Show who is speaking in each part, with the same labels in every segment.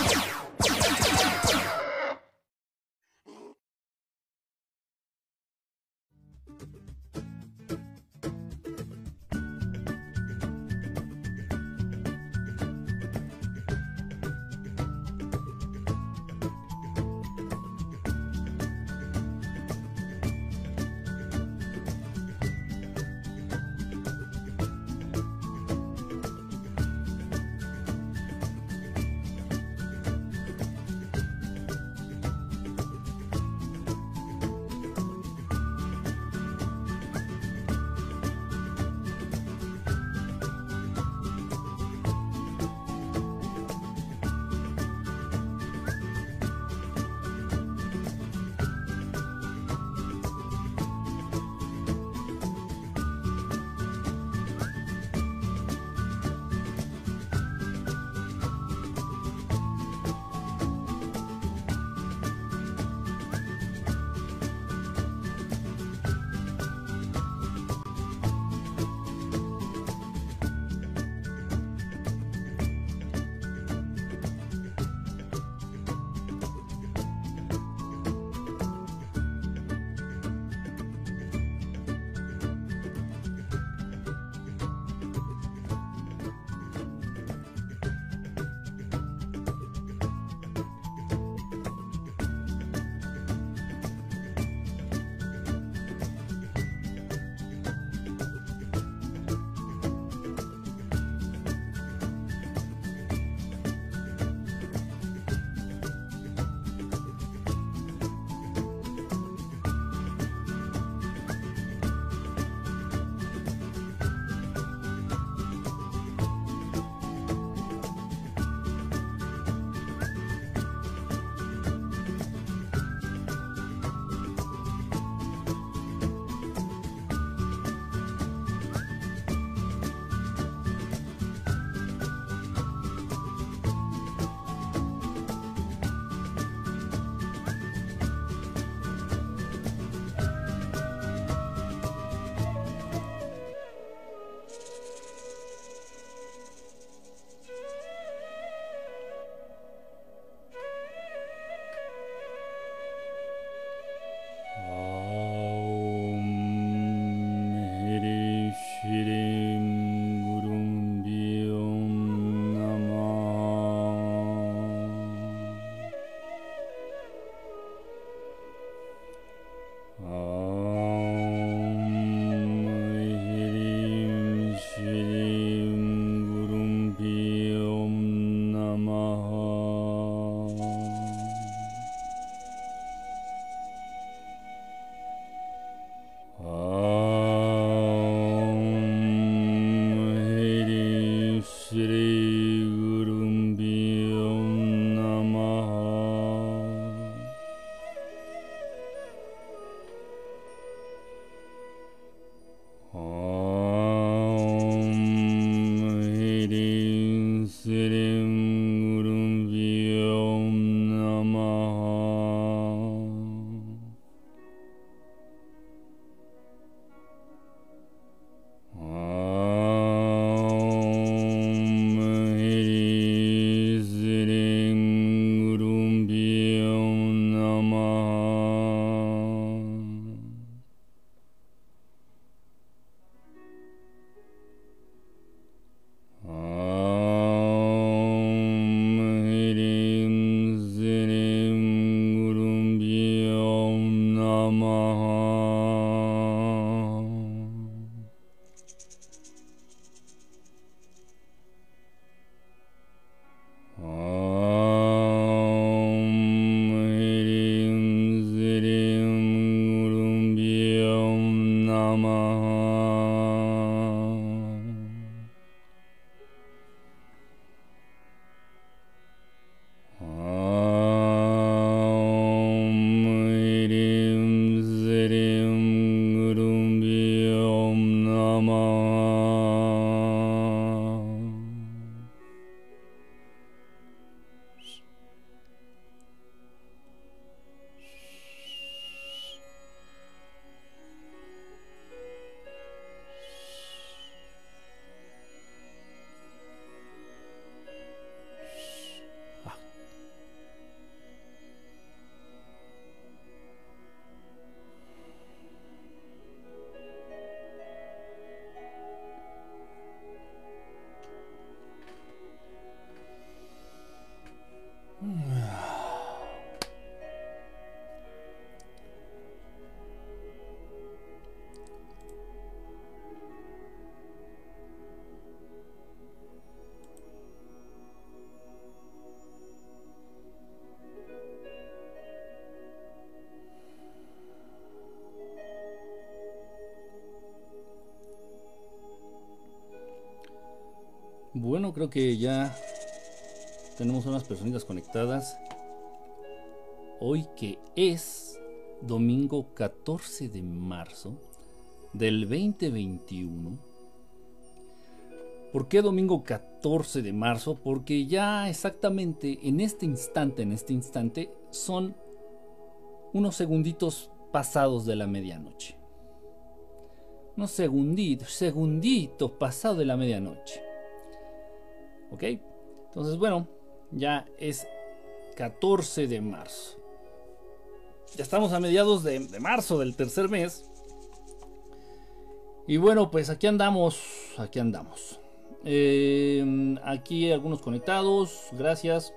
Speaker 1: you Creo que ya tenemos unas personitas conectadas. Hoy que es domingo 14 de marzo del 2021. ¿Por qué domingo 14 de marzo? Porque ya exactamente en este instante, en este instante, son unos segunditos pasados de la medianoche. Unos segunditos, segunditos pasados de la medianoche. ¿Ok? Entonces, bueno, ya es 14 de marzo. Ya estamos a mediados de, marzo del tercer mes. Y bueno, pues aquí andamos, aquí andamos. Eh, aquí algunos conectados, gracias.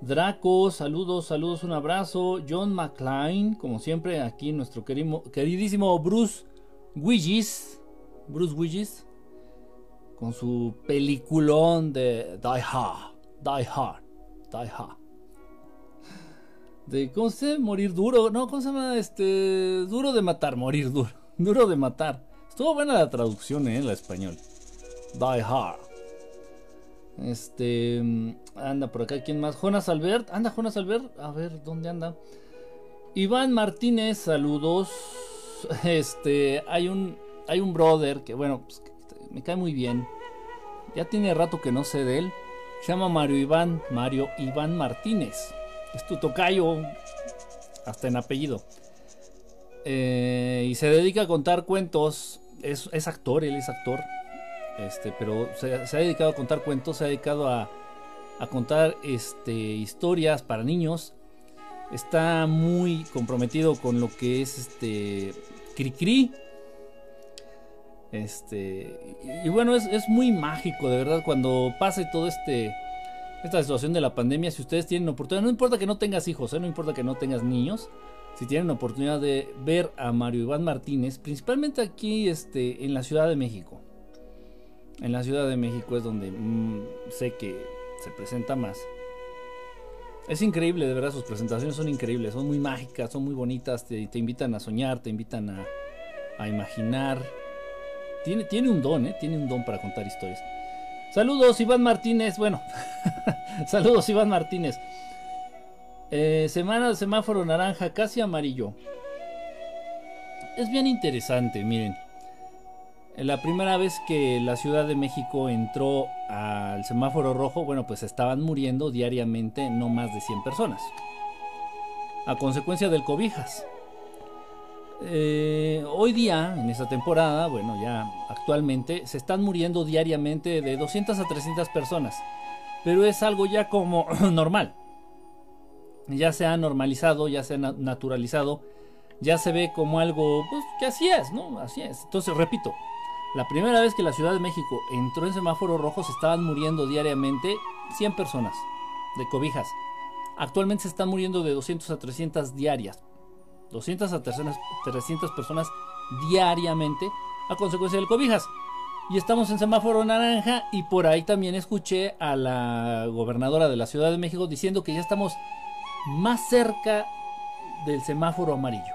Speaker 1: Draco, saludos, saludos, un abrazo. John McClain, como siempre, aquí nuestro queridísimo Bruce Willis. Bruce Willis con su peliculón de Die Hard, Die Hard, Die Hard. De cómo se morir duro, no, cómo se llama este duro de matar, morir duro, duro de matar. Estuvo buena la traducción eh, la español. Die Hard. Este anda por acá quién más? Jonas Albert, anda Jonas Albert, a ver dónde anda. Iván Martínez, saludos. Este, hay un hay un brother que bueno, pues, me cae muy bien. Ya tiene rato que no sé de él. Se llama Mario Iván, Mario Iván Martínez. Es tu tocayo, hasta en apellido. Eh, y se dedica a contar cuentos. Es, actor, él es actor. Este, pero se, ha dedicado a contar cuentos, se ha dedicado a, a contar este, historias para niños. Está muy comprometido con lo que es este Cricri, este, y, bueno, es, muy mágico, de verdad, cuando pase todo este esta situación de la pandemia, si ustedes tienen oportunidad, no importa que no tengas hijos, ¿eh? no importa que no tengas niños, si tienen oportunidad de ver a Mario Iván Martínez, principalmente aquí este, en la Ciudad de México. En la Ciudad de México es donde mm, sé que se presenta más. Es increíble, de verdad, sus presentaciones son increíbles, son muy mágicas, son muy bonitas, te, invitan a soñar, te invitan a, a imaginar. Tiene, un don, ¿eh? Tiene un don para contar historias. Saludos, Iván Martínez. Bueno, saludos, Iván Martínez. Eh, semana de semáforo naranja, casi amarillo. Es bien interesante, miren. La primera vez que la Ciudad de México entró al semáforo rojo, bueno, pues estaban muriendo diariamente no más de 100 personas. A consecuencia del cobijas. Eh, hoy día, en esta temporada, bueno, ya actualmente, se están muriendo diariamente de 200 a 300 personas. Pero es algo ya como normal. Ya se ha normalizado, ya se ha naturalizado, ya se ve como algo, pues que así es, ¿no? Así es. Entonces, repito, la primera vez que la Ciudad de México entró en semáforo rojo se estaban muriendo diariamente 100 personas de cobijas. Actualmente se están muriendo de 200 a 300 diarias 200 a 300 personas diariamente a consecuencia del cobijas. Y estamos en semáforo naranja y por ahí también escuché a la gobernadora de la Ciudad de México diciendo que ya estamos más cerca del semáforo amarillo.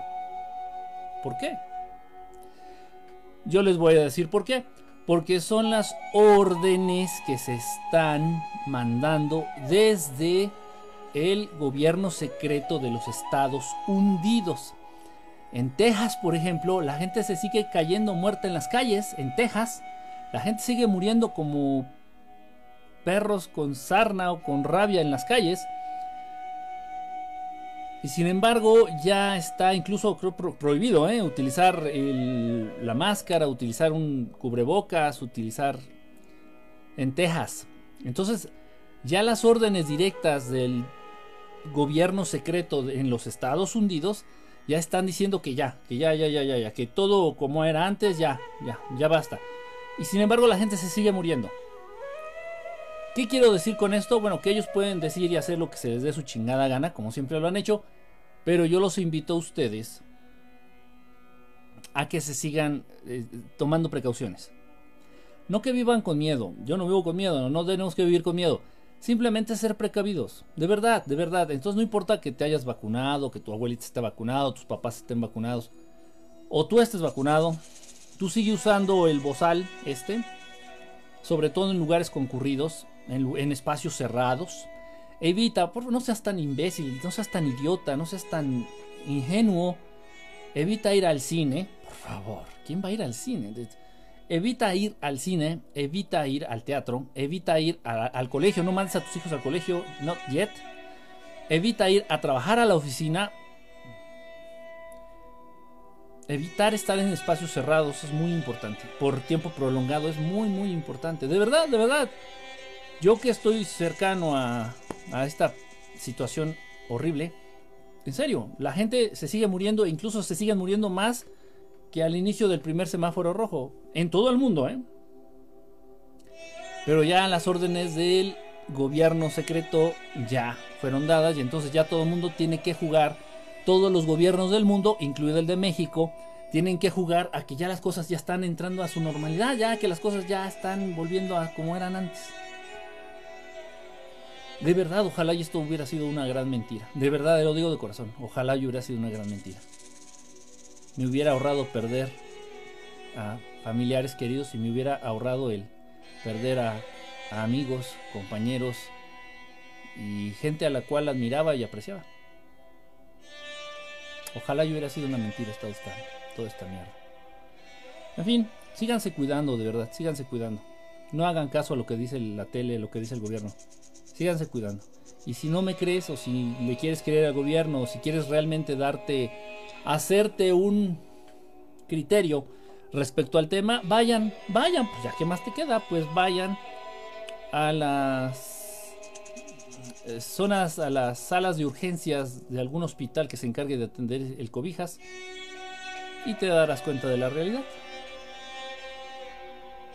Speaker 1: ¿Por qué? Yo les voy a decir por qué. Porque son las órdenes que se están mandando desde el gobierno secreto de los Estados hundidos. En Texas, por ejemplo, la gente se sigue cayendo muerta en las calles. En Texas, la gente sigue muriendo como perros con sarna o con rabia en las calles. Y sin embargo, ya está incluso prohibido ¿eh? utilizar la máscara, utilizar un cubrebocas, utilizar en Texas. Entonces, ya las órdenes directas del gobierno secreto en los Estados Unidos ya están diciendo que ya, que ya, ya, ya, ya, ya, que todo como era antes, ya, ya, ya basta. Y sin embargo la gente se sigue muriendo. ¿Qué quiero decir con esto? Bueno, que ellos pueden decir y hacer lo que se les dé su chingada gana, como siempre lo han hecho, pero yo los invito a ustedes a que se sigan eh, tomando precauciones. No que vivan con miedo, yo no vivo con miedo, no tenemos que vivir con miedo Simplemente ser precavidos. De verdad, de verdad. Entonces no importa que te hayas vacunado, que tu abuelita esté vacunado, tus papás estén vacunados. O tú estés vacunado. Tú sigue usando el bozal este. sobre todo en lugares concurridos, en, espacios cerrados. Evita, por, no seas tan imbécil, no seas tan idiota, no seas tan ingenuo. Evita ir al cine, por favor. ¿Quién va a ir al cine? Evita ir al cine, evita ir al teatro, evita ir al colegio, no mandes a tus hijos al colegio, not yet. Evita ir a trabajar a la oficina. Evitar estar en espacios cerrados es muy importante. Por tiempo prolongado es muy, muy importante. De verdad, de verdad. Yo que estoy cercano a, a esta situación horrible, en serio, la gente se sigue muriendo, incluso se siguen muriendo más que al inicio del primer semáforo rojo. En todo el mundo, ¿eh? Pero ya las órdenes del gobierno secreto ya fueron dadas y entonces ya todo el mundo tiene que jugar, todos los gobiernos del mundo, incluido el de México, tienen que jugar a que ya las cosas ya están entrando a su normalidad, ya que las cosas ya están volviendo a como eran antes. De verdad, ojalá y esto hubiera sido una gran mentira. De verdad, lo digo de corazón. Ojalá y hubiera sido una gran mentira. Me hubiera ahorrado perder a familiares queridos y me hubiera ahorrado el perder a amigos, compañeros y gente a la cual admiraba y apreciaba. Ojalá yo hubiera sido una mentira toda esta, toda esta mierda. En fin, síganse cuidando, de verdad, síganse cuidando. No hagan caso a lo que dice la tele, lo que dice el gobierno. Síganse cuidando. Y si no me crees o si le quieres creer al gobierno o si quieres realmente darte, hacerte un criterio respecto al tema, vayan, vayan, pues ya que más te queda, pues vayan a las eh, zonas, a las salas de urgencias de algún hospital que se encargue de atender el cobijas y te darás cuenta de la realidad.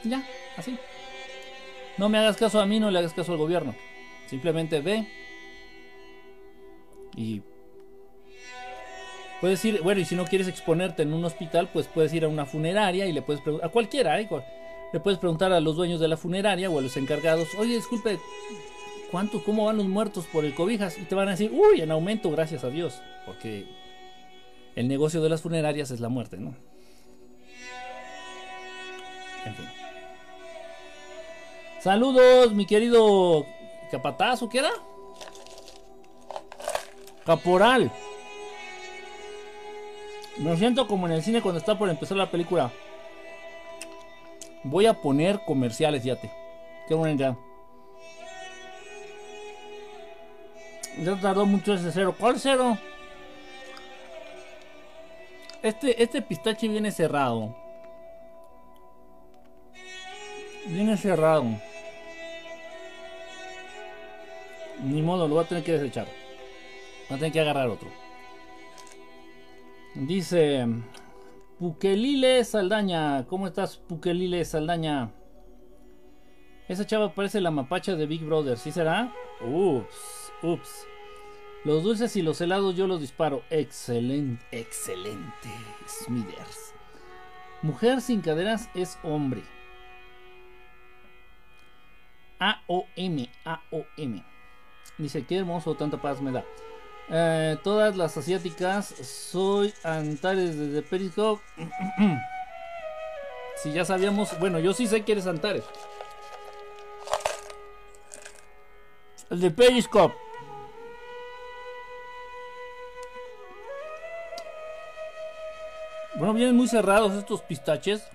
Speaker 1: Ya, así. No me hagas caso a mí, no le hagas caso al gobierno. Simplemente ve y puedes ir, bueno, y si no quieres exponerte en un hospital, pues puedes ir a una funeraria y le puedes preguntar a cualquiera, ¿eh? Le puedes preguntar a los dueños de la funeraria o a los encargados, oye, disculpe, ¿cuánto, cómo van los muertos por el cobijas? Y te van a decir, uy, en aumento, gracias a Dios. Porque el negocio de las funerarias es la muerte, ¿no? En fin. Saludos, mi querido capataz, qué era? Caporal. Me siento como en el cine cuando está por empezar la película. Voy a poner comerciales, fíjate. Qué buena idea. Ya tardó mucho ese cero. ¿Cuál cero? Este, este pistache viene cerrado. Viene cerrado. Ni modo, lo voy a tener que desechar. Voy a tener que agarrar otro. Dice Pukelile Saldaña. ¿Cómo estás, Pukelile Saldaña? Esa chava parece la mapacha de Big Brother. ¿Sí será? Ups, ups. Los dulces y los helados yo los disparo. Excelente, excelente. Smithers. Mujer sin caderas es hombre. A-O-M, A-O-M. Dice, qué hermoso, tanta paz me da. Eh, todas las asiáticas, soy Antares desde Periscope. si ya sabíamos, bueno, yo sí sé que eres Antares. El de Periscope. Bueno, vienen muy cerrados estos pistaches.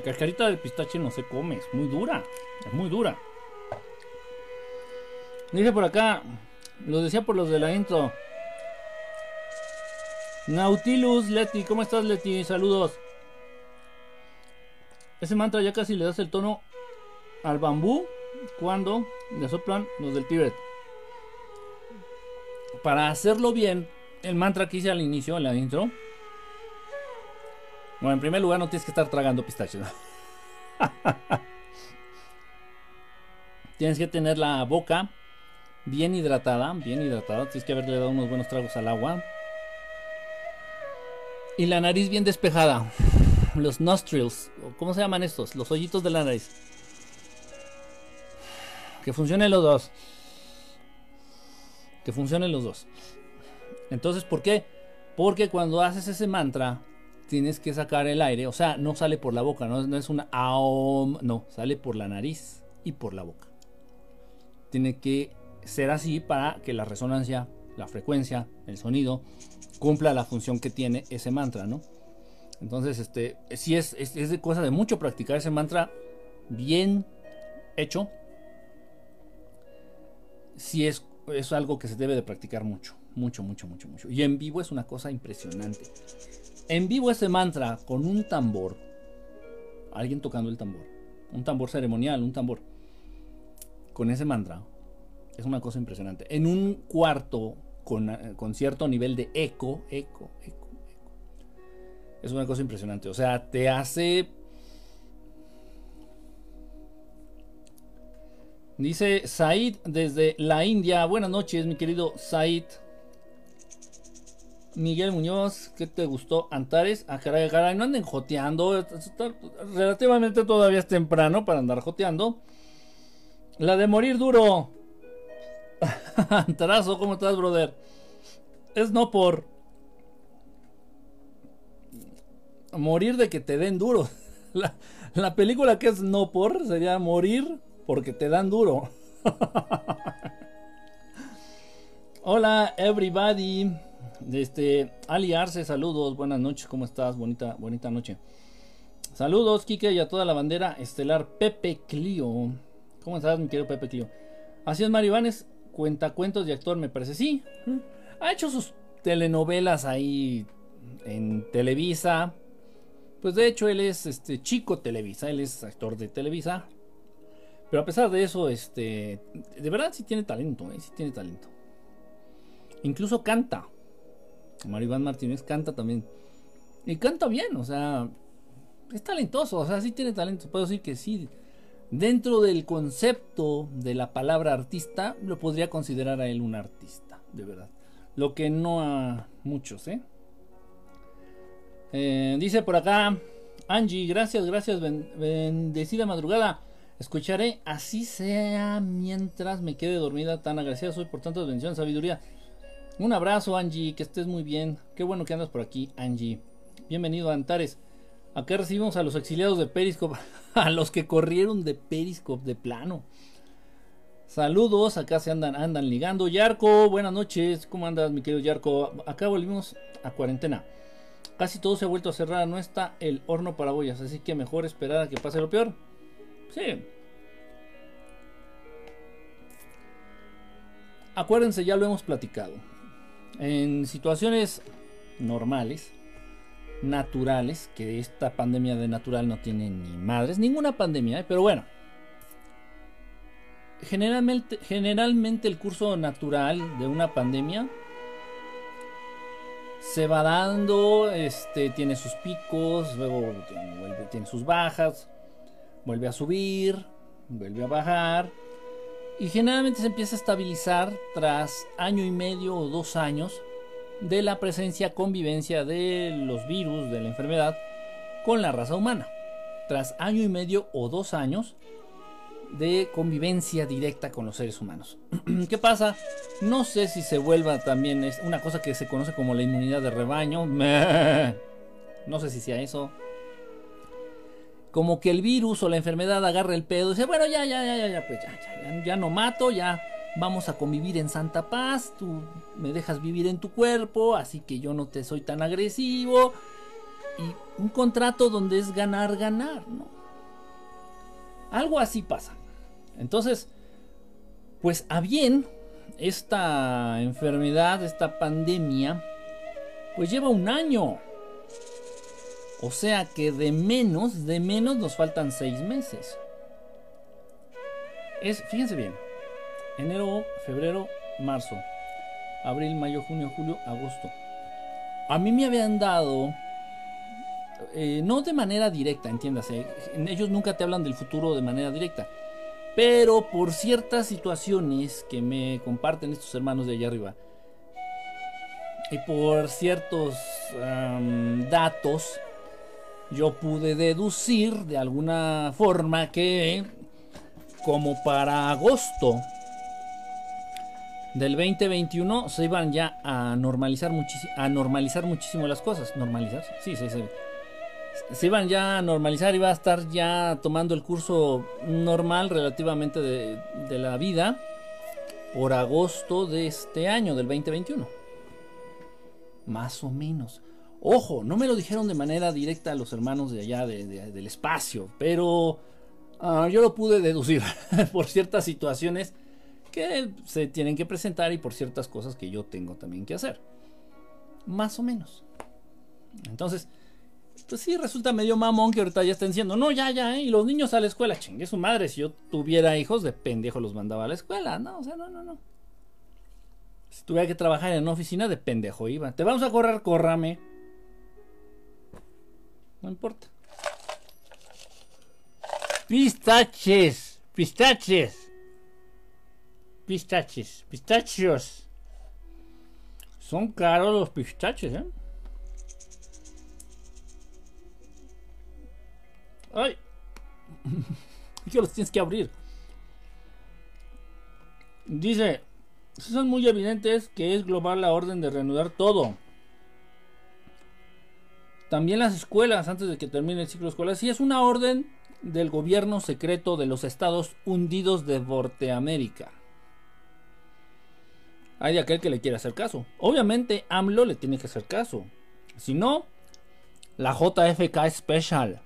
Speaker 1: La cascarita del pistache no se come, es muy dura. Es muy dura. Dice por acá, lo decía por los de la intro. Nautilus, Leti, ¿cómo estás Leti? Saludos. Ese mantra ya casi le das el tono al bambú cuando le soplan los del Tíbet. Para hacerlo bien, el mantra que hice al inicio, en la intro, bueno, en primer lugar no tienes que estar tragando pistaches. tienes que tener la boca bien hidratada, bien hidratada. Tienes que haberle dado unos buenos tragos al agua. Y la nariz bien despejada. Los nostrils, ¿cómo se llaman estos? Los hoyitos de la nariz. Que funcionen los dos. Que funcionen los dos. Entonces, ¿por qué? Porque cuando haces ese mantra, tienes que sacar el aire. O sea, no sale por la boca, no, es una aom, no, sale por la nariz y por la boca. Tiene que ser así para que la resonancia, la frecuencia, el sonido, cumpla la función que tiene ese mantra, ¿no? Entonces, este, si es, es, es de cosa de mucho practicar ese mantra bien hecho. Si es, es algo que se debe de practicar mucho, mucho, mucho, mucho, mucho. Y en vivo es una cosa impresionante. En vivo ese mantra con un tambor, alguien tocando el tambor, un tambor ceremonial, un tambor, con ese mantra, es una cosa impresionante. En un cuarto con, con cierto nivel de eco, eco, eco, eco, es una cosa impresionante. O sea, te hace Dice Said desde la India. Buenas noches, mi querido Said. Miguel Muñoz, ¿qué te gustó? Antares, a caray, caray, no anden joteando. relativamente todavía es temprano para andar joteando. La de morir duro. Antarazo, ¿cómo estás, brother? Es no por morir de que te den duro. La, la película que es no por sería morir porque te dan duro. Hola, everybody. Este, Ali Arce, saludos, buenas noches, ¿cómo estás? Bonita, bonita noche. Saludos, Kike, y a toda la bandera estelar Pepe Clio. ¿Cómo estás, mi querido Pepe Clio? Así es, Mario Ivanes, cuentacuentos de actor, me parece. Sí, ha hecho sus telenovelas ahí en Televisa. Pues de hecho, él es este chico Televisa, él es actor de Televisa. Pero a pesar de eso, este, de verdad sí tiene talento, ¿eh? sí tiene talento. Incluso canta. Mario Iván Martínez canta también. Y canta bien, o sea, es talentoso, o sea, sí tiene talento. Puedo decir que sí. Dentro del concepto de la palabra artista, lo podría considerar a él un artista, de verdad. Lo que no a muchos, ¿eh? eh dice por acá, Angie, gracias, gracias, bendecida madrugada. Escucharé así sea mientras me quede dormida. Tan agradecida soy por tantas bendiciones, sabiduría. Un abrazo, Angie, que estés muy bien. Qué bueno que andas por aquí, Angie. Bienvenido a Antares. Acá recibimos a los exiliados de Periscope, a los que corrieron de Periscope de plano. Saludos, acá se andan, andan ligando. Yarco, buenas noches. ¿Cómo andas, mi querido Yarco? Acá volvimos a cuarentena. Casi todo se ha vuelto a cerrar. No está el horno para bollas, así que mejor esperar a que pase lo peor. Sí. Acuérdense, ya lo hemos platicado. En situaciones normales, naturales, que esta pandemia de natural no tiene ni madres, ninguna pandemia, ¿eh? pero bueno. Generalmente, generalmente el curso natural de una pandemia se va dando, este, tiene sus picos, luego tiene sus bajas, vuelve a subir, vuelve a bajar y generalmente se empieza a estabilizar tras año y medio o dos años de la presencia, convivencia de los virus, de la enfermedad con la raza humana. Tras año y medio o dos años de convivencia directa con los seres humanos. ¿Qué pasa? No sé si se vuelva también es una cosa que se conoce como la inmunidad de rebaño. No sé si sea eso como que el virus o la enfermedad agarra el pedo y dice, bueno, ya, ya, ya, ya, ya, pues ya, ya, ya no mato, ya vamos a convivir en santa paz, tú me dejas vivir en tu cuerpo, así que yo no te soy tan agresivo. Y un contrato donde es ganar, ganar, ¿no? Algo así pasa. Entonces, pues a bien, esta enfermedad, esta pandemia, pues lleva un año. O sea que de menos, de menos nos faltan seis meses. Es, fíjense bien, enero, febrero, marzo, abril, mayo, junio, julio, agosto. A mí me habían dado, eh, no de manera directa, entiéndase, ellos nunca te hablan del futuro de manera directa, pero por ciertas situaciones que me comparten estos hermanos de allá arriba, y por ciertos datos yo pude deducir de alguna forma que como para agosto del 2021 se iban ya a normalizar, a normalizar muchísimo las cosas. ¿Normalizar? Sí, sí, sí. Se iban ya a normalizar, iba a estar ya tomando el curso normal relativamente de, de la vida por agosto de este año, del 2021. Más o menos. Ojo, no me lo dijeron de manera directa a los hermanos de allá del espacio, pero ah, yo lo pude deducir por ciertas situaciones que se tienen que presentar y por ciertas cosas que yo tengo también que hacer. Más o menos. Entonces, pues sí, resulta medio mamón que ahorita ya estén diciendo, no, ya, ya, ¿eh? y los niños a la escuela, chingue su madre, si yo tuviera hijos, de pendejo los mandaba a la escuela, no, o sea, no, no, no. Si tuviera que trabajar en una oficina, de pendejo iba. Te vamos a correr, córrame. No importa. Pistaches, pistaches. Pistaches, pistachos. Son caros los pistaches, ¿eh? ¡Ay! que los tienes que abrir. Dice, son muy evidentes que es global la orden de reanudar todo. También las escuelas, antes de que termine el ciclo escolar, sí es una orden del gobierno secreto de los Estados Hundidos de Norteamérica. Hay de aquel que le quiere hacer caso. Obviamente AMLO le tiene que hacer caso. Si no, la JFK Special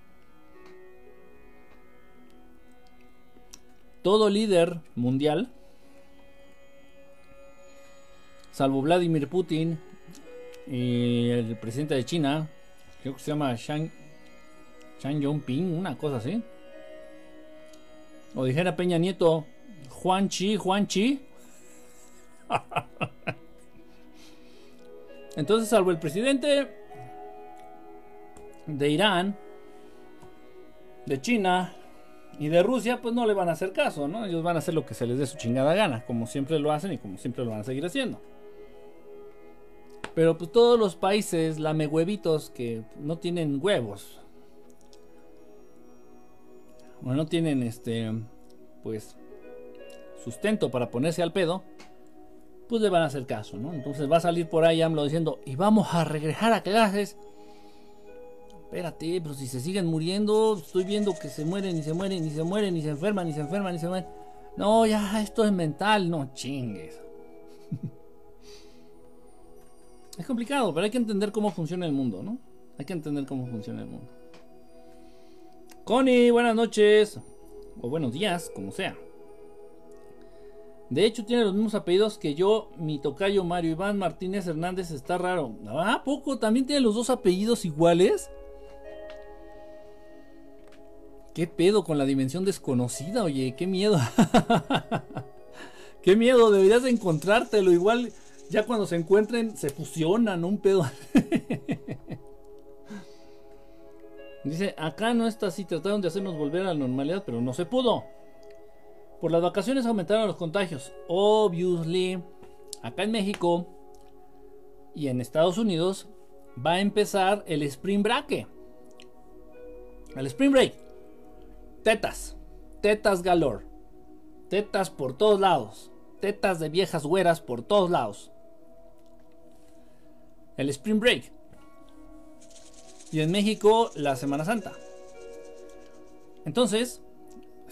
Speaker 1: todo líder mundial, salvo Vladimir Putin y el presidente de China, creo que se llama Shang, Shang Ping, una cosa así. O dijera Peña Nieto, Juan Chi, Juan Chi. Entonces, salvo el presidente de Irán, de China, y de Rusia, pues no le van a hacer caso, ¿no? Ellos van a hacer lo que se les dé su chingada gana, como siempre lo hacen y como siempre lo van a seguir haciendo. Pero pues todos los países lame huevitos que no tienen huevos. O no tienen este pues sustento para ponerse al pedo, pues le van a hacer caso, ¿no? Entonces va a salir por ahí AMLO diciendo, "Y vamos a regresar a clases." espérate, pero si se siguen muriendo, estoy viendo que se mueren y se mueren y se mueren y se enferman y se enferman y se mueren. No, ya, esto es mental, no chingues. es complicado, pero hay que entender cómo funciona el mundo, ¿no? Hay que entender cómo funciona el mundo. Connie, buenas noches. O buenos días, como sea. De hecho, tiene los mismos apellidos que yo, mi tocayo Mario Iván Martínez Hernández. Está raro. ¿Ah, poco? ¿También tiene los dos apellidos iguales? ¿Qué pedo con la dimensión desconocida? Oye, qué miedo. qué miedo, deberías de encontrártelo. Igual ya cuando se encuentren se fusionan, un pedo. Dice, acá no está así, trataron de hacernos volver a la normalidad, pero no se pudo. Por las vacaciones aumentaron los contagios. Obviously, acá en México y en Estados Unidos va a empezar el Spring Break. El Spring Break tetas, tetas galore, tetas por todos lados, tetas de viejas güeras por todos lados. El Spring Break. Y en México la Semana Santa. Entonces,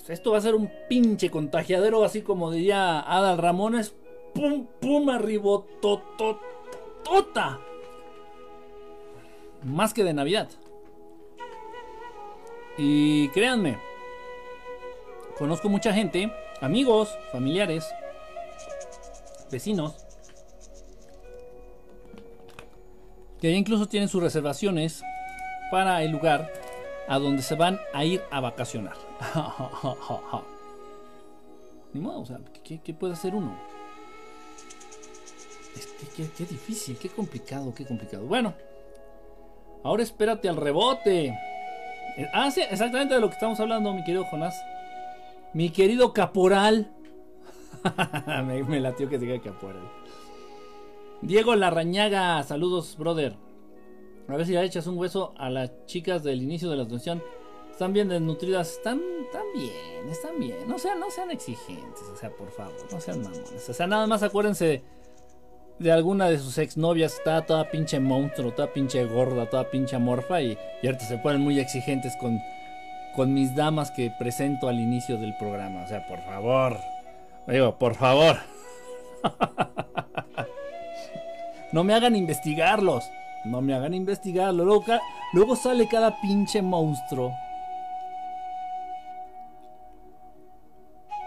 Speaker 1: esto va a ser un pinche contagiadero, así como diría Adal Ramones. Pum, pum, arribo, tota. Más que de Navidad. Y créanme, Conozco mucha gente, amigos, familiares, vecinos, que incluso tienen sus reservaciones para el lugar a donde se van a ir a vacacionar. Ni modo, o sea, ¿qué, puede hacer uno? Este, qué, difícil, qué complicado, qué complicado. Bueno, ahora espérate al rebote. Eh, ah, sí, exactamente de lo que estamos hablando, mi querido Jonás. Mi querido caporal. me, latió que diga caporal. Diego Larrañaga, saludos, brother. A ver si le echas un hueso a las chicas del inicio de la transmisión. están bien desnutridas, están, están bien, están bien. No sean, no sean exigentes, o sea, por favor, no sean mamones. O sea, nada más acuérdense de alguna de sus exnovias, está toda pinche monstruo, toda pinche gorda, toda pinche morfa y, y ahorita se ponen muy exigentes con, con mis damas que presento al inicio del programa. O sea, por favor. Digo, por favor. no me hagan investigarlos. No me hagan investigarlo. Luego, luego sale cada pinche monstruo.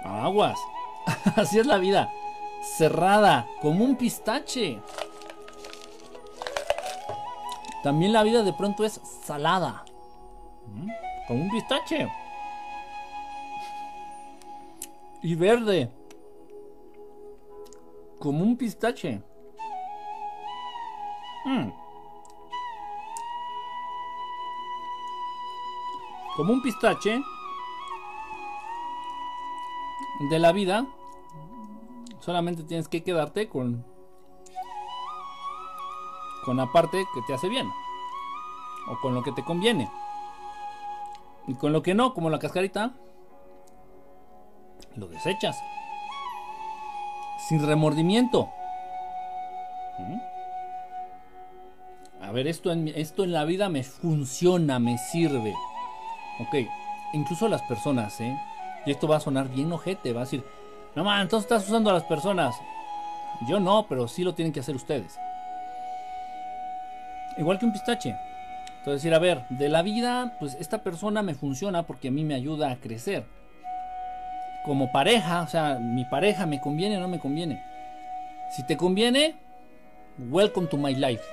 Speaker 1: Aguas. Así es la vida. Cerrada, como un pistache. También la vida de pronto es salada. ¿Mm? Como un pistache. Y verde. Como un pistache. Mm. Como un pistache de la vida. Solamente tienes que quedarte con con la parte que te hace bien o con lo que te conviene. Y con lo que no, como la cascarita, lo desechas. Sin remordimiento. ¿Mm? Ver, esto en, esto en la vida me funciona, me sirve. Ok, incluso las personas, ¿eh? Y esto va a sonar bien ojete, va a decir, no man, entonces estás usando a las personas. Yo no, pero sí lo tienen que hacer ustedes. Igual que un pistache. Entonces decir, a ver, de la vida, pues esta persona me funciona porque a mí me ayuda a crecer. Como pareja, o sea, mi pareja me conviene o no me conviene. Si te conviene, welcome to my life.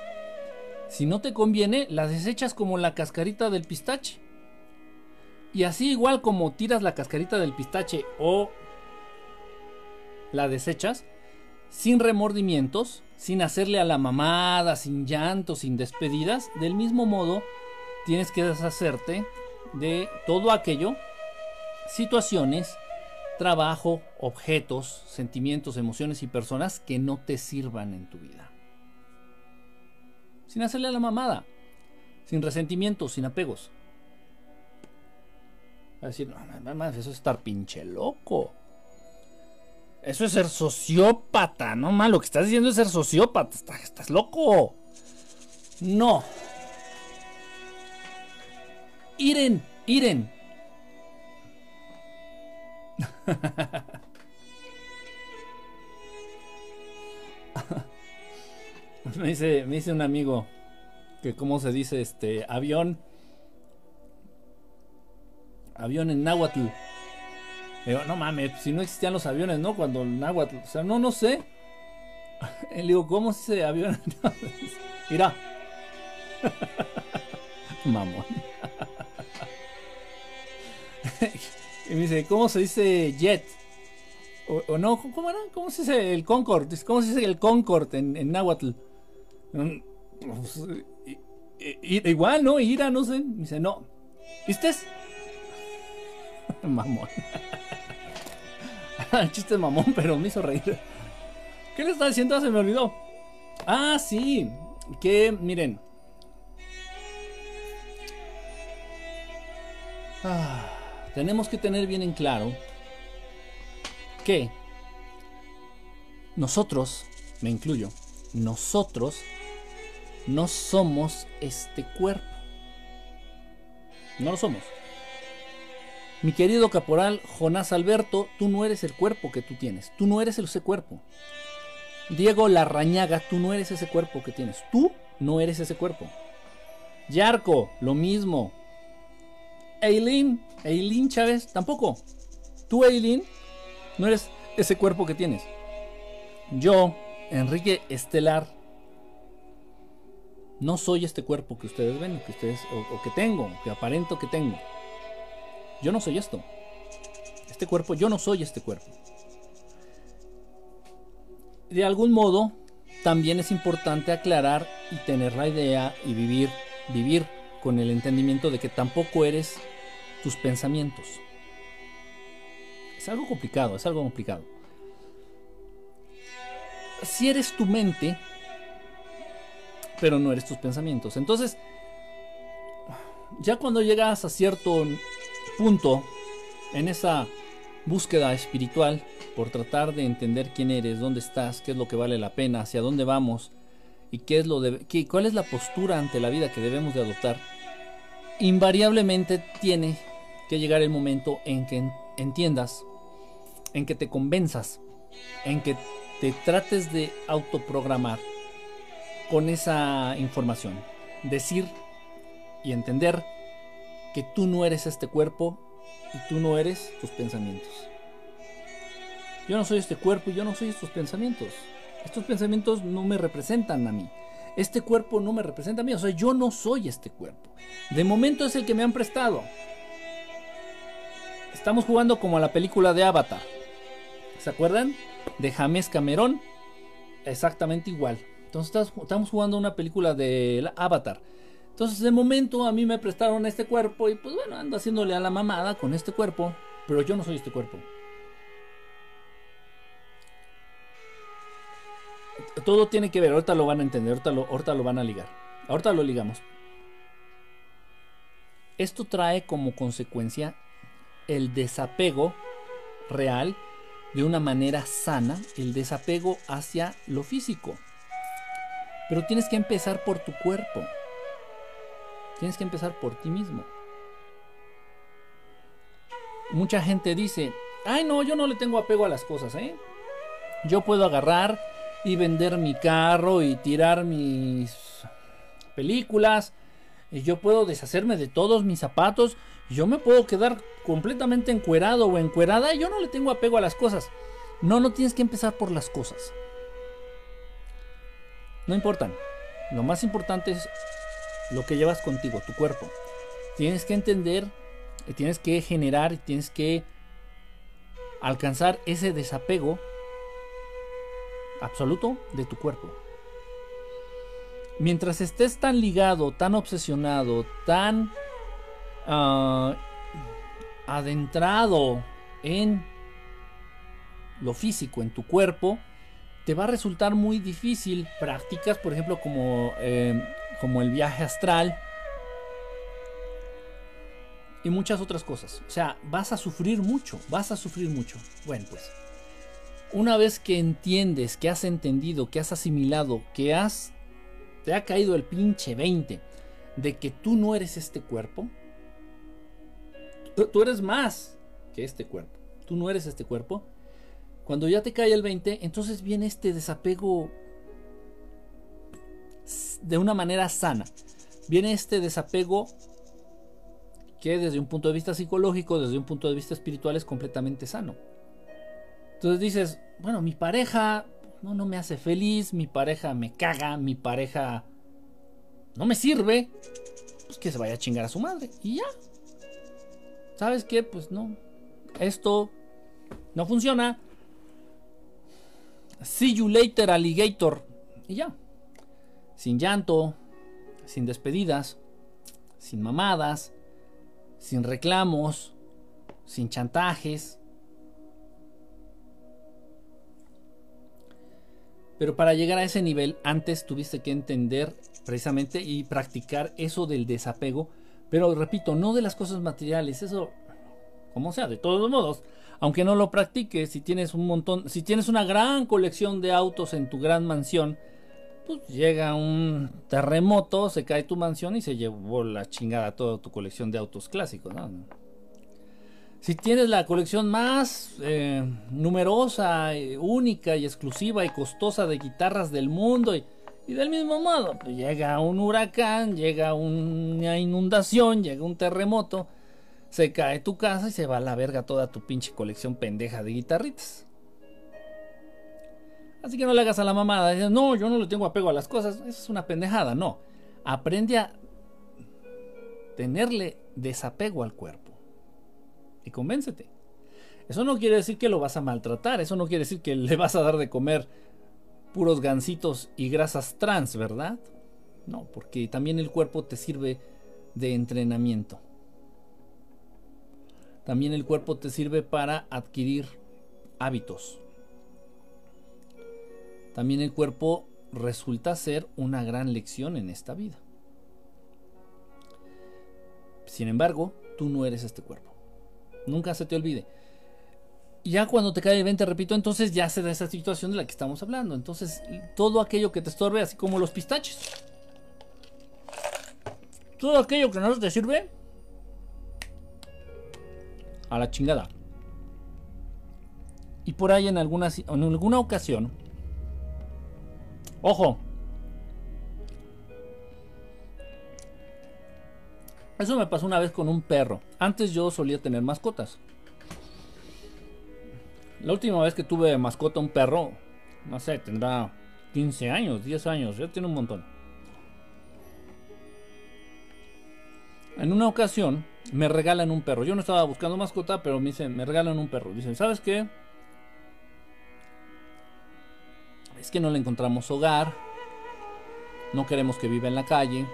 Speaker 1: Si no te conviene, la desechas como la cascarita del pistache. Y así igual como tiras la cascarita del pistache o la desechas, sin remordimientos, sin hacerle a la mamada, sin llanto, sin despedidas, del mismo modo tienes que deshacerte de todo aquello, situaciones, trabajo, objetos, sentimientos, emociones y personas que no te sirvan en tu vida. Sin hacerle la mamada, sin resentimientos, sin apegos. A decir, no, eso es estar pinche loco. Eso es ser sociópata, no mal, lo que estás diciendo es ser sociópata, estás, loco. No. Iren, Iren. me, dice, me dice un amigo que cómo se dice este avión. Avión en náhuatl no mames, si no existían los aviones, ¿no? Cuando el náhuatl, o sea, no, no sé. Le digo, ¿cómo se dice avión? Mira. Mamón. y me dice, ¿cómo se dice jet? O, no, ¿cómo era? ¿Cómo se dice el Concorde? ¿Cómo se dice el Concorde en, en náhuatl? Mm, pues, igual, ¿no? Ira, no sé. Dice, no. ¿Viste? Mamón. El chiste mamón, pero me hizo reír. ¿Qué le estaba diciendo? Se me olvidó. Ah, sí. Que, miren. Ah, tenemos que tener bien en claro que nosotros, me incluyo, nosotros no somos este cuerpo. No lo somos. Mi querido caporal Jonás Alberto, tú no eres el cuerpo que tú tienes, tú no eres ese cuerpo. Diego Larrañaga, tú no eres ese cuerpo que tienes, tú no eres ese cuerpo. Yarco, lo mismo. Eileen, Eileen Chávez, tampoco. Tú, Eileen, no eres ese cuerpo que tienes. Yo, Enrique Estelar, no soy este cuerpo que ustedes ven, que ustedes, o, que tengo, que aparento que tengo. Yo no soy esto. Este cuerpo, yo no soy este cuerpo. De algún modo, también es importante aclarar y tener la idea y vivir, vivir con el entendimiento de que tampoco eres tus pensamientos. Es algo complicado, es algo complicado. Si eres tu mente, pero no eres tus pensamientos. Entonces, ya cuando llegas a cierto punto en esa búsqueda espiritual por tratar de entender quién eres, dónde estás, qué es lo que vale la pena, hacia dónde vamos y qué es lo de, qué, cuál es la postura ante la vida que debemos de adoptar, invariablemente tiene que llegar el momento en que entiendas, en que te convenzas, en que te trates de autoprogramar con esa información. Decir y entender que tú no eres este cuerpo y tú no eres tus pensamientos. Yo no soy este cuerpo y yo no soy estos pensamientos. Estos pensamientos no me representan a mí. Este cuerpo no me representa a mí. O sea, yo no soy este cuerpo. De momento es el que me han prestado. Estamos jugando como a la película de Avatar. ¿Se acuerdan? De James Cameron. Exactamente igual. Entonces estamos jugando una película de Avatar. Entonces de momento a mí me prestaron este cuerpo y pues bueno, ando haciéndole a la mamada con este cuerpo, pero yo no soy este cuerpo. Todo tiene que ver, ahorita lo van a entender, ahorita lo, ahorita lo van a ligar. Ahorita lo ligamos. Esto trae como consecuencia el desapego real de una manera sana, el desapego hacia lo físico. Pero tienes que empezar por tu cuerpo. Tienes que empezar por ti mismo. Mucha gente dice, ay no, yo no le tengo apego a las cosas, ¿eh? Yo puedo agarrar y vender mi carro y tirar mis películas. Y yo puedo deshacerme de todos mis zapatos. Yo me puedo quedar completamente encuerado o encuerada y yo no le tengo apego a las cosas. No, no tienes que empezar por las cosas. No importan. Lo más importante es lo que llevas contigo, tu cuerpo. Tienes que entender, tienes que generar, tienes que alcanzar ese desapego absoluto de tu cuerpo. Mientras estés tan ligado, tan obsesionado, tan ah, adentrado en lo físico, en tu cuerpo, te va a resultar muy difícil prácticas, por ejemplo, como, eh, como el viaje astral y muchas otras cosas. O sea, vas a sufrir mucho, vas a sufrir mucho. Bueno, pues, una vez que entiendes, que has entendido, que has asimilado, que has, te ha caído el pinche 20 de que tú no eres este cuerpo, tú eres más que este cuerpo. Tú no eres este cuerpo cuando ya te cae el 20, entonces viene este desapego de una manera sana. Viene este desapego que desde un punto de vista psicológico, desde un punto de vista espiritual es completamente sano. Entonces dices, bueno, mi pareja no, no me hace feliz, mi pareja me caga, mi pareja no me sirve, pues que se vaya a chingar a su madre y ya. ¿Sabes qué? Pues no, esto no funciona See you later, alligator. Y ya. Sin llanto, sin despedidas, sin mamadas, sin reclamos, sin chantajes. Pero para llegar a ese nivel, antes tuviste que entender precisamente y practicar eso del desapego. Pero repito, no de las cosas materiales, eso, como sea, de todos modos, aunque no lo practiques, si tienes un montón, si tienes una gran colección de autos en tu gran mansión, pues llega un terremoto, se cae tu mansión y se llevó la chingada toda tu colección de autos clásicos. Si tienes la colección más eh, numerosa, única y exclusiva y costosa de guitarras del mundo, y, y del mismo modo, pues llega un huracán, llega una inundación, llega un terremoto, se cae tu casa y se va a la verga toda tu pinche colección pendeja de guitarritas. Así que no le hagas a la mamada. no, yo no le tengo apego a las cosas. Eso es una pendejada. No. Aprende a tenerle desapego al cuerpo. Y convéncete. Eso no quiere decir que lo vas a maltratar. Eso no quiere decir que le vas a dar de comer puros gansitos y grasas trans, ¿verdad? No, porque también el cuerpo te sirve de entrenamiento. También el cuerpo te sirve para adquirir hábitos. También el cuerpo resulta ser una gran lección en esta vida. Sin embargo, tú no eres este cuerpo. Nunca se te olvide. Ya cuando te cae el 20, repito, entonces ya se da esa situación de la que estamos hablando. Entonces, todo aquello que te estorbe, así como los pistaches. Todo aquello que no te sirve, a la chingada. Y por ahí en alguna, en alguna ocasión, ojo, eso me pasó una vez con un perro. Antes yo solía tener mascotas. La última vez que tuve mascota un perro, no sé, tendrá 15 años, 10 años, ya tiene un montón. En una ocasión me regalan un perro. Yo no estaba buscando mascota, pero me dicen, me regalan un perro. Dicen, ¿sabes qué? Es que no le encontramos hogar. No queremos que viva en la calle.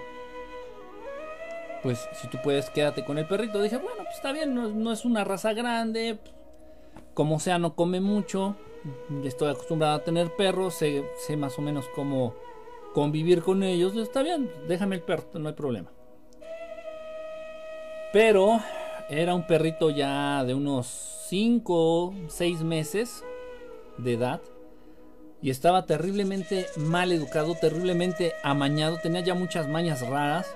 Speaker 1: Pues si tú puedes, quédate con el perrito. Dije, bueno, pues está bien, no, no es una raza grande como sea, no come mucho. Estoy acostumbrado a tener perros, sé, más o menos cómo convivir con ellos. Está bien, déjame el perro, no hay problema. Pero era un perrito ya de unos 5, 6 meses de edad. Y estaba terriblemente mal educado, terriblemente amañado. Tenía ya muchas mañas raras.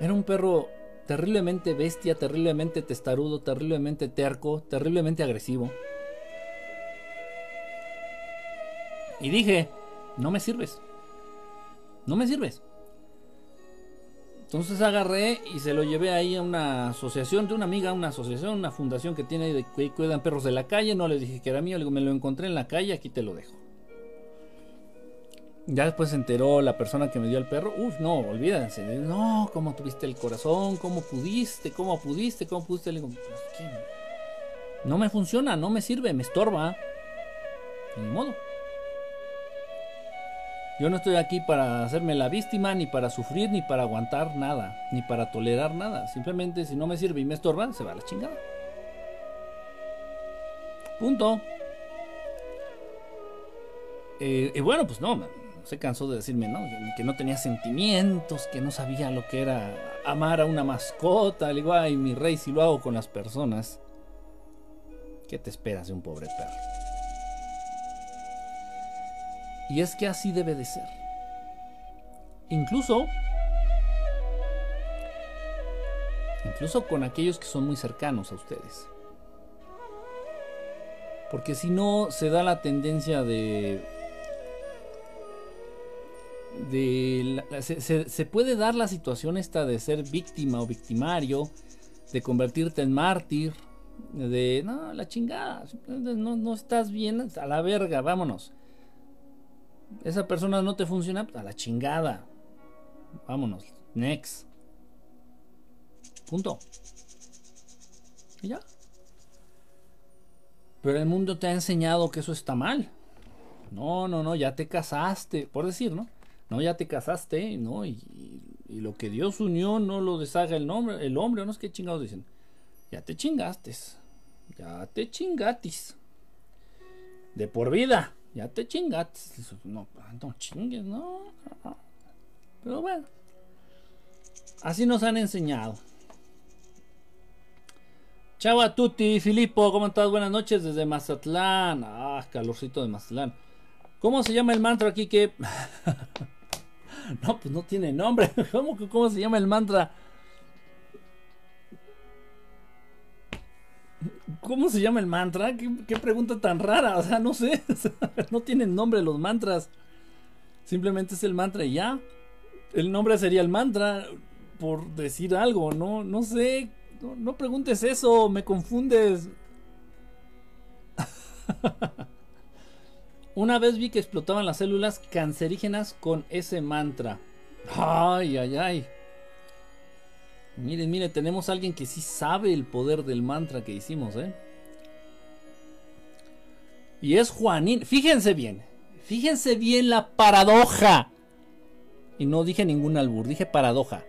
Speaker 1: Era un perro terriblemente bestia, terriblemente testarudo, terriblemente terco, terriblemente agresivo. Y dije, no me sirves. No me sirves. Entonces agarré y se lo llevé ahí a una asociación de una amiga, una asociación, una fundación que tiene de que cuidan perros de la calle. No le dije que era mío, me lo encontré en la calle, aquí te lo dejo. Ya después se enteró la persona que me dio el perro. Uf, no, olvídense. No, ¿cómo tuviste el corazón? ¿Cómo pudiste? ¿Cómo pudiste? ¿Cómo pudiste? Le digo, no me funciona, no me sirve, me estorba. Ni modo. Yo no estoy aquí para hacerme la víctima, ni para sufrir, ni para aguantar nada, ni para tolerar nada. Simplemente si no me sirve y me estorba, se va a la chingada. Punto. Eh, y bueno, pues no, se cansó de decirme, ¿no? Que, no tenía sentimientos, que no sabía lo que era amar a una mascota. al igual ay, mi rey, si lo hago con las personas, ¿qué te esperas de un pobre perro? Y es que así debe de ser. Incluso, incluso con aquellos que son muy cercanos a ustedes. Porque si no, se da la tendencia de se, puede dar la situación esta de ser víctima o victimario, de convertirte en mártir, de no, la chingada, no, no estás bien, a la verga, vámonos. Esa persona no te funciona, a la chingada. Vámonos, next. Punto. Y ya. Pero el mundo te ha enseñado que eso está mal. No, no, no, ya te casaste, por decir, ¿no? No, ya te casaste, ¿no? Y, lo que Dios unió no lo deshaga el, nombre, el hombre, ¿no es que chingados dicen? Ya te chingaste. Ya te chingatis. De por vida. Ya te chingatis. No, no chingues, no. Pero bueno. Así nos han enseñado. Chava Tuti, Filipo, ¿cómo estás? Buenas noches desde Mazatlán. Ah, calorcito de Mazatlán. ¿Cómo se llama el mantra aquí que... No, pues no tiene nombre. ¿Cómo, cómo se llama el mantra? ¿Cómo se llama el mantra? ¿Qué, pregunta tan rara. O sea, no sé. no tienen nombre los mantras. Simplemente es el mantra y ya. El nombre sería el mantra. Por decir algo, ¿no? No sé. No, no preguntes eso. Me confundes. Una vez vi que explotaban las células cancerígenas con ese mantra. Ay, ay, ay. Miren, miren, tenemos a alguien que sí sabe el poder del mantra que hicimos, ¿eh? Y es Juanín. Fíjense bien. Fíjense bien la paradoja. Y no dije ningún albur, dije paradoja.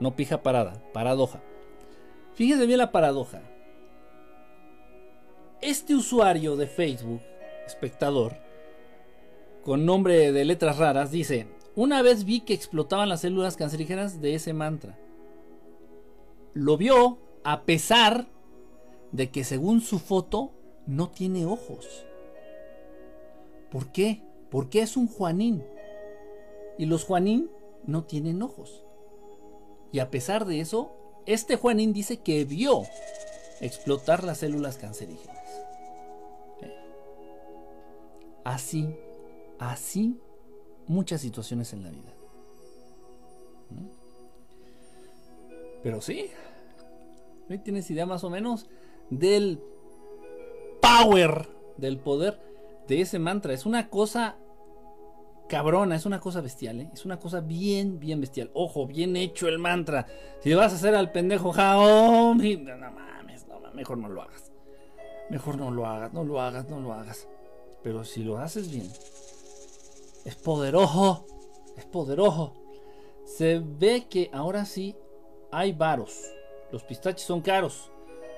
Speaker 1: No pija parada, paradoja. Fíjense bien la paradoja. Este usuario de Facebook espectador, con nombre de letras raras, dice, una vez vi que explotaban las células cancerígenas de ese mantra. Lo vio A pesar de que según su foto no tiene ojos. ¿Por qué? Porque es un Juanín. Y los Juanín no tienen ojos. Y a pesar de eso, este Juanín dice que vio explotar las células cancerígenas. Así, así, muchas situaciones en la vida. Pero sí, ahí tienes idea más o menos del power, del poder de ese mantra. Es una cosa cabrona, es una cosa bestial, ¿eh? es una cosa bien, bien bestial. Ojo, bien hecho el mantra. Si vas a hacer al pendejo no mames, no, mejor no lo hagas. Mejor no lo hagas, no lo hagas, no lo hagas. Pero si lo haces bien, es poderoso, es poderoso. Se ve que ahora sí hay varos. Los pistaches son caros.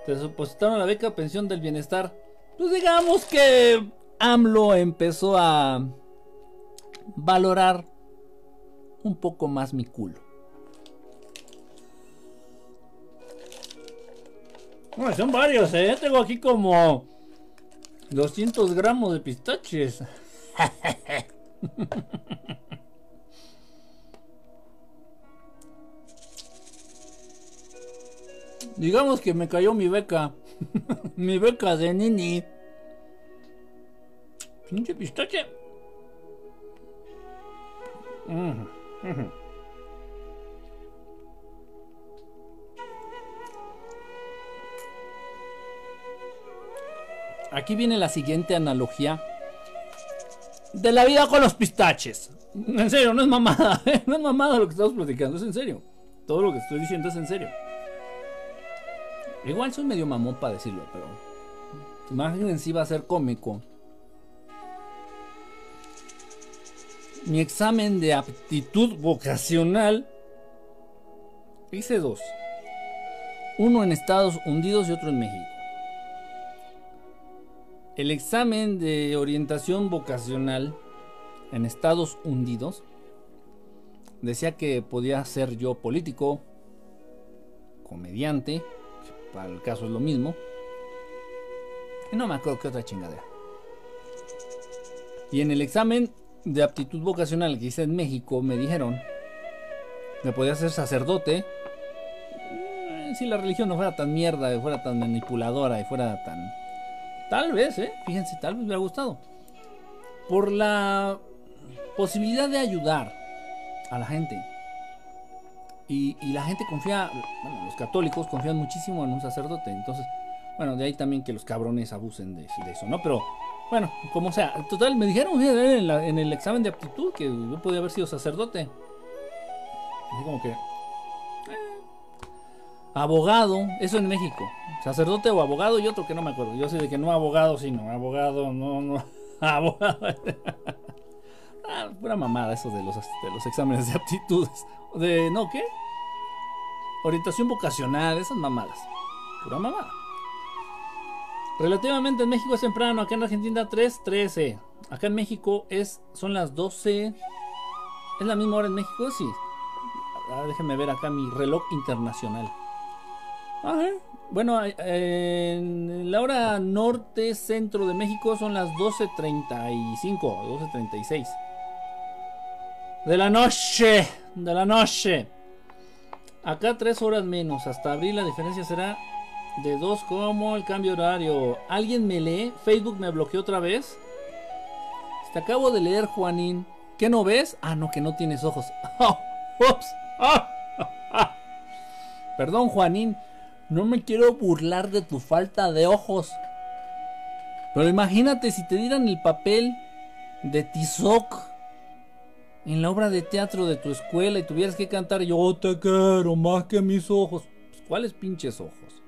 Speaker 1: Te depositaron la beca pensión del bienestar. Pues digamos que AMLO empezó a valorar un poco más mi culo. son varios, ¿eh? Tengo aquí como 200 gramos de pistaches. Digamos que me cayó mi beca. mi beca de Nini. Pinche pistache. Aquí viene la siguiente analogía de la vida con los pistaches. En serio, no es mamada, ¿eh? no es mamada lo que estamos platicando, es en serio. Todo lo que estoy diciendo es en serio. Igual soy medio mamón para decirlo, pero imagínense va a ser cómico. Mi examen de aptitud vocacional hice dos. Uno en Estados Unidos y otro en México. El examen de orientación vocacional en Estados Unidos decía que podía ser yo político, comediante, para el caso es lo mismo. Y no me acuerdo qué otra chingadera. Y en el examen de aptitud vocacional que hice en México me dijeron me podía ser sacerdote eh, si la religión no fuera tan mierda, fuera tan manipuladora y fuera tan... Tal vez, ¿eh? Fíjense, tal vez me hubiera gustado. Por la posibilidad de ayudar a la gente. Y, la gente confía, bueno, los católicos confían muchísimo en un sacerdote. Entonces, bueno, de ahí también que los cabrones abusen de, eso, ¿no? Pero, bueno, como sea, total, me dijeron en, en el examen de aptitud que yo podía haber sido sacerdote. Así como que... Eh, abogado, eso en México. Sacerdote o abogado y otro que no me acuerdo. Yo sé de que no abogado, sino abogado, no, no. Abogado. Ah, pura mamada eso de los, de los exámenes de aptitudes. De, ¿no qué? Orientación vocacional, esas mamadas. Pura mamada. Relativamente en México es temprano, acá en Argentina 3.13. Acá en México es, son las 12. ¿Es la misma hora en México? Sí. Ah, déjenme ver acá mi reloj internacional. Bueno, en la hora norte centro de México son las 12.35, 12.36. De la noche, de la noche. Acá tres horas menos. Hasta abril la diferencia será de dos como el cambio horario. ¿Alguien me lee? Facebook me bloqueó otra vez. Te acabo de leer, Juanín. ¿Qué no ves? Ah, no, que no tienes ojos. Perdón, Juanín. No me quiero burlar de tu falta de ojos. Pero imagínate si te dieran el papel de Tizoc en la obra de teatro de tu escuela y tuvieras que cantar Yo te quiero más que mis ojos. Pues, ¿Cuáles pinches ojos?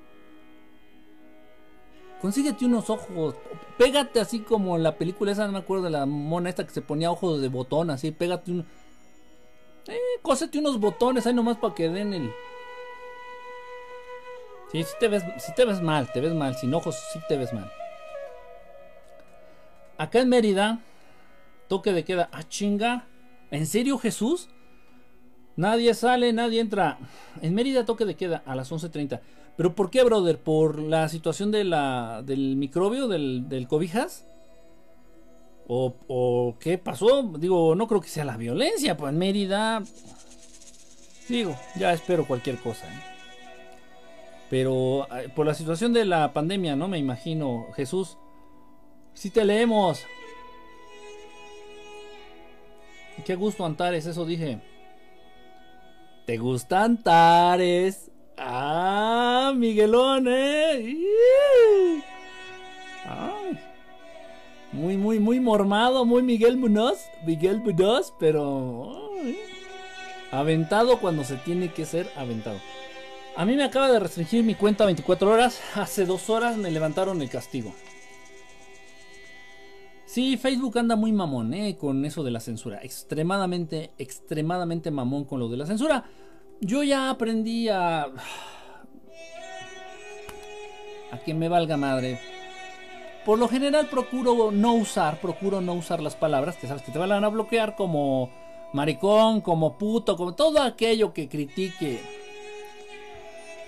Speaker 1: Consíguete unos ojos. Pégate así como la película esa, no me acuerdo de la mona esta que se ponía ojos de botón, así. Pégate un. Eh, cósete unos botones ahí nomás para que den el. Sí, te ves, si te ves mal, te ves mal. Sin ojos, sí te ves mal. Acá en Mérida, toque de queda. Ah, chinga. ¿En serio, Jesús? Nadie sale, nadie entra. En Mérida toque de queda a las 11.30. ¿Pero por qué, brother? ¿Por la situación de la, del microbio, del, del cobijas? ¿O, ¿O qué pasó? Digo, no creo que sea la violencia, pues en Mérida... Digo, ya espero cualquier cosa. ¿eh? Pero eh, por la situación de la pandemia, ¿no? Me imagino, Jesús. Si te leemos. Qué gusto Antares, eso dije. ¿Te gusta Antares? Ah, Miguelón, eh. Muy, muy, muy mormado, muy Miguel Munoz. Miguel Munoz, pero... Aventado cuando se tiene que ser aventado. A mí me acaba de restringir mi cuenta 24 horas. Hace dos horas me levantaron el castigo. Sí, Facebook anda muy mamón, ¿eh? Con eso de la censura. Extremadamente, extremadamente mamón con lo de la censura. Yo ya aprendí a... A que me valga madre. Por lo general procuro no usar, procuro no usar las palabras que sabes que te van a bloquear como maricón, como puto, como todo aquello que critique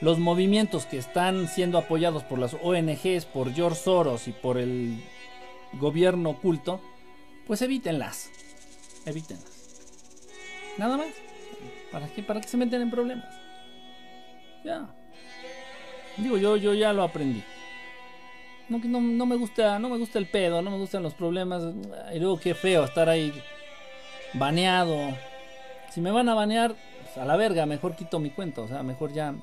Speaker 1: los movimientos que están siendo apoyados por las ONGs, por George Soros y por el gobierno oculto, pues evítenlas. Evítenlas. Nada más. ¿Para qué? ¿Para qué se meten en problemas? Ya. Digo, yo, yo ya lo aprendí. No, no, no me gusta, no me gusta el pedo, no me gustan los problemas. Y luego qué feo estar ahí baneado. Si me van a banear, pues, a la verga, mejor quito mi cuenta. O sea, mejor ya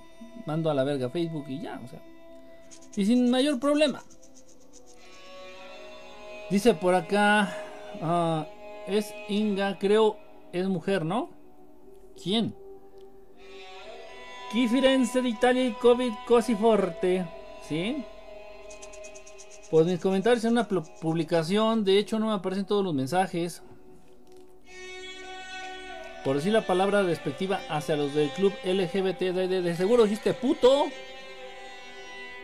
Speaker 1: mando a la verga Facebook y ya. O sea. Y sin mayor problema. Dice por acá. Ah, es Inga, creo, es mujer, ¿no? ¿Quién? Chi Firenze de Italia y Covid Cosi Forte. ¿Sí? Pues mis comentarios en una publicación. De hecho, no me aparecen todos los mensajes por decir la palabra despectiva hacia los del club LGBT, de, seguro dijiste puto.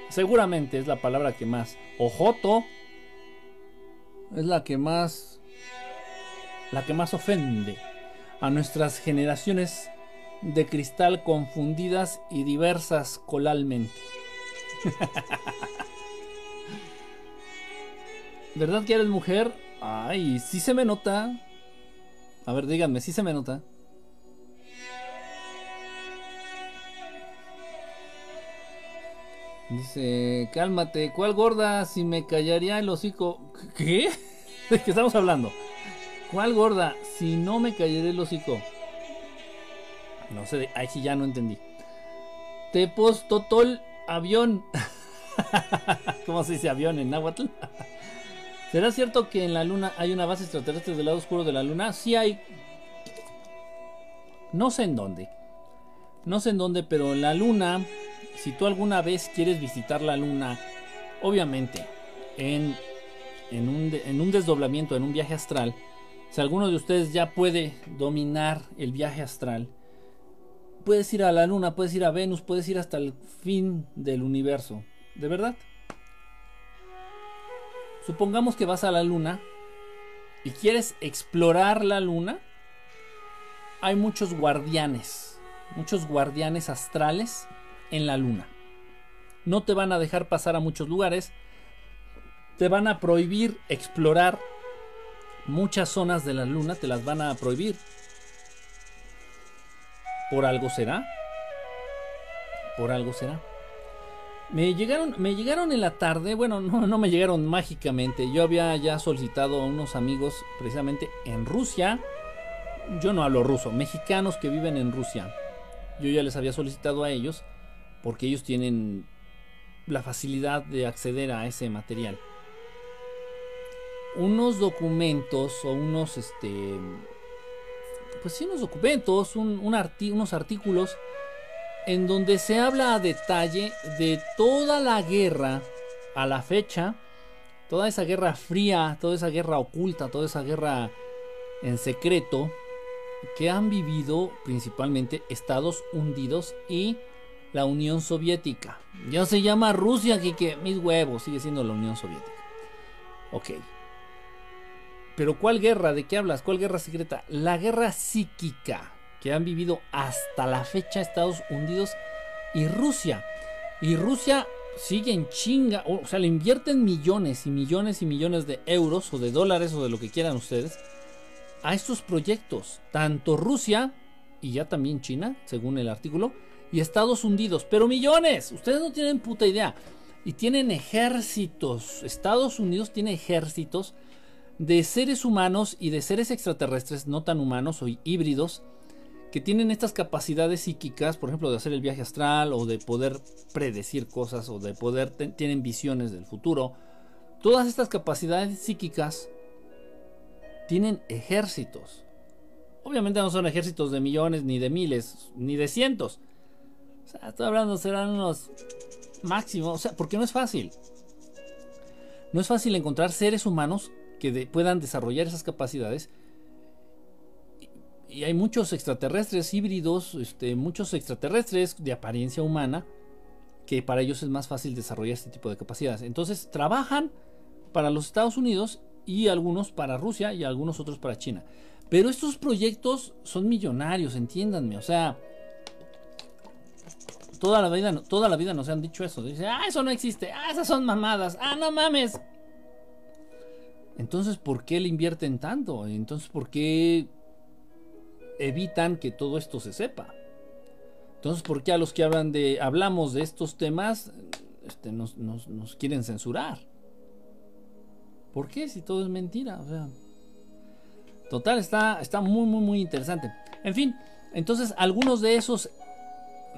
Speaker 1: Seguramente es la palabra que más. Ojoto. Es la que más. La que más ofende a nuestras generaciones de cristal confundidas y diversas colalmente. ¿Verdad que eres mujer? Ay, sí se me nota. A ver, díganme, ¿sí se me nota? Dice, cálmate, ¿cuál gorda? Si me callaría el hocico. ¿Qué? ¿De qué estamos hablando? ¿Cuál gorda? Si no me callaría el hocico. No sé, ahí sí ya no entendí. Tepos Totol Avión. ¿Cómo se dice avión en náhuatl? ¿Será cierto que en la Luna hay una base extraterrestre del lado oscuro de la Luna? Sí hay. No sé en dónde. No sé en dónde, pero en la Luna, si tú alguna vez quieres visitar la Luna, obviamente, en, en, un, en un desdoblamiento, en un viaje astral, si alguno de ustedes ya puede dominar el viaje astral, puedes ir a la Luna, puedes ir a Venus, puedes ir hasta el fin del universo. ¿De verdad? Supongamos que vas a la luna y quieres explorar la luna. Hay muchos guardianes, muchos guardianes astrales en la luna. No te van a dejar pasar a muchos lugares. Te van a prohibir explorar muchas zonas de la luna, te las van a prohibir. ¿Por algo será? ¿Por algo será? Me llegaron, me llegaron en la tarde, bueno, no, no me llegaron mágicamente. Yo había ya solicitado a unos amigos precisamente en Rusia. Yo no hablo ruso, mexicanos que viven en Rusia. Yo ya les había solicitado a ellos porque ellos tienen la facilidad de acceder a ese material. Unos documentos o unos, este, pues sí, unos documentos, un, unos artículos en donde se habla a detalle de toda la guerra a la fecha, toda esa guerra fría, toda esa guerra oculta, toda esa guerra en secreto que han vivido principalmente Estados Unidos y la Unión Soviética. Ya se llama Rusia, que mis huevos, sigue siendo la Unión Soviética. Ok. Pero ¿cuál guerra? ¿De qué hablas? ¿Cuál guerra secreta? La guerra psíquica que han vivido hasta la fecha Estados Unidos y Rusia. Y Rusia sigue en chinga, o sea, le invierten millones y millones y millones de euros o de dólares o de lo que quieran ustedes a estos proyectos. Tanto Rusia y ya también China, según el artículo, y Estados Unidos, pero millones. Ustedes no tienen puta idea. Y tienen ejércitos. Estados Unidos tiene ejércitos de seres humanos y de seres extraterrestres no tan humanos o híbridos que tienen estas capacidades psíquicas, por ejemplo, de hacer el viaje astral o de poder predecir cosas o de poder tienen visiones del futuro. Todas estas capacidades psíquicas tienen ejércitos. Obviamente no son ejércitos de millones, ni de miles, ni de cientos. O sea, estoy hablando, serán unos máximos. O sea, porque no es fácil. No es fácil encontrar seres humanos que puedan desarrollar esas capacidades. Y, hay muchos extraterrestres híbridos, este, muchos extraterrestres de apariencia humana, que para ellos es más fácil desarrollar este tipo de capacidades. Entonces trabajan para los Estados Unidos y algunos para Rusia y algunos otros para China. Pero estos proyectos son millonarios, entiéndanme. O sea, toda la vida, toda la vida nos han dicho eso. Dice, ah, eso no existe. Ah, esas son mamadas. Ah, no mames. Entonces, ¿por qué le invierten tanto? Entonces, ¿por qué evitan que todo esto se sepa? Entonces, ¿por qué a los que hablan de, hablamos de estos temas, este, nos, quieren censurar? ¿Por qué? Si todo es mentira. O sea, total, está, está muy, muy, muy interesante. En fin, entonces algunos de esos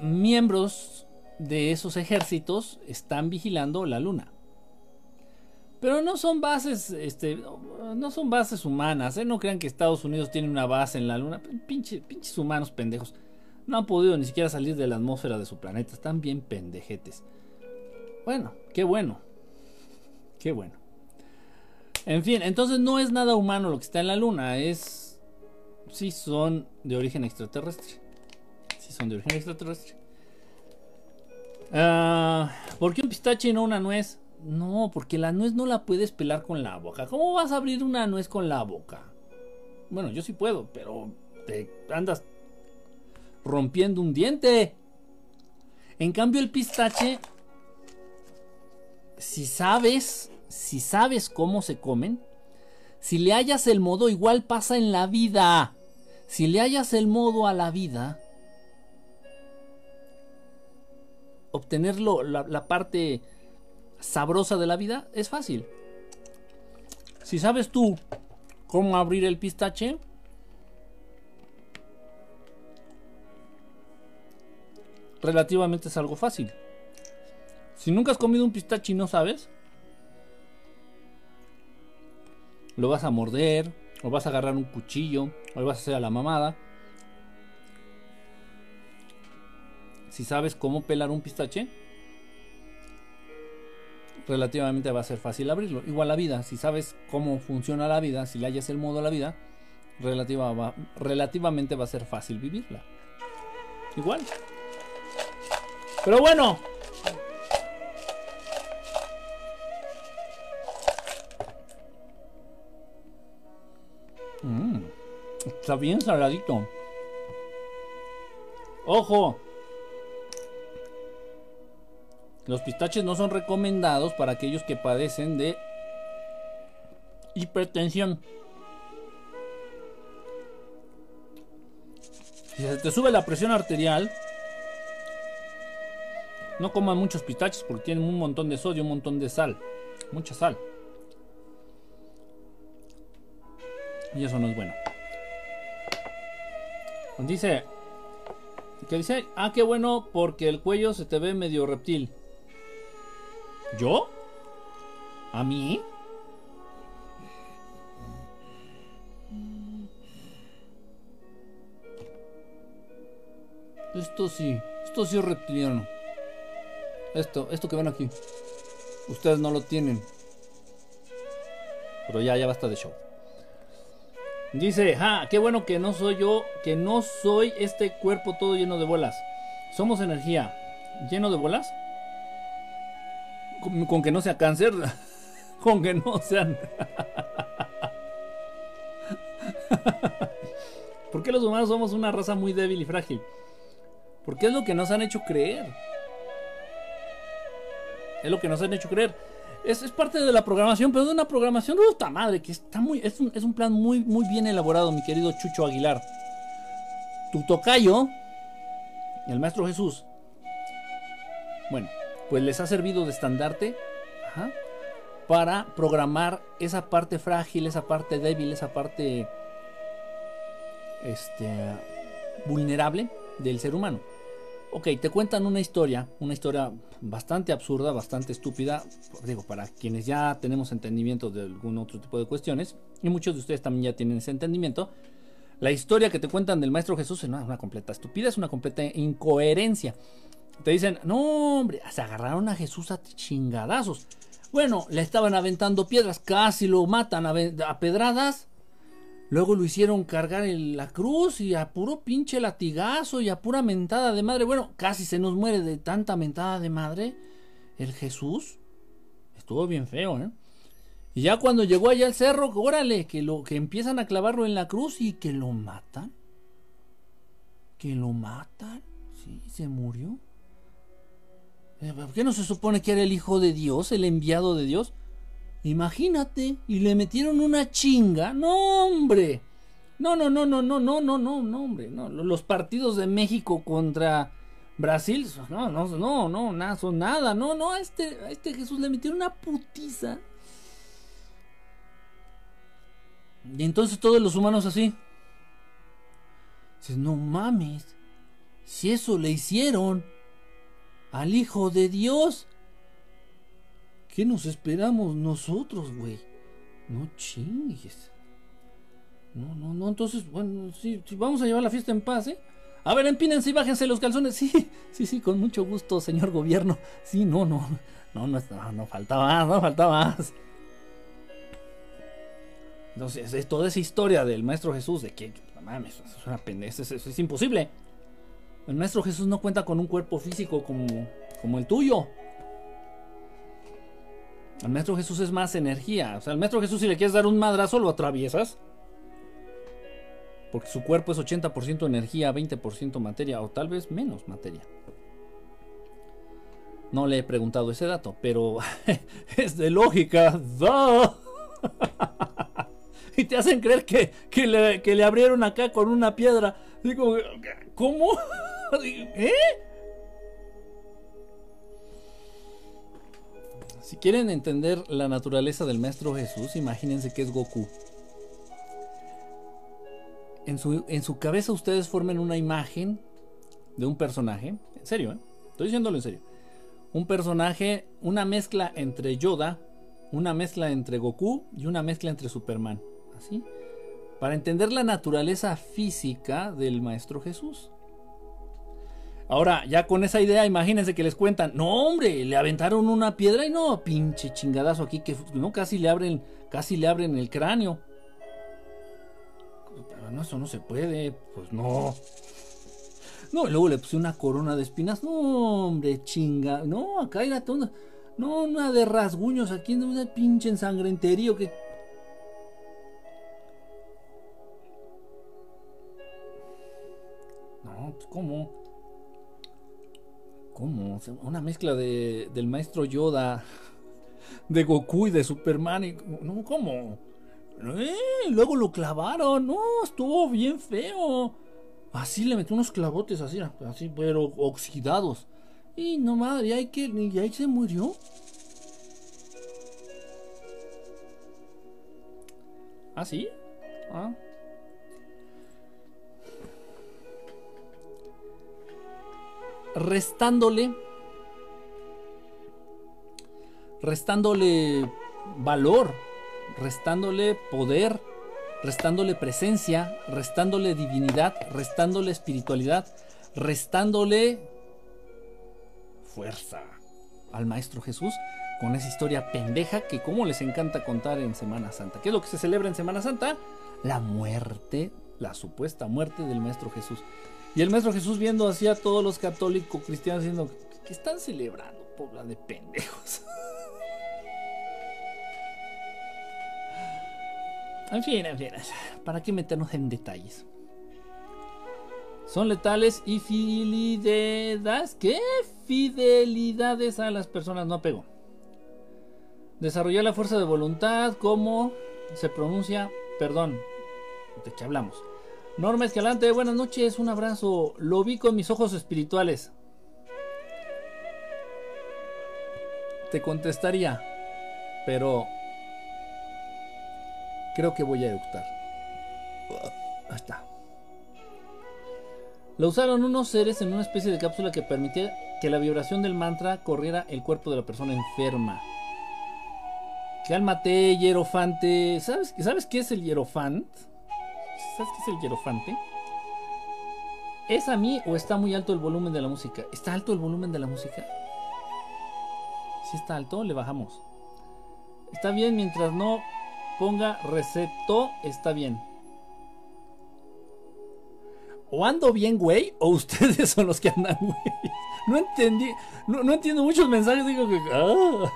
Speaker 1: miembros de esos ejércitos están vigilando la luna. Pero no son bases, este, no son bases humanas, ¿eh? No crean que Estados Unidos tiene una base en la Luna. Pinche, pinches humanos pendejos. No han podido ni siquiera salir de la atmósfera de su planeta. Están bien pendejetes. Bueno, qué bueno. Qué bueno. En fin, entonces no es nada humano lo que está en la Luna. Es... Sí son de origen extraterrestre. De origen extraterrestre. Ah, ¿Por qué un pistache y no una nuez? No, porque la nuez no la puedes pelar con la boca. ¿Cómo vas a abrir una nuez con la boca? Bueno, yo sí puedo, pero te andas rompiendo un diente. En cambio, el pistache, si sabes, si sabes cómo se comen, si le hallas el modo, igual pasa en la vida. Si le hallas el modo a la vida, obtenerlo, la parte sabrosa de la vida es fácil. Si sabes tú cómo abrir el pistache, relativamente es algo fácil. Si nunca has comido un pistache y no sabes, lo vas a morder, o vas a agarrar un cuchillo, o lo vas a hacer a la mamada. Si sabes cómo pelar un pistache, relativamente va a ser fácil abrirlo. Igual la vida, si sabes cómo funciona la vida, si le hayas el modo a la vida, relativa va, relativamente va a ser fácil vivirla. Igual. Pero bueno. Mm, está bien saladito. Ojo, los pistaches no son recomendados para aquellos que padecen de hipertensión. Si se te sube la presión arterial, no coman muchos pistaches porque tienen un montón de sodio, un montón de sal, mucha sal. Y eso no es bueno. Dice, ¿qué dice? Ah, qué bueno porque el cuello se te ve medio reptil. ¿Yo? ¿A mí? Esto sí, esto sí es reptiliano. Esto, esto que ven aquí. Ustedes no lo tienen. Pero ya, ya basta de show. Dice, ah, qué bueno que no soy yo, que no soy este cuerpo todo lleno de bolas. Somos energía. ¿Lleno de bolas? Con, que no sea cáncer, con que no sean... ¿Por qué los humanos somos una raza muy débil y frágil? Porque es lo que nos han hecho creer. Es lo que nos han hecho creer. Es, es parte de la programación, pero de una programación puta madre, que está muy, es un, es un plan muy, muy bien elaborado, mi querido Chucho Aguilar. Tu tocayo, el maestro Jesús, bueno, pues les ha servido de estandarte para programar esa parte frágil, esa parte débil, esa parte este, vulnerable del ser humano. Ok, te cuentan una historia, una historia bastante absurda, bastante estúpida, digo, para quienes ya tenemos entendimiento de algún otro tipo de cuestiones, y muchos de ustedes también ya tienen ese entendimiento, la historia que te cuentan del Maestro Jesús es una, una completa estupidez, es una completa incoherencia. Te dicen, no hombre, se agarraron a Jesús a chingadazos. Bueno, le estaban aventando piedras, casi lo matan a, pedradas. Luego lo hicieron cargar en la cruz y a puro pinche latigazo y a pura mentada de madre. Bueno, casi se nos muere de tanta mentada de madre. El Jesús estuvo bien feo, ¿eh? Y ya cuando llegó allá al cerro, órale, que lo que empiezan a clavarlo en la cruz y que lo matan. Que lo matan. Sí, se murió. Eh, ¿Por qué no se supone que era el hijo de Dios, el enviado de Dios? Imagínate, y le metieron una chinga. No, hombre. No, no, no, no, no, no, no, no, no, hombre. Los partidos de México contra Brasil, no, no, no, no, nada, son nada. No, no, a este, a este Jesús le metieron una putiza. Y entonces todos los humanos así. Dices, no mames. Si eso le hicieron al Hijo de Dios. ¿Qué nos esperamos nosotros, güey? No chingues. No, no, no, entonces, bueno, sí, vamos a llevar la fiesta en paz, ¿eh? A ver, empínense y bájense los calzones. Sí, sí, sí, con mucho gusto, señor gobierno. Sí, no, no, no, no, no, no faltaba más, no faltaba más. Entonces, es toda esa historia del Maestro Jesús, de que, mames, es una pendeja, es, es, es, imposible. El Maestro Jesús no cuenta con un cuerpo físico como, como el tuyo. El Maestro Jesús es más energía. O sea, el Maestro Jesús si le quieres dar un madrazo lo atraviesas. Porque su cuerpo es 80% energía, 20% materia o tal vez menos materia. No le he preguntado ese dato, pero es de lógica. y te hacen creer que, que, le, que, le, abrieron acá con una piedra. Digo, ¿cómo? ¿Eh? Si quieren entender la naturaleza del Maestro Jesús, imagínense que es Goku. En su, en su cabeza ustedes formen una imagen de un personaje. En serio, ¿eh? estoy diciéndolo en serio. Un personaje, una mezcla entre Yoda, una mezcla entre Goku y una mezcla entre Superman. Así. Para entender la naturaleza física del Maestro Jesús. Ahora, ya con esa idea, imagínense que les cuentan, no hombre, le aventaron una piedra y no, pinche chingadazo aquí que no casi le abren, casi le abren el cráneo. Pero no, eso no se puede, pues no. No, y luego le puse una corona de espinas, no hombre, chinga, no, acá era toda, no, una de rasguños aquí, una pinche ensangrenterío que pues cómo. ¿Cómo? Una mezcla de, del maestro Yoda, de Goku y de Superman. Y, no, ¿cómo? Eh, luego lo clavaron. No, estuvo bien feo. Así le metió unos clavotes así, así, pero oxidados. Y no madre, y ahí, que, y ahí se murió. ¿Ah, sí? Ah. Restándole restándole valor, restándole poder, restándole presencia, restándole divinidad, restándole espiritualidad, restándole fuerza al Maestro Jesús con esa historia pendeja que como les encanta contar en Semana Santa. ¿Qué es lo que se celebra en Semana Santa? La muerte, la supuesta muerte del Maestro Jesús. Y el Maestro Jesús viendo así a todos los católicos cristianos diciendo, ¿qué están celebrando, pobla de pendejos? en fin, en fin, ¿para qué meternos en detalles? Son letales y fidelidades. ¿Qué? Fidelidades a las personas. No pegó. Desarrollar la fuerza de voluntad, ¿cómo se pronuncia? Perdón, ¿de qué hablamos? Norma Escalante, buenas noches, un abrazo. Lo vi con mis ojos espirituales. Te contestaría, pero creo que voy a eructar. Ahí está. Lo usaron unos seres en una especie de cápsula que permitía que la vibración del mantra corriera el cuerpo de la persona enferma. Cálmate, hierofante. ¿Sabes, ¿Sabes qué es el hierofante? ¿Sabes qué es el hierofante? ¿Es a mí o está muy alto el volumen de la música? ¿Está alto el volumen de la música? Si está alto, le bajamos. Está bien mientras no ponga recepto, está bien. O ando bien, güey, o ustedes son los que andan, güey. No entendí, no, entiendo muchos mensajes, digo que... Ah.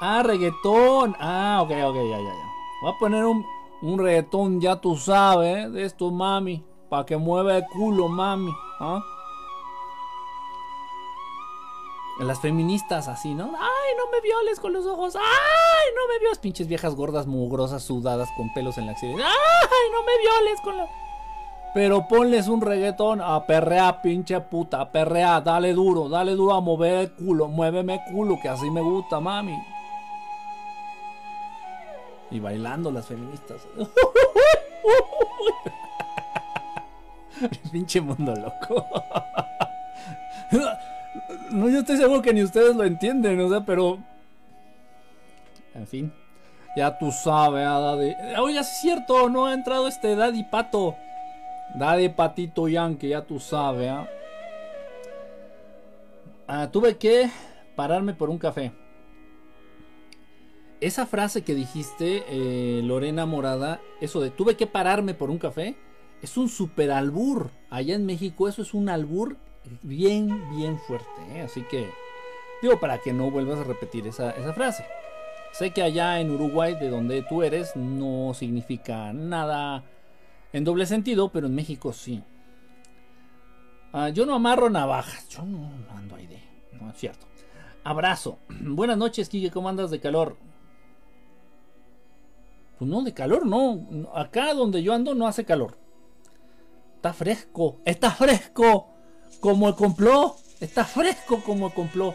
Speaker 1: ah, reggaetón. Ah, ok, ok, ya, ya, ya. Voy a poner un, un reggaetón, ya tú sabes, de esto, mami. Para que mueva el culo, mami. ¿Ah? Las feministas así, ¿no? ¡Ay, no me violes con los ojos! ¡Ay, no me violes! Pinches viejas gordas, mugrosas, sudadas, con pelos en la axila. ¡Ay, no me violes con la... Pero ponles un reggaetón a perrea, pinche puta, a perrea, dale duro, dale duro a mover el culo, muéveme el culo, que así me gusta, mami. Y bailando las feministas. pinche mundo loco. No, yo estoy seguro que ni ustedes lo entienden, o sea, pero. En fin. Ya tú sabes, ah, Daddy. Oye, es cierto, no ha entrado este Daddy Pato. Daddy Patito Yankee, ya tú sabes, ¿ah? ¿ah? tuve que pararme por un café. Esa frase que dijiste, eh, Lorena Morada, eso de tuve que pararme por un café, es un super albur. Allá en México eso es un albur bien, bien fuerte. ¿eh? Así que, digo, para que no vuelvas a repetir esa, frase. Sé que allá en Uruguay, de donde tú eres, no significa nada en doble sentido, pero en México sí. Ah, yo no amarro navajas. Yo no ando ahí de. No es cierto. Abrazo. Buenas noches, Kike. ¿Cómo andas de calor? Pues no, de calor no. Acá donde yo ando no hace calor. Está fresco. Está fresco como el complot. Está fresco como el complot.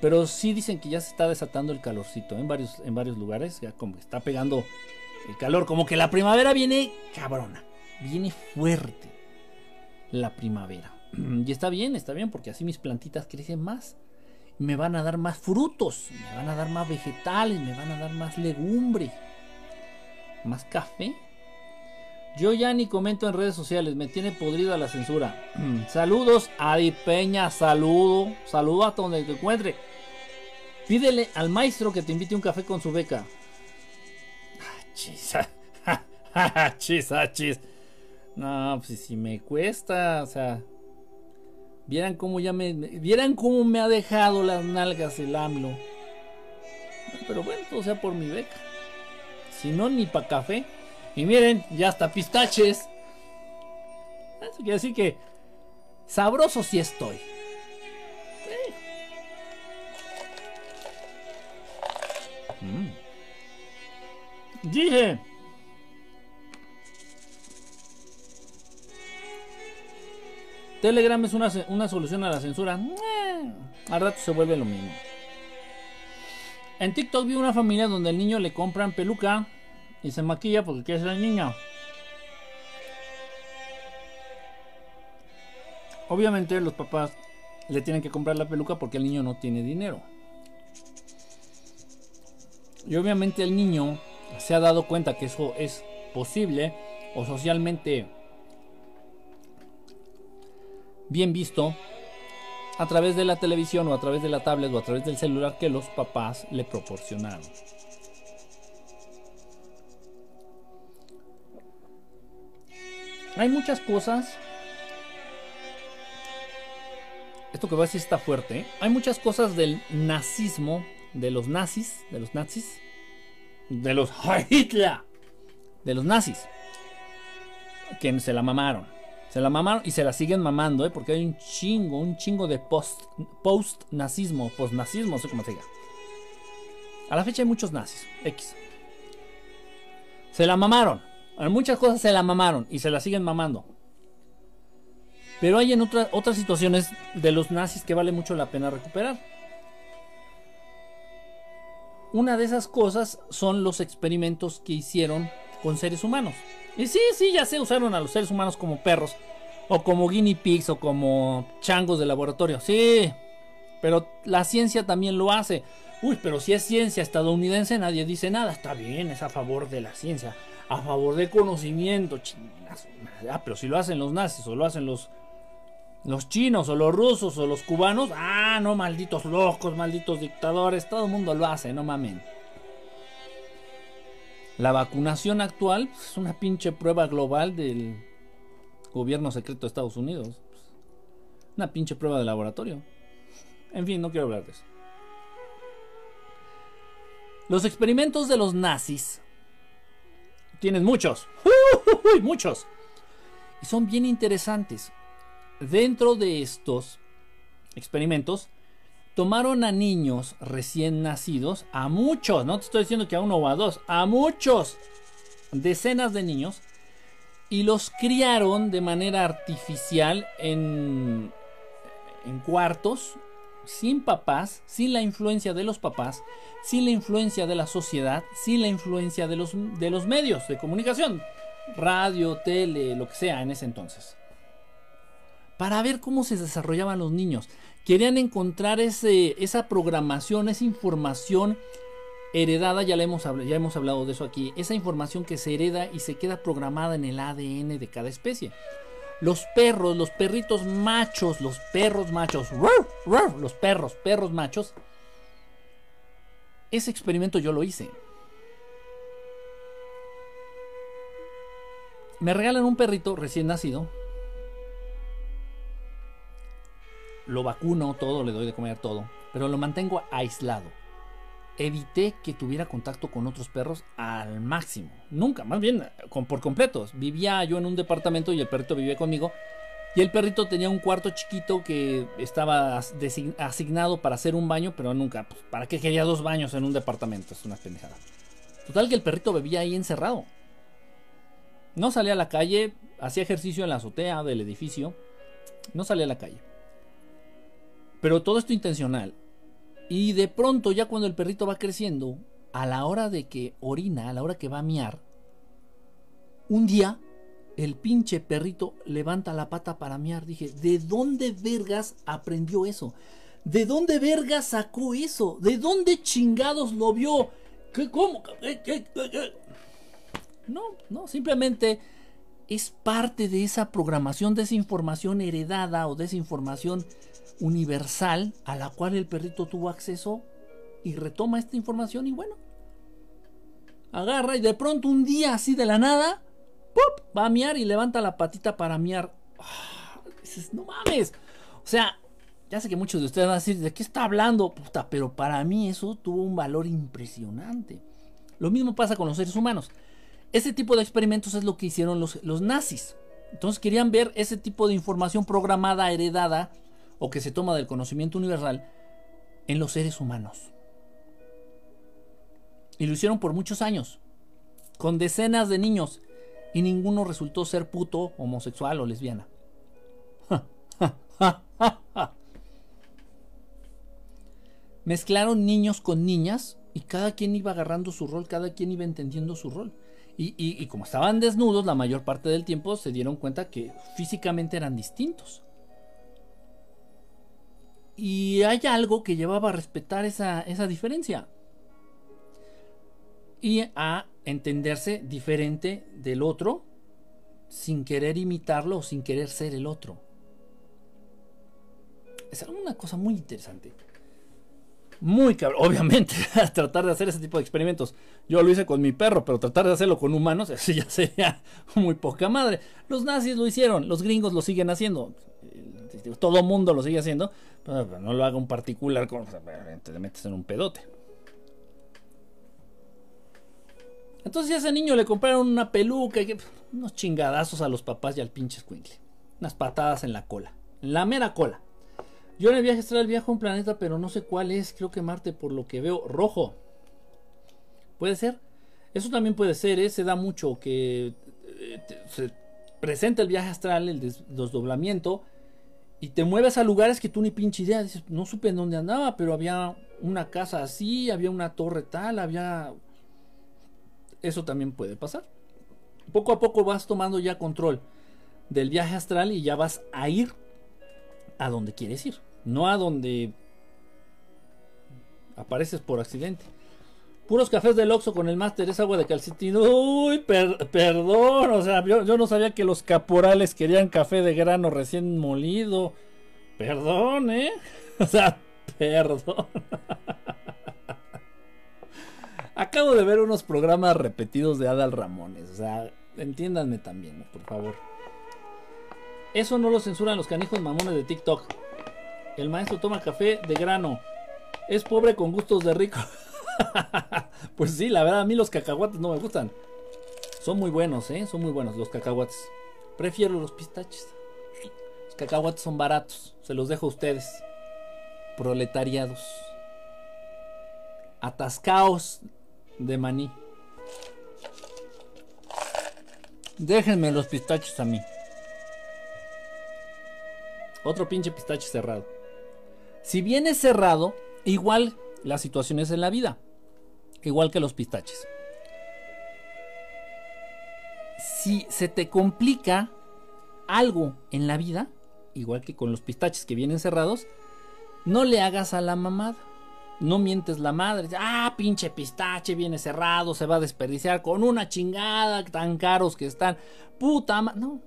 Speaker 1: pero sí dicen que ya se está desatando el calorcito en varios, en varios lugares. Ya como está pegando el calor. Como que la primavera viene cabrona. Viene fuerte. La primavera. Y está bien, está bien, porque así mis plantitas crecen más. Me van a dar más frutos. Me van a dar más vegetales. Me van a dar más legumbre. Más café. Yo ya ni comento en redes sociales, me tiene podrida la censura. Saludos a Di Peña, saludo, saludo hasta donde te encuentre. Pídele al maestro que te invite un café con su beca. Chis, chis, chis. No, pues si me cuesta, o sea. Vieran cómo ya me. Vieran cómo me ha dejado las nalgas el AMLO. Pero bueno, todo sea por mi beca. Si no, ni para café. Y miren, ya hasta pistaches. Eso quiere decir que sabroso sí estoy. Mm. Dije. Telegram es una, una solución a la censura. Eh, al rato se vuelve lo mismo. En TikTok vi una familia donde al niño le compran peluca y se maquilla porque quiere ser el niño. Obviamente los papás le tienen que comprar la peluca porque el niño no tiene dinero. Y obviamente el niño se ha dado cuenta que eso es posible o socialmente bien visto a través de la televisión o a través de la tablet o a través del celular que los papás le proporcionaron. Hay muchas cosas. Esto que voy a decir está fuerte. ¿eh? Hay muchas cosas del nazismo, de los nazis, de los nazis, de los Hitler, de los nazis, que se la mamaron. Se la mamaron y se la siguen mamando, ¿eh? Porque hay un chingo, un chingo de post, post-nazismo, post-nazismo, no sé cómo se diga. A la fecha hay muchos nazis, X. Se la mamaron. Muchas cosas se la mamaron y se la siguen mamando. Pero hay en otras situaciones de los nazis que vale mucho la pena recuperar. Una de esas cosas son los experimentos que hicieron con seres humanos. Y sí, sí, ya se usaron a los seres humanos como perros, o como guinea pigs, o como changos de laboratorio. Sí, pero la ciencia también lo hace. Uy, pero si es ciencia estadounidense, nadie dice nada. Está bien, es a favor de la ciencia, a favor del conocimiento. Ah, pero si lo hacen los nazis o lo hacen los, los chinos o los rusos o los cubanos, ah, no, malditos locos, malditos dictadores, todo el mundo lo hace, no mamen. La vacunación actual es una pinche prueba global del gobierno secreto de Estados Unidos. Una pinche prueba de laboratorio. En fin, no quiero hablar de eso. Los experimentos de los nazis tienen muchos. muchos. Y son bien interesantes. Dentro de estos experimentos tomaron a niños recién nacidos, a muchos, no te estoy diciendo que a uno o a dos, a muchos, decenas de niños, y los criaron de manera artificial en, en cuartos, sin papás, sin la influencia de los papás, sin la influencia de la sociedad, sin la influencia de los, de los medios de comunicación, radio, tele, lo que sea en ese entonces. Para ver cómo se desarrollaban los niños querían encontrar ese, esa programación, esa información heredada, ya, hemos, ya hemos hablado de eso aquí, esa información que se hereda y se queda programada en el ADN de cada especie. Los perros, los perritos machos, los perros machos, los perros, perros machos, ese experimento yo lo hice. Me regalan un perrito recién nacido, lo vacuno todo, le doy de comer todo, pero lo mantengo aislado. Evité que tuviera contacto con otros perros al máximo. Nunca, más bien por completo. Vivía yo en un departamento y el perrito vivía conmigo. Y el perrito tenía un cuarto chiquito que estaba asignado para hacer un baño, pero nunca. Pues, ¿Para qué quería dos baños en un departamento? Es una pendejada. Total que el perrito vivía ahí encerrado. No salía a la calle, hacía ejercicio en la azotea del edificio. No salía a la calle. Pero todo esto intencional. Y de pronto, ya cuando el perrito va creciendo, a la hora de que orina, a la hora que va a miar, un día el pinche perrito levanta la pata para miar. Dije, ¿de dónde vergas aprendió eso? ¿De dónde vergas sacó eso? ¿De dónde chingados lo vio? ¿Qué, ¿Cómo? No, no, simplemente es parte de esa programación, de esa información heredada o de esa información universal a la cual el perrito tuvo acceso y retoma esta información y bueno, agarra y de pronto un día así de la nada, va a miar y levanta la patita para miar. Ah, dices, no mames. O sea, ya sé que muchos de ustedes van a decir, ¿de qué está hablando? Pero para mí eso tuvo un valor impresionante. Lo mismo pasa con los seres humanos. Ese tipo de experimentos es lo que hicieron los, los nazis. Entonces querían ver ese tipo de información programada, heredada, o que se toma del conocimiento universal en los seres humanos. Y lo hicieron por muchos años, con decenas de niños, y ninguno resultó ser puto, homosexual o lesbiana. Mezclaron niños con niñas y cada quien iba agarrando su rol, cada quien iba entendiendo su rol. Y, y, como estaban desnudos la mayor parte del tiempo, se dieron cuenta que físicamente eran distintos. Y hay algo que llevaba a respetar esa, esa diferencia. Y a entenderse diferente del otro sin querer imitarlo o sin querer ser el otro. Es una cosa muy interesante. Muy cabrón. Obviamente, tratar de hacer ese tipo de experimentos. Yo lo hice con mi perro, pero tratar de hacerlo con humanos, eso ya sería muy poca madre. Los nazis lo hicieron, los gringos lo siguen haciendo. Todo mundo lo sigue haciendo. No lo haga un particular, con, te metes en un pedote. Entonces a ese niño le compraron una peluca y unos chingadazos a los papás y al pinche squinkle. unas patadas en la cola, en la mera cola. Yo en el viaje astral viajo a un planeta, pero no sé cuál es, creo que Marte por lo que veo, rojo. ¿Puede ser? Eso también puede ser, ¿eh? se da mucho que eh, se presenta el viaje astral, el desdoblamiento, y te mueves a lugares que tú ni pinche idea, dices, no supe en dónde andaba, pero había una casa así, había una torre tal, había... Eso también puede pasar. Poco a poco vas tomando ya control del viaje astral y ya vas a ir a donde quieres ir, no a donde apareces por accidente. Puros cafés del Oxxo con el máster es agua de calcetín. Uy, perdón, o sea, yo, yo, no sabía que los caporales querían café de grano recién molido. Perdón, ¿eh? O sea, perdón. Acabo de ver unos programas repetidos de Adal Ramones. O sea, entiéndanme también, por favor. Eso no lo censuran los canijos mamones de TikTok. El maestro toma café de grano. Es pobre con gustos de rico. pues sí, la verdad, a mí los cacahuates no me gustan. Son muy buenos, ¿eh? Son muy buenos los cacahuates. Prefiero los pistaches. Los cacahuates son baratos. Se los dejo a ustedes. Proletariados. Atascaos de maní. Déjenme los pistachos a mí. Otro pinche pistache cerrado. Si viene cerrado, igual la situación es en la vida igual que los pistaches. Si se te complica algo en la vida, igual que con los pistaches que vienen cerrados, no le hagas a la mamada. No mientes la madre. Ah, pinche pistache viene cerrado, se va a desperdiciar con una chingada tan caros que están. Puta madre. No.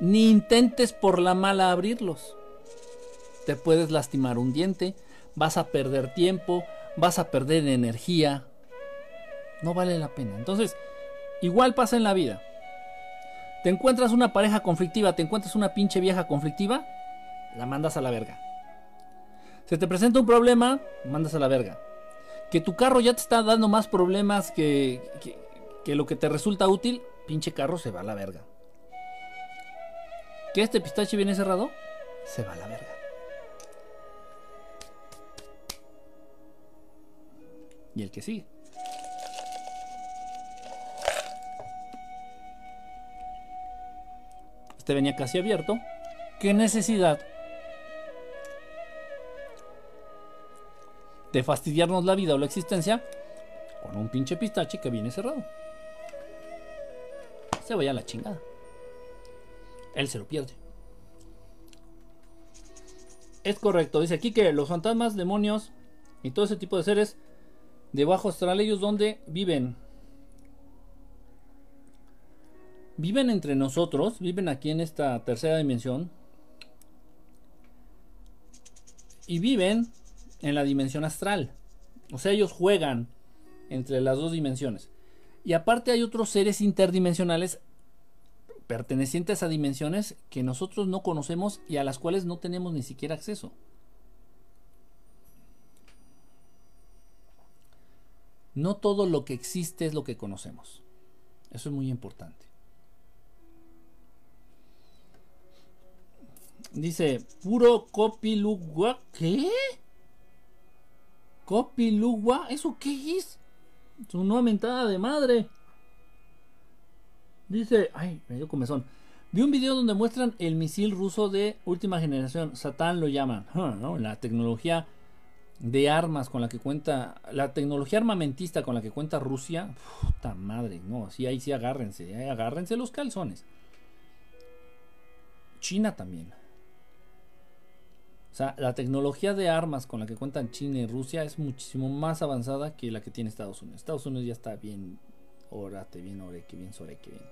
Speaker 1: Ni intentes por la mala abrirlos. Te puedes lastimar un diente, vas a perder tiempo, vas a perder energía. No vale la pena. Entonces, igual pasa en la vida. Te encuentras una pareja conflictiva, te encuentras una pinche vieja conflictiva, la mandas a la verga. Se te presenta un problema, mandas a la verga. Que tu carro ya te está dando más problemas que, que, que lo que te resulta útil, pinche carro se va a la verga. Que este pistache viene cerrado, se va a la verga. Y el que sigue. Este venía casi abierto. ¿Qué necesidad de fastidiarnos la vida o la existencia con un pinche pistache que viene cerrado? Se vaya a la chingada. Él se lo pierde. Es correcto, dice aquí que los fantasmas, demonios y todo ese tipo de seres Debajo astral ellos donde viven. Viven entre nosotros, viven aquí en esta tercera dimensión. Y viven en la dimensión astral. O sea, ellos juegan entre las dos dimensiones. Y aparte hay otros seres interdimensionales pertenecientes a dimensiones que nosotros no conocemos y a las cuales no tenemos ni siquiera acceso. No todo lo que existe es lo que conocemos. Eso es muy importante. Dice, puro copilugua. ¿Qué? ¿Copilugua? ¿Eso qué es? Es una mentada de madre. Dice, ay, me dio comezón. Vi un video donde muestran el misil ruso de última generación. Satán lo llaman. La tecnología de armas con la que cuenta, la tecnología armamentista con la que cuenta Rusia, puta madre, no, sí, ahí sí agárrense, ahí agárrense los calzones. China también. O sea, la tecnología de armas con la que cuentan China y Rusia es muchísimo más avanzada que la que tiene Estados Unidos. Estados Unidos ya está bien orate, bien oreque, bien soreque, bien.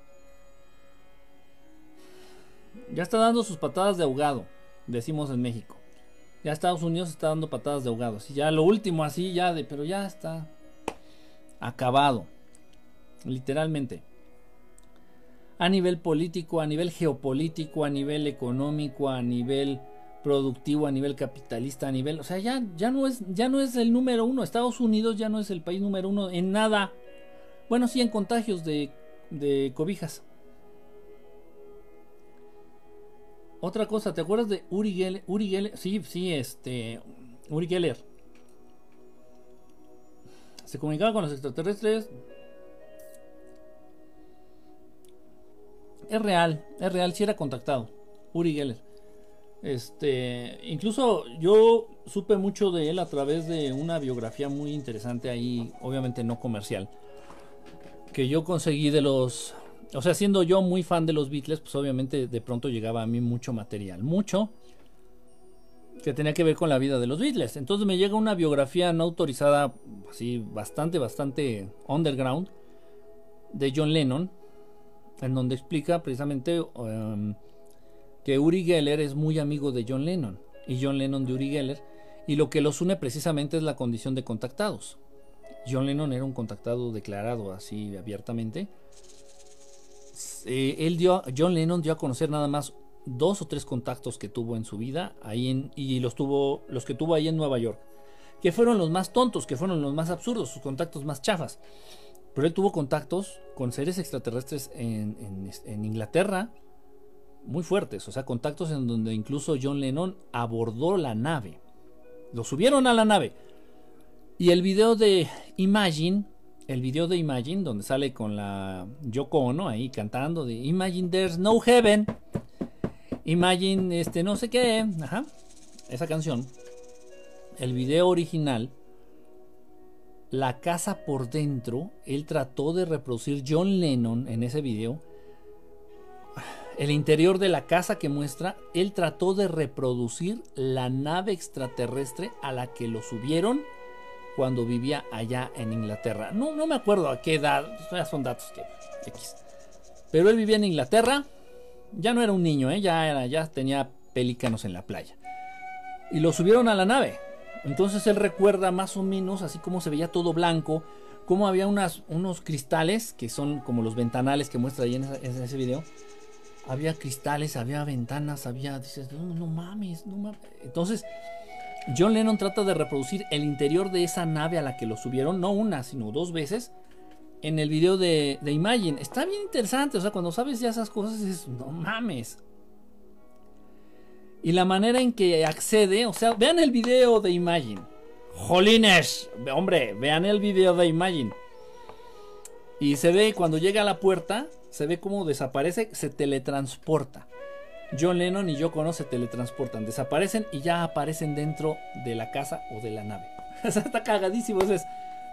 Speaker 1: Ya está dando sus patadas de ahogado, decimos en México. Ya Estados Unidos está dando patadas de ahogados. Y ya lo último así, ya de, pero ya está acabado. Literalmente. A nivel político, a nivel geopolítico, a nivel económico, a nivel productivo, a nivel capitalista, a nivel, o sea, ya, ya no es, ya no es el número uno. Estados Unidos ya no es el país número uno en nada. Bueno, sí en contagios de, de cobijas. Otra cosa, ¿te acuerdas de Uri Geller? Uri Geller, sí, sí, este. Uri Geller. Se comunicaba con los extraterrestres. Es real, es real, si era contactado. Uri Geller. Este, incluso yo supe mucho de él a través de una biografía muy interesante ahí, obviamente no comercial, que yo conseguí de los, o sea, siendo yo muy fan de los Beatles, pues obviamente de pronto llegaba a mí mucho material, mucho que tenía que ver con la vida de los Beatles. Entonces me llega una biografía no autorizada, así bastante, bastante underground, de John Lennon, en donde explica precisamente um, que Uri Geller es muy amigo de John Lennon y John Lennon de Uri Geller y lo que los une precisamente es la condición de contactados. John Lennon era un contactado declarado así abiertamente. Eh, él dio, John Lennon dio a conocer nada más dos o tres contactos que tuvo en su vida ahí en, y los tuvo los que tuvo ahí en Nueva York, que fueron los más tontos, que fueron los más absurdos, sus contactos más chafas. Pero él tuvo contactos con seres extraterrestres en, en Inglaterra, muy fuertes, o sea, contactos en donde incluso John Lennon abordó la nave. Lo subieron a la nave. Y el video de Imagine, el video de Imagine, donde sale con la Yoko Ono ahí cantando de Imagine There's No Heaven. Imagine este no sé qué, ajá, esa canción. El video original la casa por dentro, él trató de reproducir John Lennon en ese video el interior de la casa que muestra, él trató de reproducir la nave extraterrestre a la que lo subieron cuando vivía allá en Inglaterra. No, no me acuerdo a qué edad, son datos que X. Pero él vivía en Inglaterra, ya no era un niño, ¿eh? ya, era, ya tenía pelícanos en la playa. Y lo subieron a la nave. Entonces él recuerda más o menos así como se veía todo blanco, como había unas, unos cristales que son como los ventanales que muestra ahí en, en ese video había cristales, había ventanas, había, dices, no, mames, no mames. Entonces, John Lennon trata de reproducir el interior de esa nave a la que lo subieron, no una, sino dos veces, en el video de, de Imagine. Está bien interesante, o sea, cuando sabes ya esas cosas, dices, no mames. Y la manera en que accede, o sea, vean el video de Imagine. Jolines, hombre, vean el video de Imagine. Y se ve cuando llega a la puerta, se ve cómo desaparece, se teletransporta. John Lennon y Yoko se teletransportan, desaparecen y ya aparecen dentro de la casa o de la nave. o sea, está cagadísimo. es,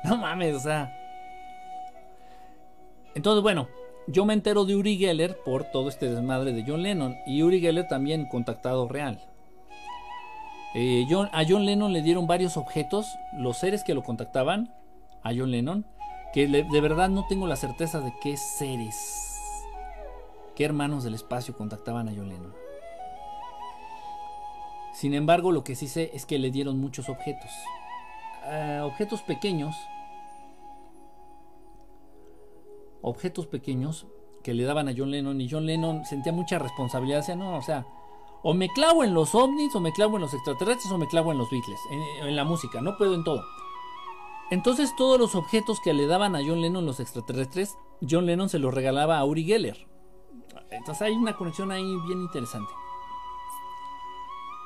Speaker 1: no mames, o sea. Entonces, bueno, yo me entero de Uri Geller por todo este desmadre de John Lennon. Y Uri Geller también contactado real. Eh, a John Lennon le dieron varios objetos, los seres que lo contactaban a John Lennon, que de verdad no tengo la certeza de qué seres qué hermanos del espacio contactaban a John Lennon. Sin embargo, lo que sí sé es que le dieron muchos objetos. Eh, objetos pequeños. Objetos pequeños que le daban a John Lennon y John Lennon sentía mucha responsabilidad. Decía, o sea, o me clavo en los ovnis, o me clavo en los extraterrestres, o me clavo en los Beatles, en, en la música, no puedo en todo. Entonces todos los objetos que le daban a John Lennon los extraterrestres, John Lennon se los regalaba a Uri Geller. Entonces hay una conexión ahí bien interesante.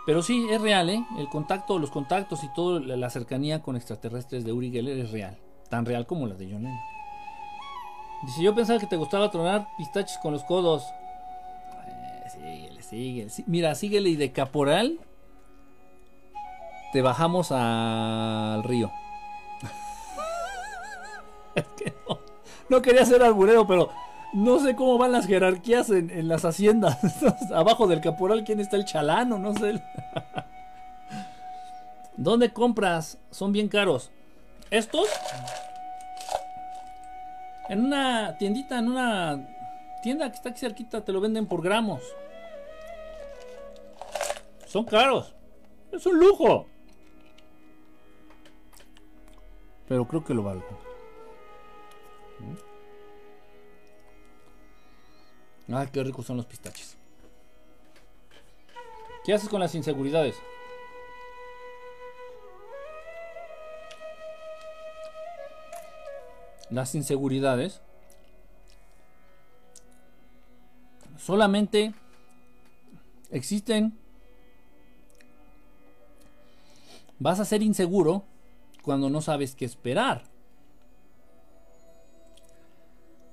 Speaker 1: Pero sí, es real, ¿eh? El contacto, los contactos y toda la cercanía con extraterrestres de Uri Geller es real. Tan real como la de John Lennon. Dice, yo pensaba que te gustaba tronar pistaches con los codos. Eh, síguele, síguele. mira, síguele y de caporal te bajamos al río. es que no, no quería ser alburero, pero no sé cómo van las jerarquías en, las haciendas. Abajo del caporal, ¿quién está el chalano? No sé. ¿Dónde compras? Son bien caros. ¿Estos? En una tiendita, en una tienda que está aquí cerquita, te lo venden por gramos. Son caros. Es un lujo. Pero creo que lo valgo. Ah, qué ricos son los pistaches. ¿Qué haces con las inseguridades? Las inseguridades solamente Existen. Vas a ser inseguro cuando no sabes qué esperar.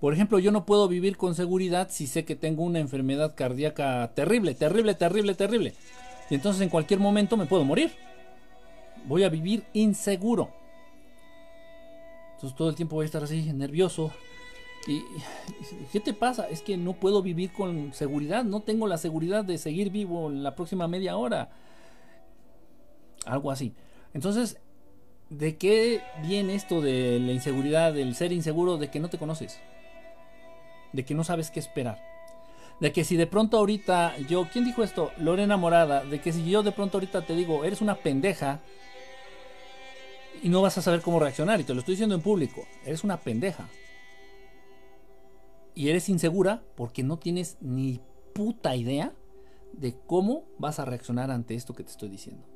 Speaker 1: Por ejemplo, yo no puedo vivir con seguridad si sé que tengo una enfermedad cardíaca terrible, terrible, terrible, terrible. Y entonces en cualquier momento me puedo morir. Voy a vivir inseguro. Entonces todo el tiempo voy a estar así, nervioso. ¿Y qué te pasa? Es que no puedo vivir con seguridad. No tengo la seguridad de seguir vivo en la próxima media hora. Algo así. Entonces, ¿de qué viene esto de la inseguridad, del ser inseguro, de que no te conoces? De que no sabes qué esperar. De que si de pronto ahorita yo, ¿quién dijo esto? Lorena Morada, de que si yo de pronto ahorita te digo, eres una pendeja, y no vas a saber cómo reaccionar, y te lo estoy diciendo en público, eres una pendeja. Y eres insegura porque no tienes ni puta idea de cómo vas a reaccionar ante esto que te estoy diciendo.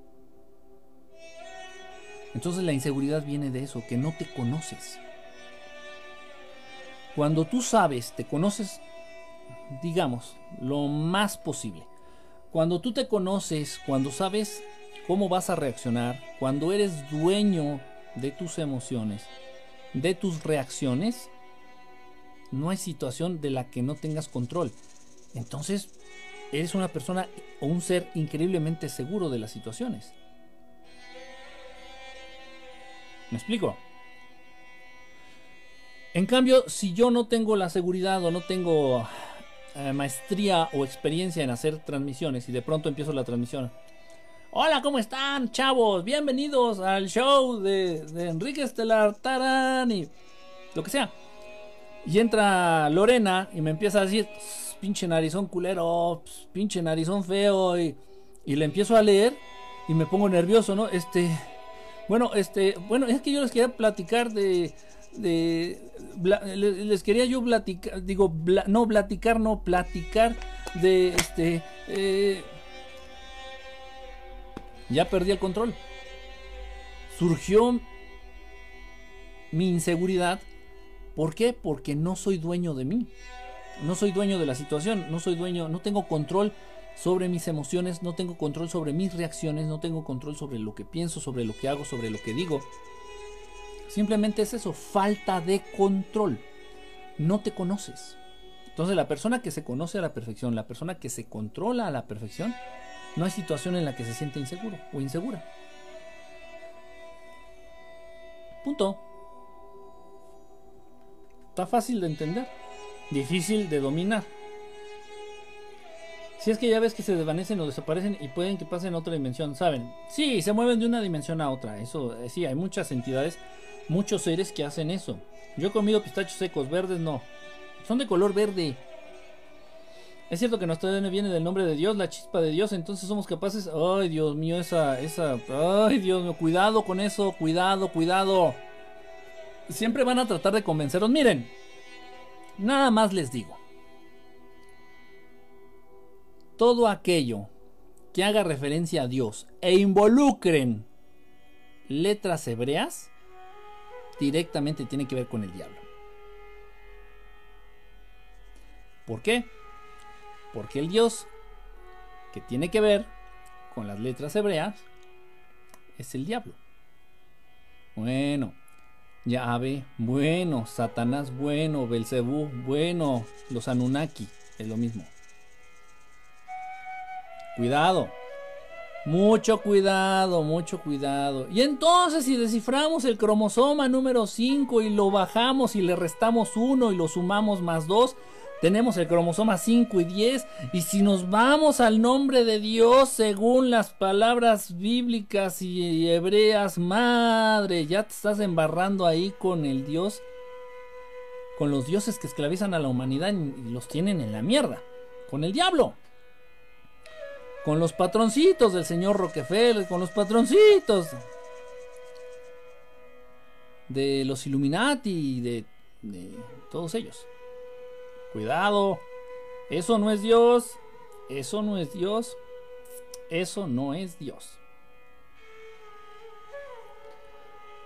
Speaker 1: Entonces la inseguridad viene de eso, que no te conoces. Cuando tú sabes, te conoces, digamos, lo más posible. Cuando tú te conoces, cuando sabes cómo vas a reaccionar, cuando eres dueño de tus emociones, de tus reacciones, no hay situación de la que no tengas control. Entonces, eres una persona o un ser increíblemente seguro de las situaciones. ¿Me explico? En cambio, si yo no tengo la seguridad o no tengo eh, maestría o experiencia en hacer transmisiones y de pronto empiezo la transmisión. Hola, ¿cómo están, chavos? Bienvenidos al show de, Enrique Estelar Tarán y lo que sea. Y entra Lorena y me empieza a decir, pinche narizón culero, pinche narizón feo. Y, y le empiezo a leer y me pongo nervioso, ¿no? Este, bueno, este, bueno, es que yo les quería platicar de, de, les quería yo platicar, digo, no platicar, no platicar de, este, eh, ya perdí el control. Surgió mi inseguridad. ¿Por qué? Porque no soy dueño de mí. No soy dueño de la situación. No soy dueño, no tengo control sobre mis emociones, no tengo control sobre mis reacciones, no tengo control sobre lo que pienso, sobre lo que hago, sobre lo que digo. Simplemente es eso, falta de control. No te conoces. Entonces la persona que se conoce a la perfección, la persona que se controla a la perfección, no hay situación en la que se siente inseguro o insegura. Punto. Está fácil de entender, difícil de dominar. Si es que ya ves que se desvanecen o desaparecen y pueden que pasen a otra dimensión, ¿saben? Sí, se mueven de una dimensión a otra. Eso, eh, sí, hay muchas entidades, muchos seres que hacen eso. Yo he comido pistachos secos, verdes no. Son de color verde. Es cierto que nuestro ADN viene del nombre de Dios, la chispa de Dios, entonces somos capaces. Ay, Dios mío, esa, esa. Ay, Dios mío, cuidado con eso, cuidado, cuidado. Siempre van a tratar de convenceros. Miren, nada más les digo. Todo aquello que haga referencia a Dios e involucren letras hebreas, directamente tiene que ver con el diablo. ¿Por qué? Porque el Dios que tiene que ver con las letras hebreas es el diablo. Bueno, Yahvé, bueno, Satanás, bueno, Belcebú, bueno, los Anunnaki, es lo mismo. Cuidado, mucho cuidado, mucho cuidado. Y entonces si desciframos el cromosoma número 5 y lo bajamos y le restamos 1 y lo sumamos más 2, tenemos el cromosoma 5 y 10. Y si nos vamos al nombre de Dios según las palabras bíblicas y hebreas, madre, ya te estás embarrando ahí con el Dios, con los dioses que esclavizan a la humanidad y los tienen en la mierda, con el diablo. Con los patroncitos del señor Rockefeller, con los patroncitos de los Illuminati y de, de todos ellos. Cuidado. Eso no es Dios. Eso no es Dios. Eso no es Dios.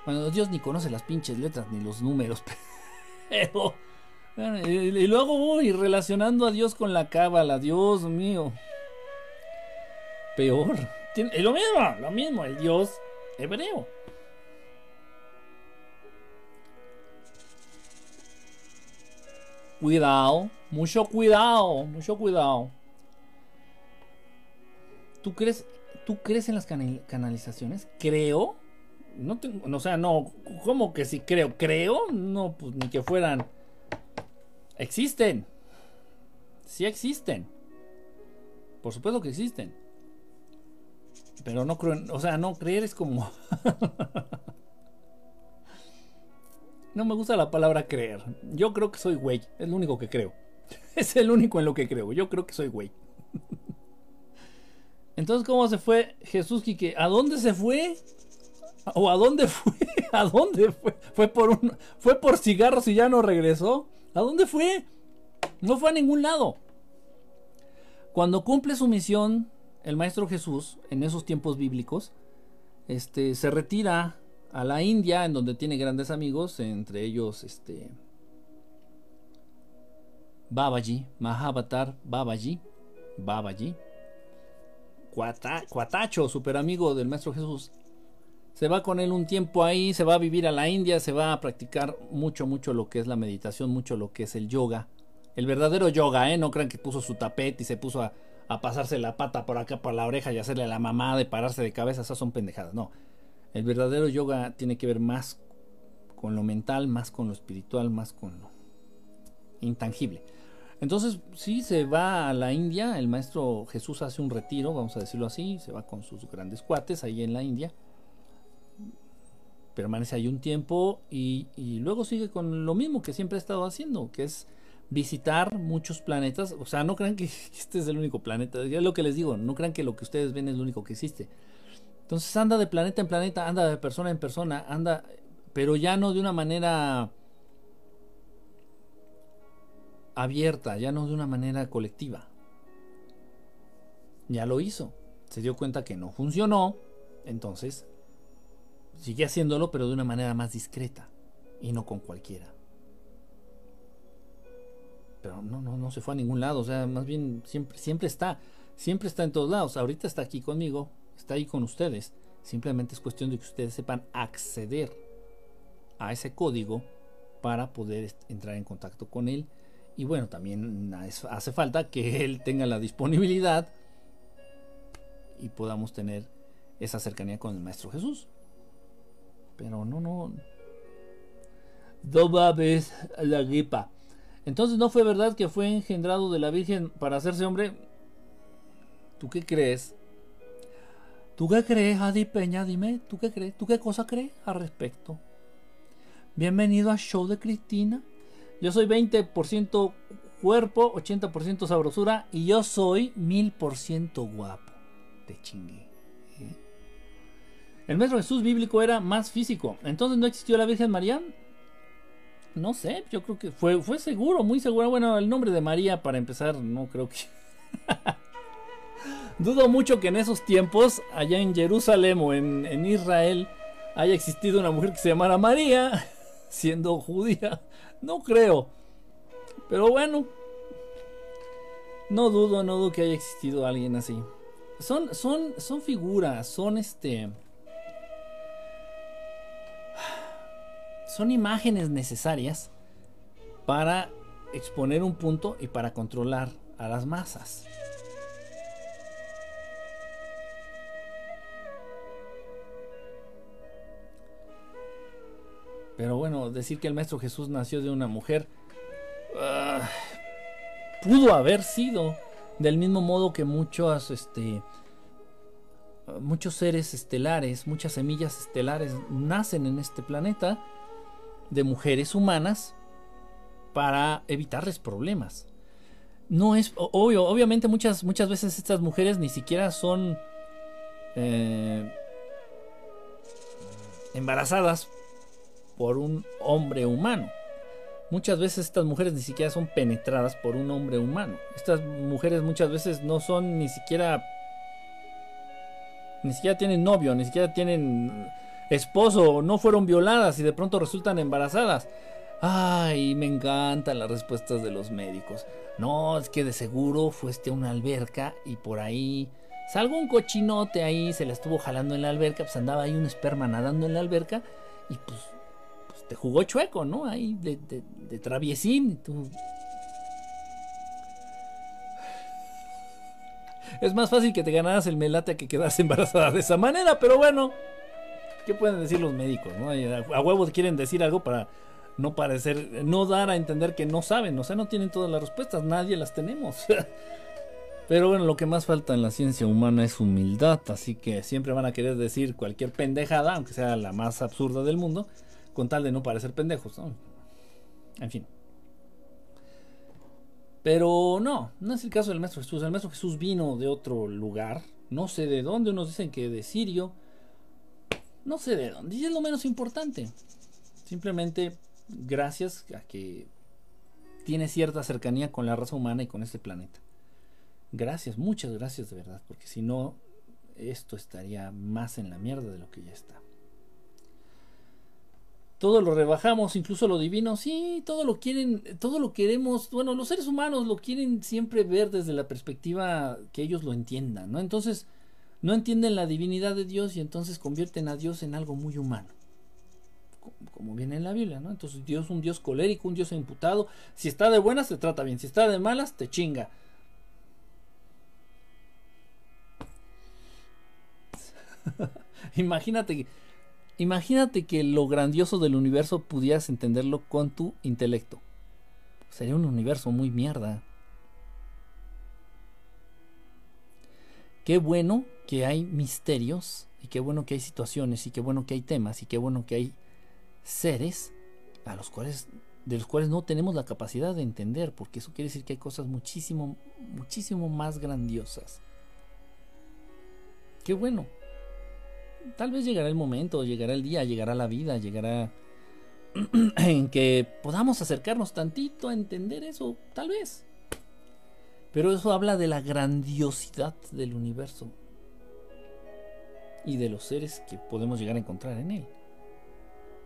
Speaker 1: Bueno, Dios ni conoce las pinches letras ni los números. Pero. y, luego voy relacionando a Dios con la cábala. Dios mío. Peor. Tiene, lo mismo, lo mismo, el Dios hebreo. Cuidado, mucho cuidado, mucho cuidado. ¿Tú crees, tú crees en las canalizaciones? Creo. No tengo, o sea, no, ¿cómo que si creo? Creo, no, pues ni que fueran. Existen. Sí existen. Por supuesto que existen. Pero no creo, o sea, no creer es como... no me gusta la palabra creer. Yo creo que soy güey, es lo único que creo. Es el único en lo que creo. Yo creo que soy güey. Entonces, ¿cómo se fue Jesús Quique? ¿A dónde se fue? ¿O a dónde fue? ¿A dónde fue? ¿Fue por, fue por cigarros y ya no regresó? ¿A dónde fue? No fue a ningún lado. Cuando cumple su misión, el Maestro Jesús, en esos tiempos bíblicos, este, se retira a la India, en donde tiene grandes amigos, entre ellos este, Babaji, Mahavatar Babaji, Babaji, Cuatacho, super amigo del Maestro Jesús. Se va con él un tiempo ahí, se va a vivir a la India, se va a practicar mucho, mucho lo que es la meditación, mucho lo que es el yoga el verdadero yoga, ¿eh? No crean que puso su tapete y se puso a, pasarse la pata por acá por la oreja y hacerle la mamá de pararse de cabeza. Esas son pendejadas. No. El verdadero yoga tiene que ver más con lo mental, más con lo espiritual, más con lo intangible. Entonces, sí, se va a la India. El maestro Jesús hace un retiro, vamos a decirlo así. Se va con sus grandes cuates ahí en la India. Permanece ahí un tiempo y, y luego sigue con lo mismo que siempre ha estado haciendo, que es visitar muchos planetas. O sea, no crean que este es el único planeta. Es lo que les digo, no crean que lo que ustedes ven es lo único que existe. Entonces anda de planeta en planeta, anda de persona en persona, anda, pero ya no de una manera abierta, ya no de una manera colectiva. Ya lo hizo. Se dio cuenta que no funcionó, entonces sigue haciéndolo, pero de una manera más discreta y no con cualquiera pero no, no, no se fue a ningún lado, o sea, más bien siempre, siempre está, siempre está en todos lados, ahorita está aquí conmigo, está ahí con ustedes, simplemente es cuestión de que ustedes sepan acceder a ese código para poder entrar en contacto con él y bueno, también hace falta que él tenga la disponibilidad y podamos tener esa cercanía con el Maestro Jesús. Pero no, no. Dos vez la gripa. Entonces no fue verdad que fue engendrado de la Virgen para hacerse hombre. ¿Tú qué crees? ¿Tú qué crees, Adi Peña? Dime, ¿tú qué crees? ¿Tú qué cosa crees al respecto? Bienvenido a Show de Cristina. Yo soy 20% cuerpo, 80% sabrosura y yo soy 1000% guapo. Te chingue. ¿eh? El maestro Jesús bíblico era más físico. Entonces no existió la Virgen María. No sé, yo creo que fue, fue seguro, muy seguro. Bueno, el nombre de María, para empezar, no creo que. Dudo mucho que en esos tiempos, allá en Jerusalén o en, en Israel, haya existido una mujer que se llamara María, siendo judía. No creo. Pero bueno, no dudo, no dudo que haya existido alguien así. Son, son, son figuras, son este. Son imágenes necesarias para exponer un punto y para controlar a las masas. Pero bueno, decir que el Maestro Jesús nació de una mujer ah, pudo haber sido del mismo modo que muchos, este, muchos seres estelares, muchas semillas estelares nacen en este planeta de mujeres humanas para evitarles problemas. No es obvio, obviamente muchas, muchas veces estas mujeres ni siquiera son eh, embarazadas por un hombre humano. Muchas veces estas mujeres ni siquiera son penetradas por un hombre humano. Estas mujeres muchas veces no son ni siquiera ni siquiera tienen novio, ni siquiera tienen esposo no fueron violadas y de pronto resultan embarazadas. Ay, me encantan las respuestas de los médicos. No, es que de seguro fuiste a una alberca y por ahí Salgo un cochinote ahí, se la estuvo jalando en la alberca, pues andaba ahí un esperma nadando en la alberca y pues, pues te jugó chueco, ¿no? Ahí de, de, de traviesín. Y tú... Es más fácil que te ganaras el melate que quedas embarazada de esa manera, pero bueno, ¿qué pueden decir los médicos? ¿no? A huevos quieren decir algo para no parecer, no dar a entender que no saben, o sea, no tienen todas las respuestas, nadie las tenemos. Pero bueno, lo que más falta en la ciencia humana es humildad, así que siempre van a querer decir cualquier pendejada, aunque sea la más absurda del mundo, con tal de no parecer pendejos, ¿no? En fin. Pero no, no es el caso del Maestro Jesús. El Maestro Jesús vino de otro lugar, no sé de dónde, unos dicen que de Sirio, no sé de dónde, y es lo menos importante. Simplemente gracias a que tiene cierta cercanía con la raza humana y con este planeta. Gracias, muchas gracias de verdad, porque si no, esto estaría más en la mierda de lo que ya está. Todo lo rebajamos, incluso lo divino, sí, todo lo quieren, todo lo queremos, bueno, los seres humanos lo quieren siempre ver desde la perspectiva que ellos lo entiendan, ¿no? Entonces, no entienden la divinidad de Dios y entonces convierten a Dios en algo muy humano como viene en la Biblia, ¿no? Entonces Dios es un Dios colérico, un Dios imputado. Si está de buenas, te trata bien. Si está de malas, te chinga. imagínate, imagínate que lo grandioso del universo pudieras entenderlo con tu intelecto. Sería un universo muy mierda. Qué bueno que hay misterios y qué bueno que hay situaciones y qué bueno que hay temas y qué bueno que hay seres a los cuales de los cuales no tenemos la capacidad de entender, porque eso quiere decir que hay cosas muchísimo muchísimo más grandiosas. Qué bueno. Tal vez llegará el momento, llegará el día, llegará la vida, llegará en que podamos acercarnos tantito a entender eso, tal vez. Pero eso habla de la grandiosidad del universo y de los seres que podemos llegar a encontrar en él.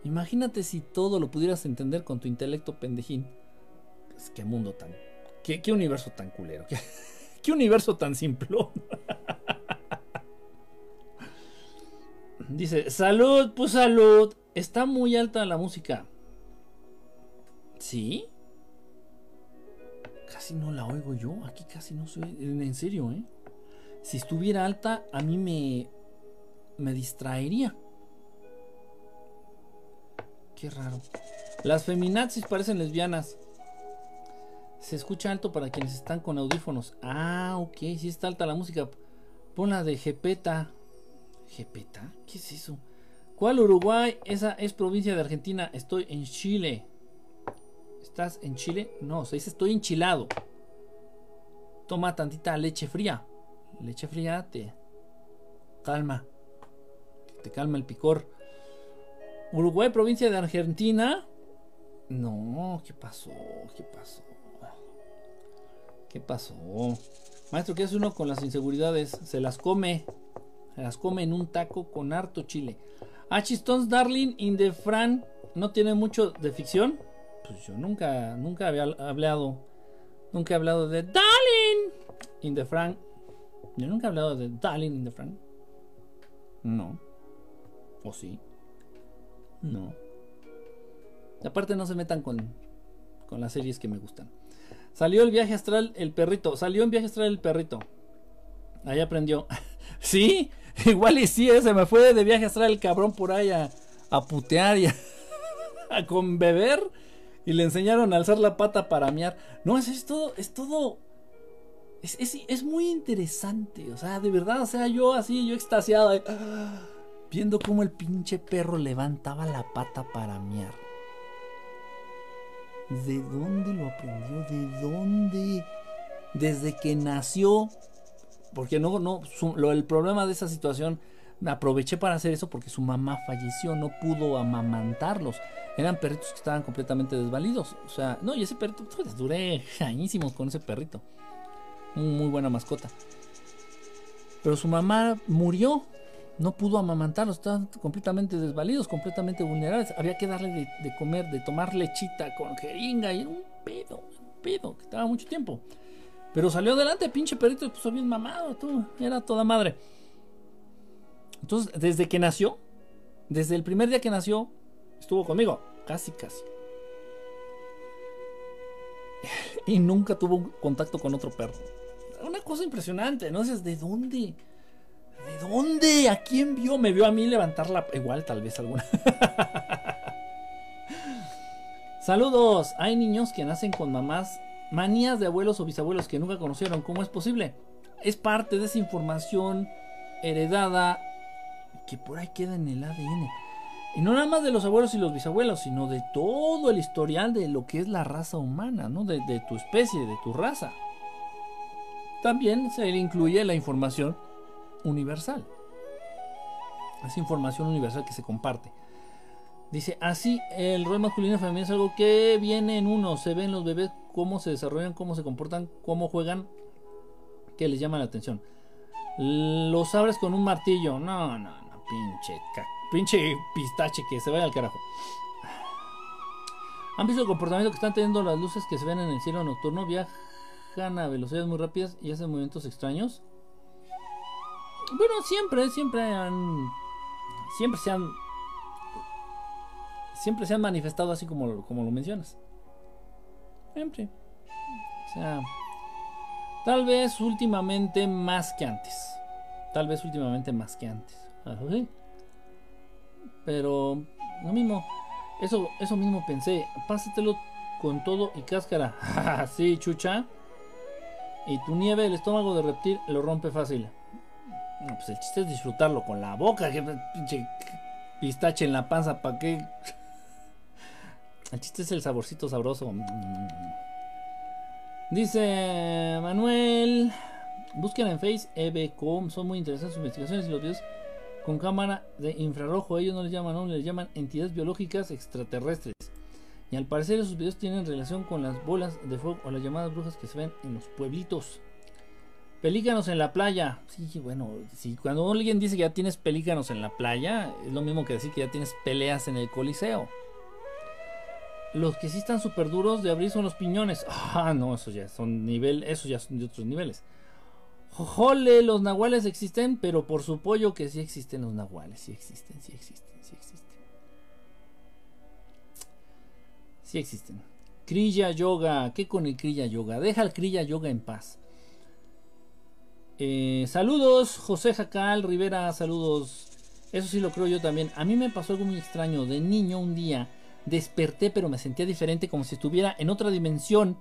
Speaker 1: Imagínate si todo lo pudieras entender con tu intelecto pendejín. Pues, qué mundo tan. Qué, universo tan culero. Qué, universo tan simplón. Dice, salud, pues salud. Está muy alta la música. ¿Sí? Casi no la oigo yo. Aquí casi no soy. En serio, ¿eh? Si estuviera alta, a mí me. Me distraería. Qué raro. Las feminazis parecen lesbianas. Se escucha alto para quienes están con audífonos. Ah, ok, sí está alta la música. Pon la de Jepeta. ¿Jepeta? ¿Qué es eso? ¿Cuál Uruguay? Esa es provincia de Argentina. Estoy en Chile. ¿Estás en Chile? No, se dice estoy enchilado. Toma tantita leche fría. Leche fría te calma. Te calma el picor. Uruguay, provincia de Argentina. No, ¿qué pasó? ¿Qué pasó? ¿Qué pasó? Maestro, ¿qué hace uno con las inseguridades? Se las come. Se las come en un taco con harto chile. Ah, Stones Darling in the Fran. ¿No tiene mucho de ficción? Pues yo nunca, nunca había hablado. Nunca he hablado de Darling in the Fran. Yo nunca he hablado de Darling in the Fran. No. ¿O sí? No. Aparte no se metan con, con las series que me gustan. Salió el viaje astral el perrito. Salió en viaje astral el perrito. Ahí aprendió. sí, igual y sí, eh, se me fue de viaje astral el cabrón por ahí a, putear y a, con beber. Y le enseñaron a alzar la pata para mear. No, es, todo, es todo. Es, muy interesante. O sea, de verdad, o sea, yo así, yo extasiado. Eh viendo cómo el pinche perro levantaba la pata para mear. ¿De dónde lo aprendió? ¿De dónde? Desde que nació. Porque no, no, lo, el problema de esa situación, aproveché para hacer eso porque su mamá falleció, no pudo amamantarlos. Eran perritos que estaban completamente desvalidos. O sea, no, y ese perrito, pues, duré añísimos con ese perrito. muy buena mascota. Pero su mamá murió no pudo amamantarlos, estaban completamente desvalidos, completamente vulnerables. Había que darle de, comer, de tomar lechita con jeringa y era un pedo, un pedo, que estaba mucho tiempo. Pero salió adelante, pinche perrito, puso bien mamado, tú, era toda madre. Entonces, desde que nació, desde el primer día que nació, estuvo conmigo, casi, casi. Y nunca tuvo contacto con otro perro. Una cosa impresionante, ¿no? sé ¿de dónde? ¿De dónde? ¿A quién vio? Me vio a mí levantarla. Igual, tal vez alguna. Saludos. Hay niños que nacen con mamás manías de abuelos o bisabuelos que nunca conocieron. ¿Cómo es posible? Es parte de esa información heredada que por ahí queda en el ADN. Y no nada más de los abuelos y los bisabuelos, sino de todo el historial de lo que es la raza humana, ¿no? De, de tu especie, de tu raza. También se le incluye la información universal. Es información universal que se comparte. Dice, así el rol masculino y femenino es algo que viene en uno. Se ven los bebés cómo se desarrollan, cómo se comportan, cómo juegan, que les llama la atención. Los abres con un martillo. No, no, no, pinche, pinche pistache que se vaya al carajo. ¿Han visto el comportamiento que están teniendo las luces que se ven en el cielo nocturno? Viajan a velocidades muy rápidas y hacen movimientos extraños. Bueno, siempre, siempre han. Siempre se han siempre se han manifestado así como, como lo mencionas. Siempre. O sea, tal vez últimamente más que antes. Tal vez últimamente más que antes. Pero lo mismo. Eso, eso mismo pensé. Pásatelo con todo y cáscara. sí, chucha. Y tu nieve, el estómago de reptil, lo rompe fácil. Pues el chiste es disfrutarlo con la boca. Que pinche pistache en la panza, ¿para qué? El chiste es el saborcito sabroso. Dice Manuel. Busquen en Face EBCOM. Son muy interesantes sus investigaciones y los videos con cámara de infrarrojo. Ellos no les llaman no les llaman entidades biológicas extraterrestres. Y al parecer esos videos tienen relación con las bolas de fuego o las llamadas brujas que se ven en los pueblitos. Pelícanos en la playa. Sí, bueno, si cuando alguien dice que ya tienes pelícanos en la playa, es lo mismo que decir que ya tienes peleas en el coliseo. Los que sí están súper duros de abrir son los piñones. Ah, no, esos ya son nivel, esos ya son de otros niveles. Jole, los nahuales existen, pero por su pollo que sí existen los nahuales, sí existen, sí existen, sí existen. Sí existen. Kriya Yoga, ¿qué con el Kriya Yoga? Deja el Kriya Yoga en paz. Eh, saludos, José Jacal Rivera, saludos. Eso sí lo creo yo también. A mí me pasó algo muy extraño. De niño un día desperté pero me sentía diferente como si estuviera en otra dimensión.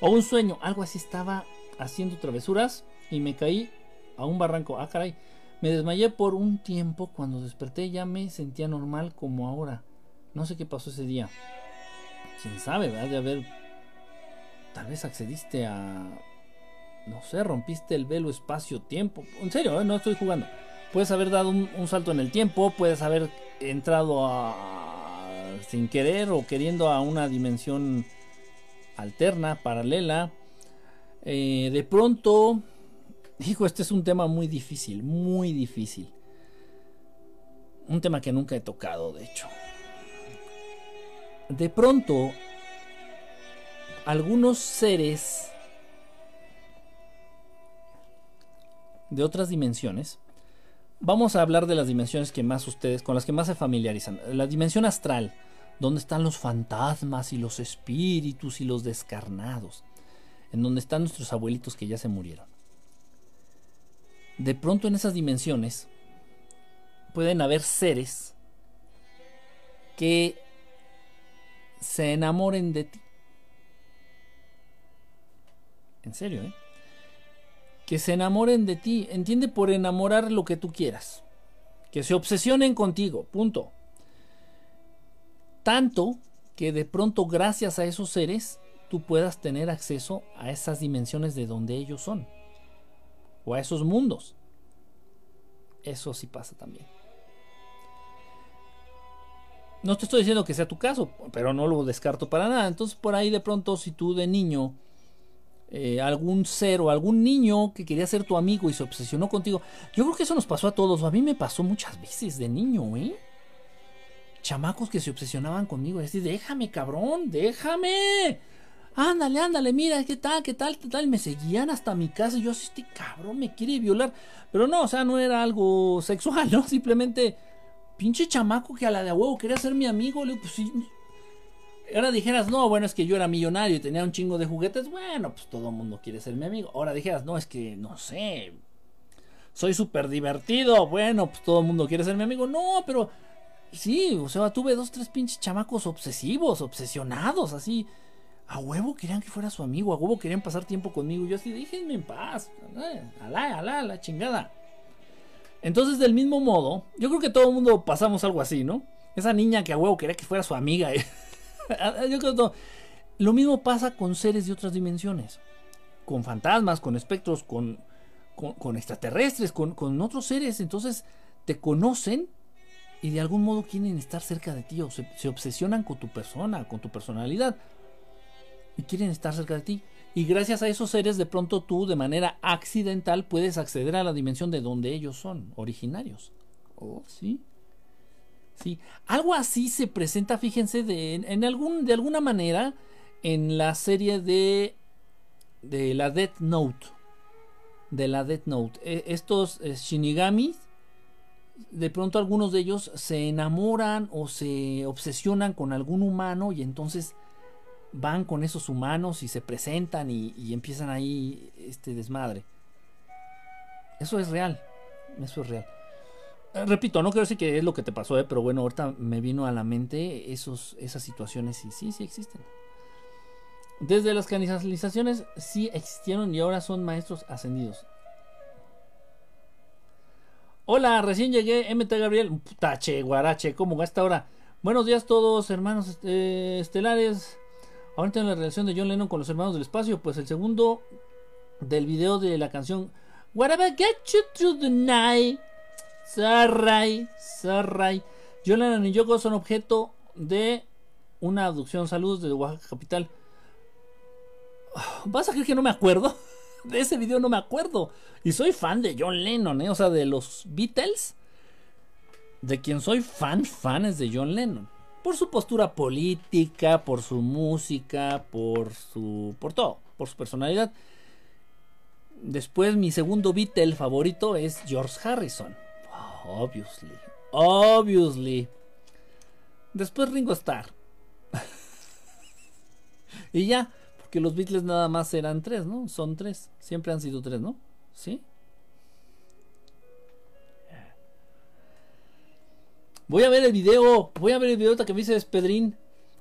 Speaker 1: O un sueño, algo así estaba haciendo travesuras y me caí a un barranco. Ah, caray. Me desmayé por un tiempo. Cuando desperté ya me sentía normal como ahora. No sé qué pasó ese día. Quién sabe, ¿verdad? De haber. Tal vez accediste a. No sé, rompiste el velo espacio-tiempo. En serio, ¿eh? no estoy jugando. Puedes haber dado un, salto en el tiempo, puedes haber entrado a, sin querer o queriendo a una dimensión alterna, paralela. Eh, de pronto, hijo, este es un tema muy difícil, muy difícil. Un tema que nunca he tocado, de hecho. De pronto, algunos seres de otras dimensiones vamos a hablar de las dimensiones que más ustedes, con las que más se familiarizan. La dimensión astral, donde están los fantasmas y los espíritus y los descarnados, en donde están nuestros abuelitos que ya se murieron. De pronto en esas dimensiones pueden haber seres que se enamoren de ti. En serio, ¿eh? Que se enamoren de ti. Entiende por enamorar lo que tú quieras. Que se obsesionen contigo. Punto. Tanto que de pronto gracias a esos seres tú puedas tener acceso a esas dimensiones de donde ellos son. O a esos mundos. Eso sí pasa también. No te estoy diciendo que sea tu caso, pero no lo descarto para nada. Entonces por ahí de pronto si tú de niño eh, algún ser o algún niño que quería ser tu amigo y se obsesionó contigo. Yo creo que eso nos pasó a todos. A mí me pasó muchas veces de niño, ¿eh? Chamacos que se obsesionaban conmigo. Decir, déjame, cabrón, déjame. ándale, ándale, mira, qué tal, qué tal, qué tal. me seguían hasta mi casa y yo este cabrón me quiere violar. Pero no, o sea, no era algo sexual, ¿no? Simplemente, pinche chamaco que a la de huevo quería ser mi amigo. Le pues sí. Ahora dijeras, no, bueno, es que yo era millonario y tenía un chingo de juguetes. Bueno, pues todo el mundo quiere ser mi amigo. Ahora dijeras, no, es que, no sé, soy súper divertido. Bueno, pues todo el mundo quiere ser mi amigo. No, pero sí, o sea, tuve dos, tres pinches chamacos obsesivos, obsesionados, así. A huevo querían que fuera su amigo, a huevo querían pasar tiempo conmigo. Yo así, déjenme en paz. Alá, alá, la chingada. Entonces, del mismo modo, yo creo que todo el mundo pasamos algo así, ¿no? Esa niña que a huevo quería que fuera su amiga. yo creo que Lo mismo pasa con seres de otras dimensiones. Con fantasmas, con espectros, con, con, extraterrestres, con, con, otros seres. Entonces, te conocen y de algún modo quieren estar cerca de ti o se obsesionan con tu persona, con tu personalidad y quieren estar cerca de ti. Y gracias a esos seres de pronto tú de manera accidental puedes acceder a la dimensión de donde ellos son, originarios. Oh, sí. Algo así se presenta, fíjense, de, en algún, de alguna manera en la serie de, de la Death Note. De la Death Note. E, estos eh, Shinigamis, de pronto algunos de ellos se enamoran o se obsesionan con algún humano y entonces van con esos humanos y se presentan y, empiezan ahí este desmadre. Eso es real. Eso es real. Eh, repito, no quiero decir que es lo que te pasó, ¿eh? pero bueno, ahorita me vino a la mente esos, esas situaciones y sí, sí existen. Desde las canalizaciones sí existieron y ahora son maestros ascendidos. Hola, recién llegué, MT Gabriel. Tache, guarache, ¿cómo va esta hora? Buenos días todos, hermanos este, estelares. Ahorita en la relación de John Lennon con los hermanos del espacio, pues el segundo del video de la canción Whatever Get You Through the Night. Sarray, Sarray. John Lennon y Yoko son objeto de una abducción. Saludos desde Oaxaca Capital. ¿Vas a creer que no me acuerdo? De ese video no me acuerdo. Y soy fan de John Lennon, ¿eh? O sea, de los Beatles. De quien soy fan, fan es de John Lennon por su postura política, por su música, por su por todo, por su personalidad. Después mi segundo Beatle favorito es George Harrison. Obviously. Obviously. Después Ringo Starr. y ya, porque los Beatles nada más eran tres, ¿no? Son tres. Siempre han sido tres, ¿no? ¿Sí? Voy a ver el video. Voy a ver el video que me dice Pedrín.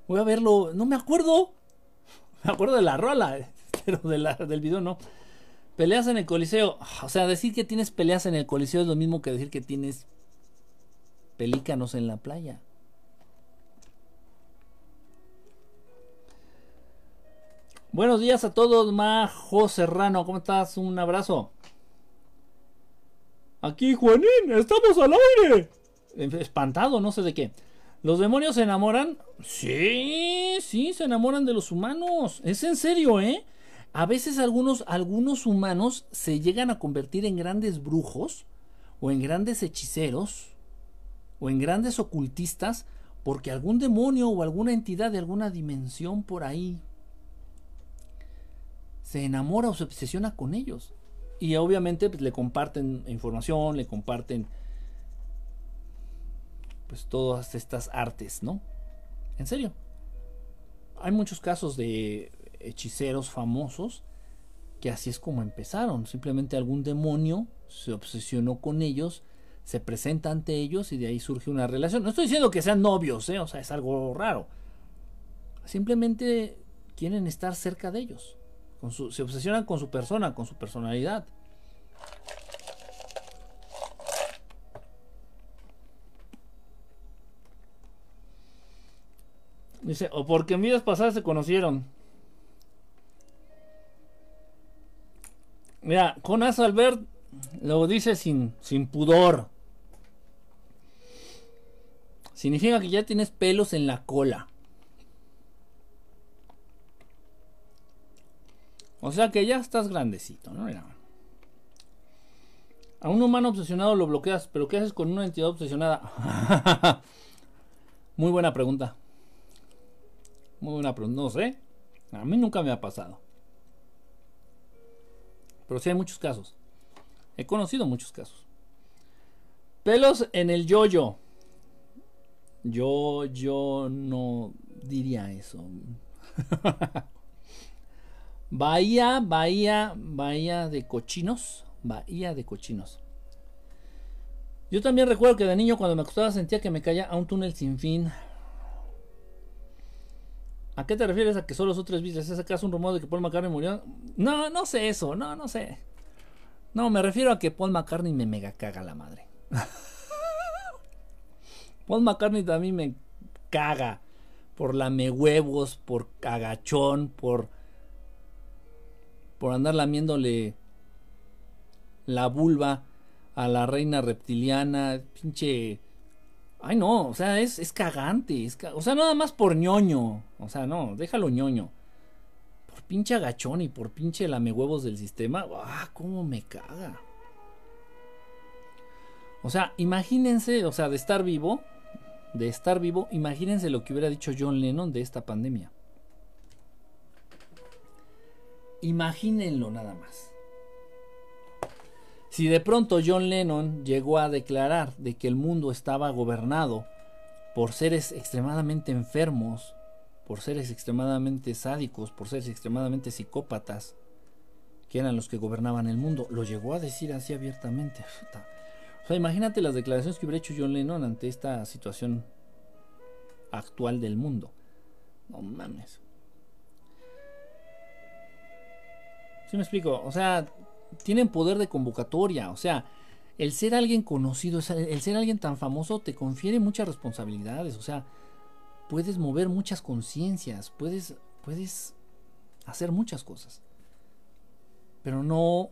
Speaker 1: Voy a verlo. No me acuerdo. Me acuerdo de la rola. Pero del video no. Peleas en el coliseo. O sea, decir que tienes peleas en el coliseo es lo mismo que decir que tienes pelícanos en la playa. Buenos días a todos, Majo Serrano. ¿Cómo estás? Un abrazo. Aquí, Juanín, estamos al aire espantado, no sé de qué. ¿Los demonios se enamoran? Sí, sí, se enamoran de los humanos. Es en serio, ¿eh? A veces algunos, algunos humanos se llegan a convertir en grandes brujos o en grandes hechiceros o en grandes ocultistas porque algún demonio o alguna entidad de alguna dimensión por ahí se enamora o se obsesiona con ellos. Y obviamente pues, le comparten información, le comparten pues todas estas artes, ¿no? En serio. Hay muchos casos de hechiceros famosos que así es como empezaron. Simplemente algún demonio se obsesionó con ellos, se presenta ante ellos y de ahí surge una relación. No estoy diciendo que sean novios, ¿eh? o sea, es algo raro. Simplemente quieren estar cerca de ellos. Se obsesionan con su persona, con su personalidad. Dice, o porque en vidas pasadas se conocieron. Mira, Jonas Albert lo dice sin, sin pudor. Significa que ya tienes pelos en la cola. O sea que ya estás grandecito, ¿no? Mira. A un humano obsesionado lo bloqueas, pero ¿qué haces con una entidad obsesionada? Muy buena pregunta. Muy buena pregunta. No sé. A mí nunca me ha pasado. Pero sí hay muchos casos. He conocido muchos casos. Pelos en el yoyo. Yo, yo no diría eso. bahía, bahía, bahía de cochinos. Bahía de cochinos. Yo también recuerdo que de niño cuando me acostaba sentía que me caía a un túnel sin fin. ¿A qué te refieres a que solo son tres vidas? ¿Es acaso un rumor de que Paul McCartney murió? No, no sé eso, no, no sé. No, me refiero a que Paul McCartney me mega caga la madre. Paul McCartney también me caga. Por lame huevos, por cagachón, por. por andar lamiéndole la vulva a la reina reptiliana. Pinche Ay, no, o sea, es, es cagante. o sea, nada más por ñoño. O sea, no, déjalo ñoño. Por pinche agachón y por pinche huevos del sistema. ¡Ah, cómo me caga! O sea, imagínense, o sea, de estar vivo, de estar vivo, imagínense lo que hubiera dicho John Lennon de esta pandemia. Imagínenlo nada más. Si de pronto John Lennon llegó a declarar de que el mundo estaba gobernado por seres extremadamente enfermos, por seres extremadamente sádicos, por seres extremadamente psicópatas, que eran los que gobernaban el mundo, lo llegó a decir así abiertamente. O sea, imagínate las declaraciones que hubiera hecho John Lennon ante esta situación actual del mundo. No mames. ¿Sí me explico? O sea, tienen poder de convocatoria, o sea, el ser alguien conocido, el ser alguien tan famoso te confiere muchas responsabilidades, o sea, puedes mover muchas conciencias, puedes, puedes hacer muchas cosas, pero no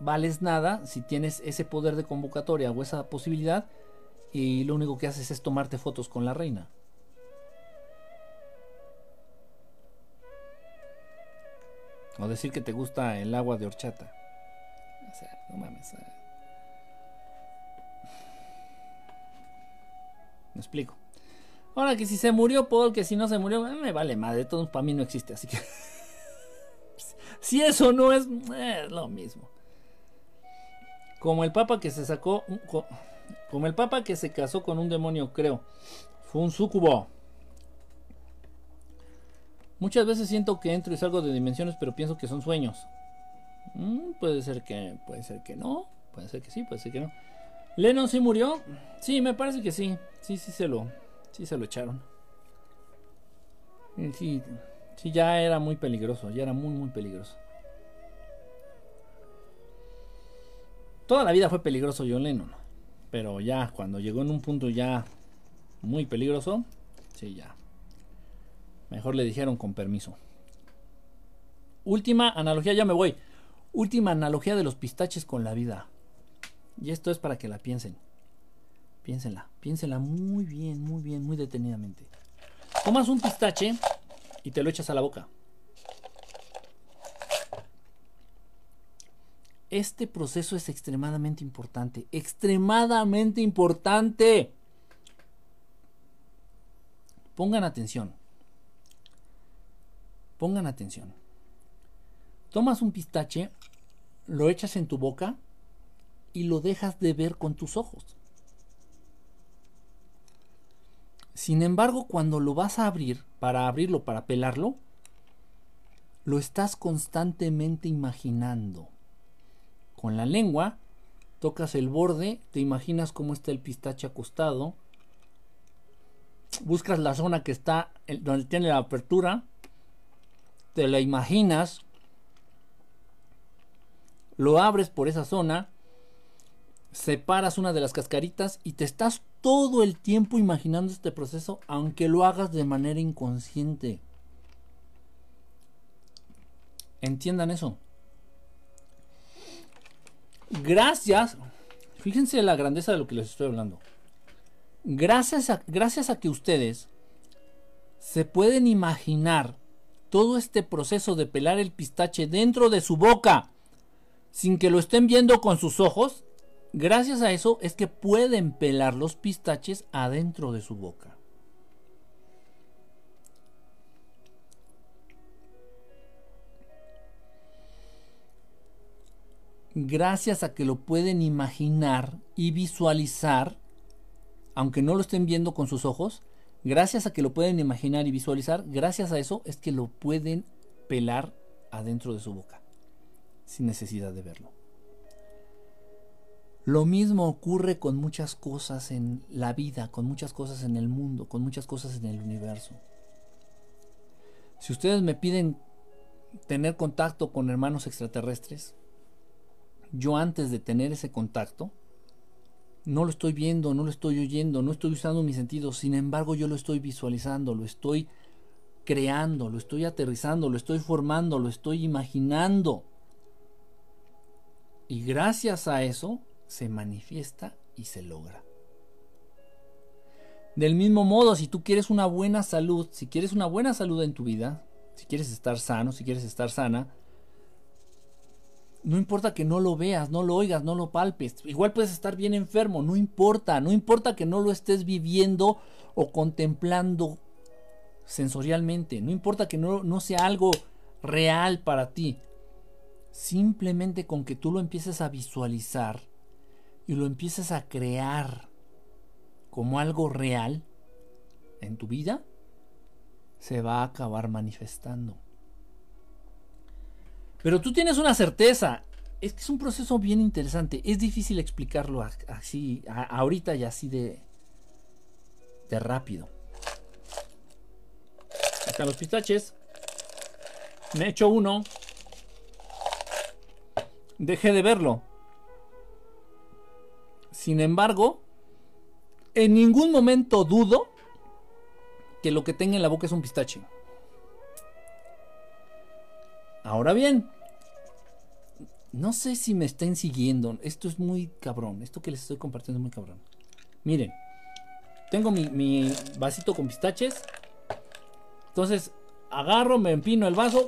Speaker 1: vales nada si tienes ese poder de convocatoria o esa posibilidad y lo único que haces es tomarte fotos con la reina. O decir que te gusta el agua de horchata. O sea, no mames. Eh. Me explico. Ahora que si se murió Paul, que si no se murió, eh, me vale madre. Todo para mí no existe, así que. si eso no es, eh, es lo mismo. Como el papa que se sacó. Como el papa que se casó con un demonio, creo. Fue un sucubo. Muchas veces siento que entro y salgo de dimensiones, pero pienso que son sueños. Mm, puede ser que, puede ser que no, puede ser que sí, puede ser que no. Lennon sí murió. Sí, me parece que sí. Sí, sí se lo, sí se lo echaron. Sí, sí ya era muy peligroso, ya era muy, muy peligroso. Toda la vida fue peligroso John Lennon, pero ya cuando llegó en un punto ya muy peligroso, sí ya Mejor le dijeron con permiso. Última analogía, ya me voy. Última analogía de los pistaches con la vida. Y esto es para que la piensen. Piénsenla, piénsenla muy bien, muy bien, muy detenidamente. Tomas un pistache y te lo echas a la boca. Este proceso es extremadamente importante, extremadamente importante. Pongan atención. Pongan atención. Tomas un pistache, lo echas en tu boca y lo dejas de ver con tus ojos. Sin embargo, cuando lo vas a abrir, para abrirlo, para pelarlo, lo estás constantemente imaginando. Con la lengua, tocas el borde, te imaginas cómo está el pistache acostado, buscas la zona que está donde tiene la apertura, te la imaginas, lo abres por esa zona, separas una de las cascaritas y te estás todo el tiempo imaginando este proceso, aunque lo hagas de manera inconsciente. Entiendan eso. Gracias, fíjense la grandeza de lo que les estoy hablando. Gracias a, gracias a que ustedes se pueden imaginar todo este proceso de pelar el pistache dentro de su boca sin que lo estén viendo con sus ojos, gracias a eso es que pueden pelar los pistaches adentro de su boca. Gracias a que lo pueden imaginar y visualizar, aunque no lo estén viendo con sus ojos, gracias a que lo pueden imaginar y visualizar, gracias a eso es que lo pueden pelar adentro de su boca, sin necesidad de verlo. Lo mismo ocurre con muchas cosas en la vida, con muchas cosas en el mundo, con muchas cosas en el universo. Si ustedes me piden tener contacto con hermanos extraterrestres, yo antes de tener ese contacto, no lo estoy viendo, no lo estoy oyendo, no estoy usando mis sentidos, sin embargo yo lo estoy visualizando, lo estoy creando, lo estoy aterrizando, lo estoy formando, lo estoy imaginando. Y gracias a eso se manifiesta y se logra. Del mismo modo, si tú quieres una buena salud, si quieres una buena salud en tu vida, si quieres estar sano, si quieres estar sana, no importa que no lo veas, no lo oigas, no lo palpes. Igual puedes estar bien enfermo, no importa. No importa que no lo estés viviendo o contemplando sensorialmente. No importa que no, no sea algo real para ti. Simplemente con que tú lo empieces a visualizar y lo empieces a crear como algo real en tu vida, se va a acabar manifestando. Pero tú tienes una certeza. Es que es un proceso bien interesante. Es difícil explicarlo así, ahorita y así de, de rápido. Acá los pistaches. Me he hecho uno. Dejé de verlo. Sin embargo, en ningún momento dudo que lo que tenga en la boca es un pistache. Ahora bien, no sé si me estén siguiendo. Esto es muy cabrón. Esto que les estoy compartiendo es muy cabrón. Miren, tengo mi, vasito con pistaches. Entonces, agarro, me empino el vaso.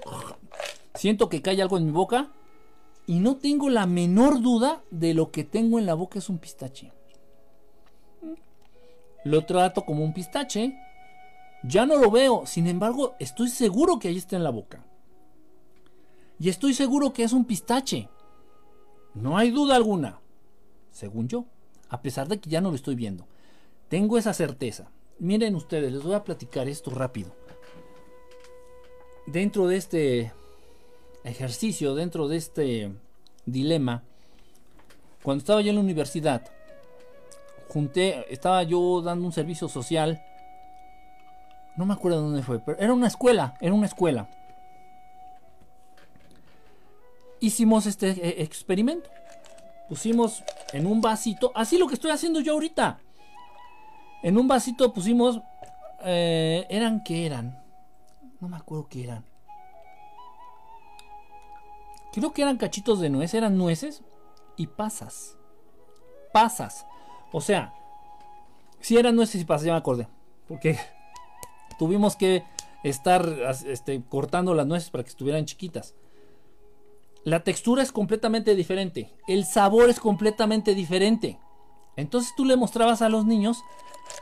Speaker 1: Siento que cae algo en mi boca y no tengo la menor duda de lo que tengo en la boca es un pistache. Lo trato como un pistache. Ya no lo veo, sin embargo, estoy seguro que ahí está en la boca. Y estoy seguro que es un pistache. No hay duda alguna, según yo, a pesar de que ya no lo estoy viendo. Tengo esa certeza. Miren ustedes, les voy a platicar esto rápido. Dentro de este ejercicio, dentro de este dilema, cuando estaba yo en la universidad, junté, estaba yo dando un servicio social, no me acuerdo dónde fue, pero era una escuela, era una escuela. Hicimos este eh, experimento. Pusimos en un vasito, así lo que estoy haciendo yo ahorita. En un vasito pusimos, eh, eran que eran, no me acuerdo qué eran Creo que eran cachitos de nuez, eran nueces y pasas. Pasas. O sea, si eran nueces y pasas, ya me acordé. Porque tuvimos que estar este, cortando las nueces para que estuvieran chiquitas. La textura es completamente diferente. El sabor es completamente diferente. Entonces tú le mostrabas a los niños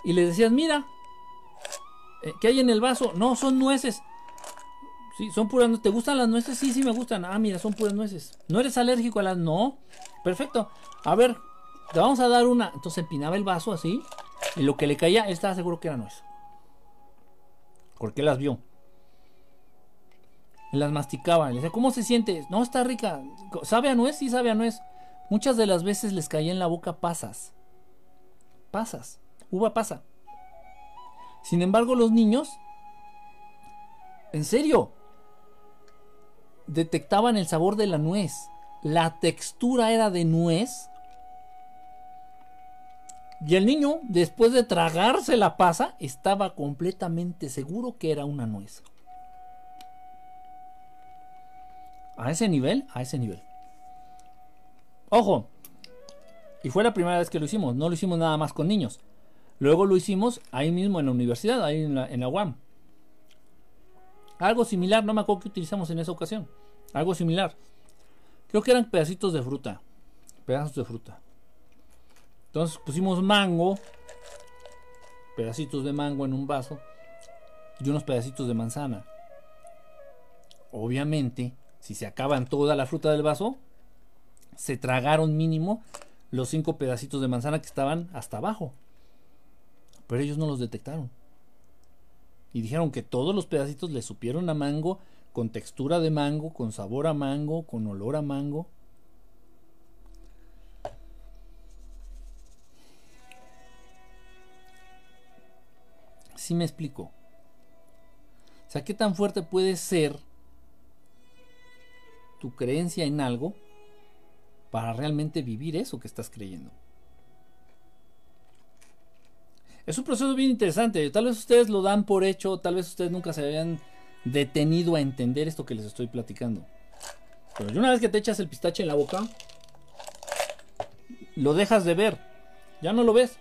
Speaker 1: y les decías, mira, eh, ¿qué hay en el vaso? No, son nueces. Sí, son puras nueces. ¿Te gustan las nueces? Sí, sí me gustan. Ah, mira, son puras nueces. ¿No eres alérgico a las? No. Perfecto. A ver, te vamos a dar una. Entonces empinaba el vaso así. Y lo que le caía, él estaba seguro que era nuez. Porque las vio. Las masticaba. Le decía, ¿cómo se siente? No, está rica. ¿Sabe a nuez? Sí, sabe a nuez. Muchas de las veces les caía en la boca pasas. Pasas. Uva pasa. Sin embargo, los niños. En serio, detectaban el sabor de la nuez. La textura era de nuez. Y el niño, después de tragarse la pasa, estaba completamente seguro que era una nuez. A ese nivel, a ese nivel. Ojo, y fue la primera vez que lo hicimos, no lo hicimos nada más con niños. Luego lo hicimos ahí mismo en la universidad, ahí en la, en la UAM. Algo similar, no me acuerdo que utilizamos en esa ocasión. Algo similar. Creo que eran pedacitos de fruta. Pedazos de fruta. Entonces pusimos mango. Pedacitos de mango en un vaso. Y unos pedacitos de manzana. Obviamente, si se acaban toda la fruta del vaso, se tragaron mínimo los cinco pedacitos de manzana que estaban hasta abajo. Pero ellos no los detectaron. Y dijeron que todos los pedacitos le supieron a mango, con textura de mango, con sabor a mango, con olor a mango. Si me explico. O sea, ¿qué tan fuerte puede ser tu creencia en algo para realmente vivir eso que estás creyendo? Es un proceso bien interesante. Tal vez ustedes lo dan por hecho, tal vez ustedes nunca se habían detenido a entender esto que les estoy platicando. Pero una vez que te echas el pistache en la boca, lo dejas de ver. Ya no lo ves.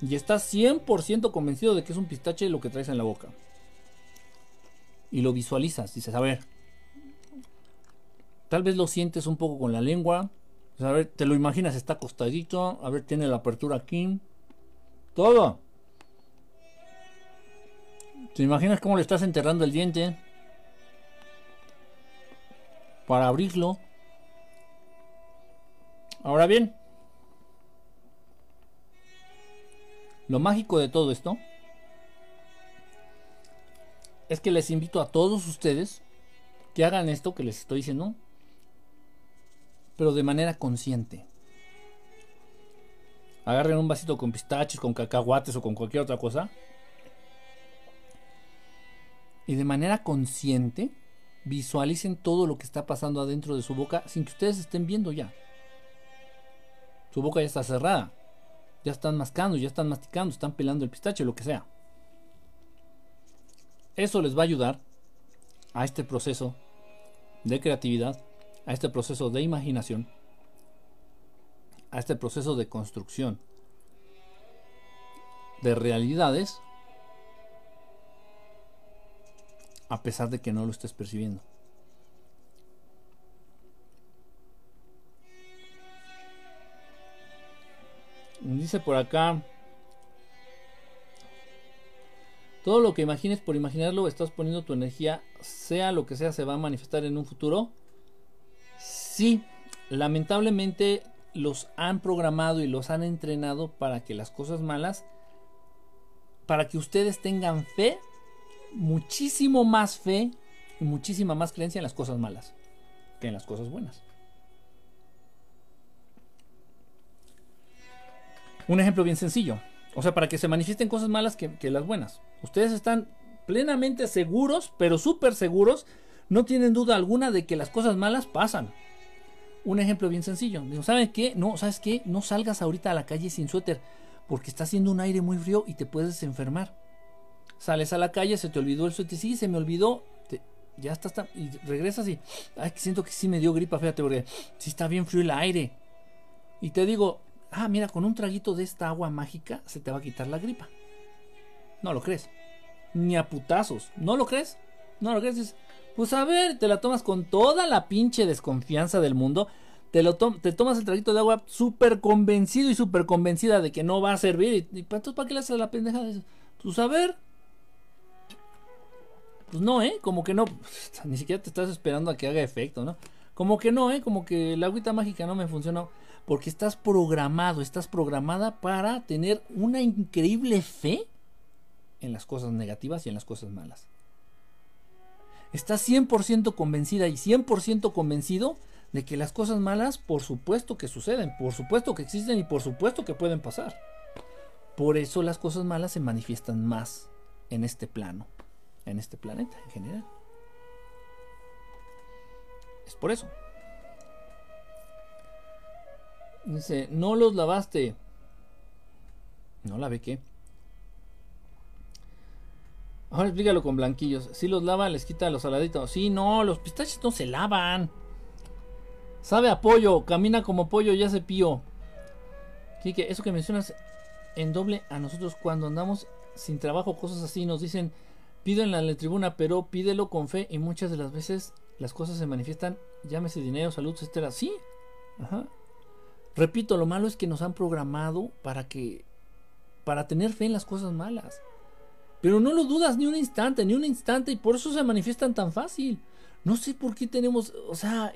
Speaker 1: Y estás 100% convencido de que es un pistache lo que traes en la boca. Y lo visualizas. Dices, a ver. Tal vez lo sientes un poco con la lengua. a ver, te lo imaginas, está acostadito. A ver, tiene la apertura aquí. Todo. ¿Te imaginas cómo le estás enterrando el diente? Para abrirlo. Ahora bien, Lo mágico de todo esto es que les invito a todos ustedes que hagan esto que les estoy diciendo, pero de manera consciente. Agarren un vasito con pistaches, con cacahuates o con cualquier otra cosa. Y de manera consciente visualicen todo lo que está pasando adentro de su boca sin que ustedes estén viendo ya. Su boca ya está cerrada ya están mascando, ya están masticando, están pelando el pistache, lo que sea. Eso les va a ayudar a este proceso de creatividad, a este proceso de imaginación, a este proceso de construcción de realidades, a pesar de que no lo estés percibiendo. Dice por acá. Todo lo que imagines por imaginarlo, estás poniendo tu energía, sea lo que sea, se va a manifestar en un futuro. Sí, lamentablemente los han programado y los han entrenado para que las cosas malas, para que ustedes tengan fe, muchísimo más fe y muchísima más creencia en las cosas malas que en las cosas buenas. Un ejemplo bien sencillo. O sea, para que se manifiesten cosas malas que, las buenas. Ustedes están plenamente seguros, pero súper seguros, no tienen duda alguna de que las cosas malas pasan. Un ejemplo bien sencillo. Digo, ¿sabes qué? No, ¿sabes qué? No salgas ahorita a la calle sin suéter, porque está haciendo un aire muy frío y te puedes enfermar. Sales a la calle, se te olvidó el suéter, sí, se me olvidó, ya está, y regresas y, ay, siento que sí me dio gripa, fíjate, porque sí está bien frío el aire. Y te digo, ah, mira, con un traguito de esta agua mágica se te va a quitar la gripa. No lo crees. Ni a putazos. ¿No lo crees? No lo crees. Pues a ver, te la tomas con toda la pinche desconfianza del mundo. Te, lo te tomas el traguito de agua súper convencido y súper convencida de que no va a servir. ¿Y, entonces para qué le haces la pendeja de eso? Pues a ver. Pues no, ¿eh? Como que no. Ni siquiera te estás esperando a que haga efecto, ¿no? Como que no, ¿eh? Como que la agüita mágica no me funcionó. Porque estás programado, estás programada para tener una increíble fe en las cosas negativas y en las cosas malas. Estás 100% convencida y 100% convencido de que las cosas malas, por supuesto que suceden, por supuesto que existen y por supuesto que pueden pasar. Por eso las cosas malas se manifiestan más en este plano, en este planeta en general. Es por eso. Dice, no los lavaste. No lavé qué. Ahora explícalo con blanquillos. Si los lava, les quita los saladitos. Sí, no, los pistaches no se lavan. Sabe a pollo, camina como pollo, ya se pío. que eso que mencionas en doble a nosotros cuando andamos sin trabajo, cosas así, nos dicen, pídenla en la tribuna, pero pídelo con fe y muchas de las veces las cosas se manifiestan, llámese dinero, salud, etcétera. Sí, ajá. Repito, lo malo es que nos han programado para que para tener fe en las cosas malas. Pero no lo dudas ni un instante, ni un instante y por eso se manifiestan tan fácil. No sé por qué tenemos, o sea,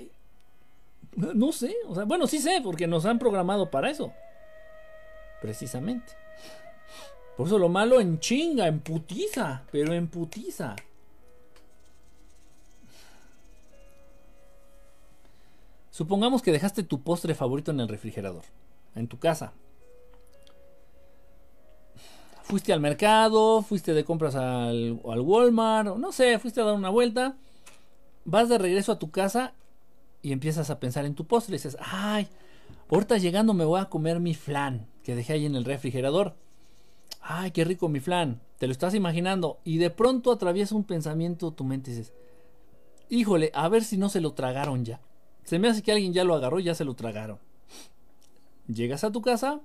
Speaker 1: No sé, o sea, bueno, sí sé, porque nos han programado para eso. Precisamente. Por eso lo malo en chinga, en putiza, pero en putiza. Supongamos que dejaste tu postre favorito en el refrigerador, en tu casa. Fuiste al mercado, fuiste de compras al, al Walmart, no sé, fuiste a dar una vuelta. Vas de regreso a tu casa y empiezas a pensar en tu postre. Y dices, ay, ahorita llegando me voy a comer mi flan que dejé ahí en el refrigerador. Ay, qué rico mi flan. Te lo estás imaginando. Y de pronto atraviesa un pensamiento tu mente y dices, híjole, a ver si no se lo tragaron ya. Se me hace que alguien ya lo agarró y ya se lo tragaron. Llegas a tu casa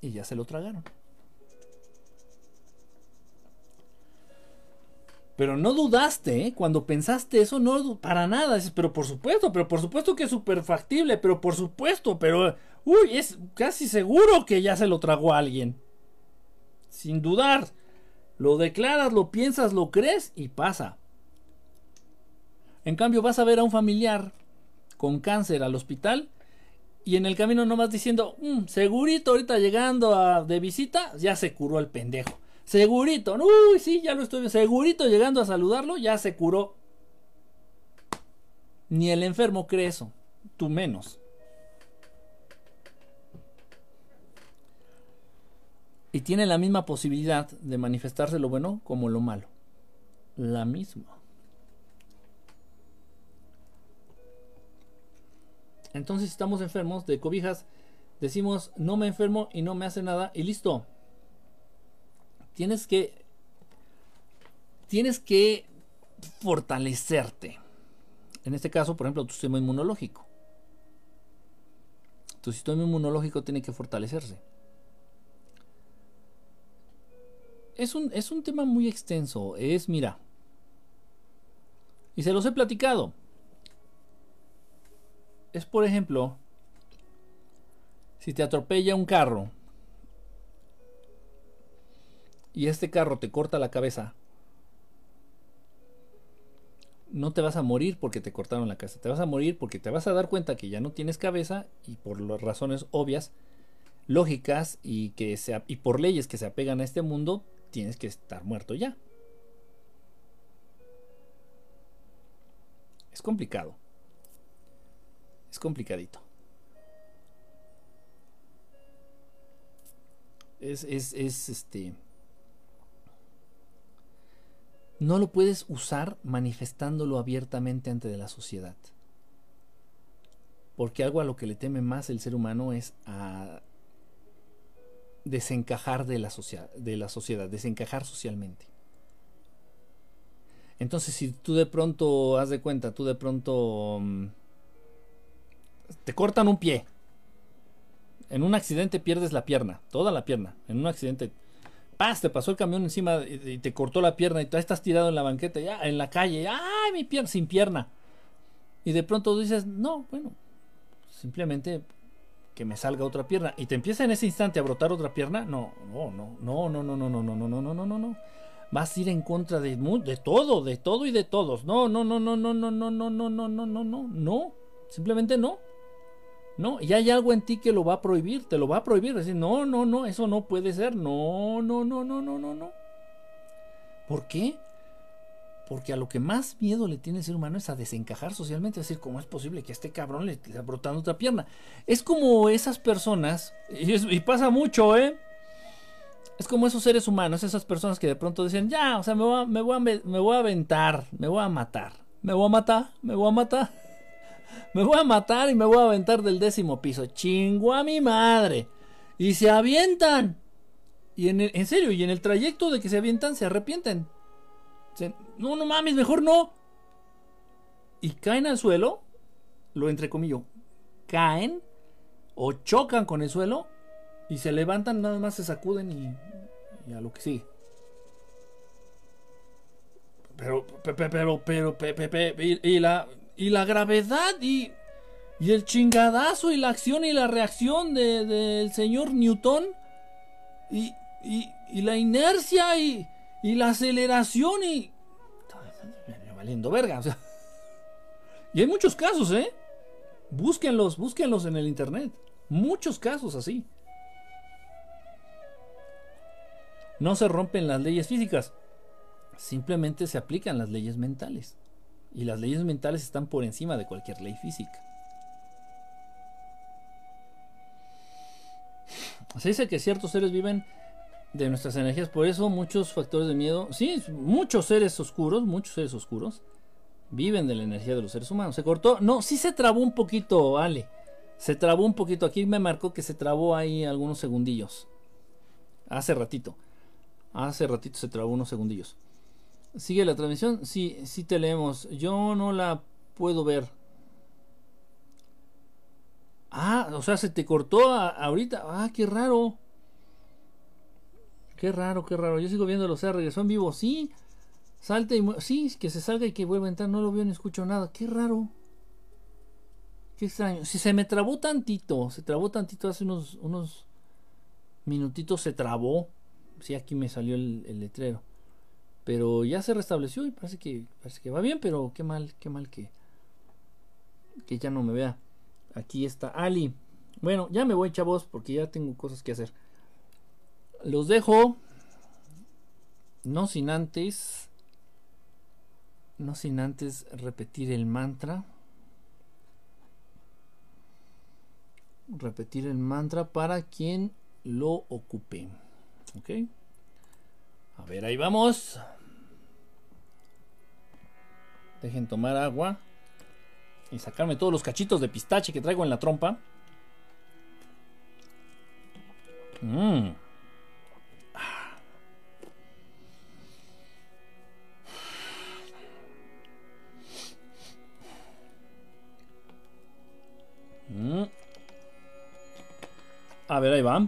Speaker 1: y ya se lo tragaron. Pero no dudaste, ¿eh? cuando pensaste eso, no para nada. Dices, pero por supuesto, pero por supuesto que es súper factible, pero por supuesto, pero. Uy, es casi seguro que ya se lo tragó a alguien. Sin dudar. Lo declaras, lo piensas, lo crees y pasa. En cambio, vas a ver a un familiar con cáncer al hospital y en el camino no vas diciendo, mm, segurito ahorita llegando a, de visita, ya se curó el pendejo. Segurito, uy, sí, ya lo estoy viendo. Segurito llegando a saludarlo, ya se curó. Ni el enfermo cree eso, tú menos. Y tiene la misma posibilidad de manifestarse lo bueno como lo malo. La misma. Entonces, si estamos enfermos de cobijas, decimos no me enfermo y no me hace nada y listo tienes que tienes que fortalecerte. En este caso, por ejemplo, tu sistema inmunológico. Tu sistema inmunológico tiene que fortalecerse. Es un, es un tema muy extenso. Es, mira, y se los he platicado. Es, por ejemplo, si te atropella un carro y este carro te corta la cabeza, no te vas a morir porque te cortaron la cabeza, te vas a morir porque te vas a dar cuenta que ya no tienes cabeza y por las razones obvias, lógicas y, que se, y por leyes que se apegan a este mundo, tienes que estar muerto ya. Es complicado. Es complicadito. Es, es, es este no lo puedes usar manifestándolo abiertamente ante la sociedad. Porque algo a lo que le teme más el ser humano es a desencajar de la, de la sociedad, desencajar socialmente. Entonces, si tú de pronto, haz de cuenta, tú de pronto mm, te cortan un pie. En un accidente pierdes la pierna, toda la pierna. En un accidente ¡Paz! Te pasó el camión encima y te cortó la pierna y tú estás tirado en la banqueta, ya, en la calle. ¡Ay, mi pierna! Sin pierna. Y de pronto dices, no, bueno, simplemente que me salga otra pierna. Y te empieza en ese instante a brotar otra pierna. No, no, no, no, no, no, no, no, no, no, no, no, no, no, no. Vas a ir en contra de, de todo, de todo y de todos. No, no, no, no, no, no, no, no, no, no, no, no, no, no. Simplemente no. No, y hay algo en ti que lo va a prohibir, te lo va a prohibir. Decir, no, no, no, eso no puede ser. No, no, no, no, no, no, no. ¿Por qué? Porque a lo que más miedo le tiene el ser humano es a desencajar socialmente. Es decir, ¿cómo es posible que a este cabrón le esté brotando otra pierna? Es como esas personas, y, pasa mucho, ¿eh? Es como esos seres humanos, esas personas que de pronto dicen, ya, o sea, me voy a, me voy a, me voy a aventar, me voy a matar, me voy a matar, me voy a matar me voy a matar y me voy a aventar del décimo piso. Chingo a mi madre. Y se avientan. Y en, en serio, y en el trayecto de que se avientan, se arrepienten. no, no mames, mejor no. Y caen al suelo, lo entrecomillo, caen o chocan con el suelo y se levantan, nada más se sacuden y, y a lo que sigue. Pero, pero, pero, pero, y la, y la gravedad y, y el chingadazo y la acción y la reacción del señor Newton y, y, la inercia y, y, la aceleración y... Valiendo verga. O sea, y hay muchos casos, ¿eh? Búsquenlos, búsquenlos en el internet. Muchos casos así. No se rompen las leyes físicas, simplemente se aplican las leyes mentales. Y las leyes mentales están por encima de cualquier ley física. Se dice que ciertos seres viven de nuestras energías, por eso muchos factores de miedo, sí, muchos seres oscuros, muchos seres oscuros, viven de la energía de los seres humanos. Se cortó, no, sí se trabó un poquito, Ale. Se trabó un poquito, aquí me marcó que se trabó ahí algunos segundillos. Hace ratito. Hace ratito se trabó unos segundillos. ¿Sigue la transmisión? Sí, sí te leemos. Yo no la puedo ver. Ah, o sea, se te cortó ahorita. Ah, qué raro. Qué raro, qué raro. Yo sigo viendo o sea, regresó en vivo. Sí, salte y sí, que se salga y que vuelva a entrar. No lo veo ni escucho nada. Qué raro. Qué extraño. Si se me trabó tantito, se trabó tantito hace unos, unos minutitos, se trabó. Sí, aquí me salió el, letrero. Pero ya se restableció y parece que, parece que va bien, pero qué mal, qué mal que, que ya no me vea. Aquí está Ali. Bueno, ya me voy, chavos, porque ya tengo cosas que hacer. Los dejo. No sin antes. No sin antes repetir el mantra. Repetir el mantra para quien lo ocupe. Ok. A ver, ahí vamos. Dejen tomar agua. Y sacarme todos los cachitos de pistache que traigo en la trompa. Mmm. A ver, ahí va.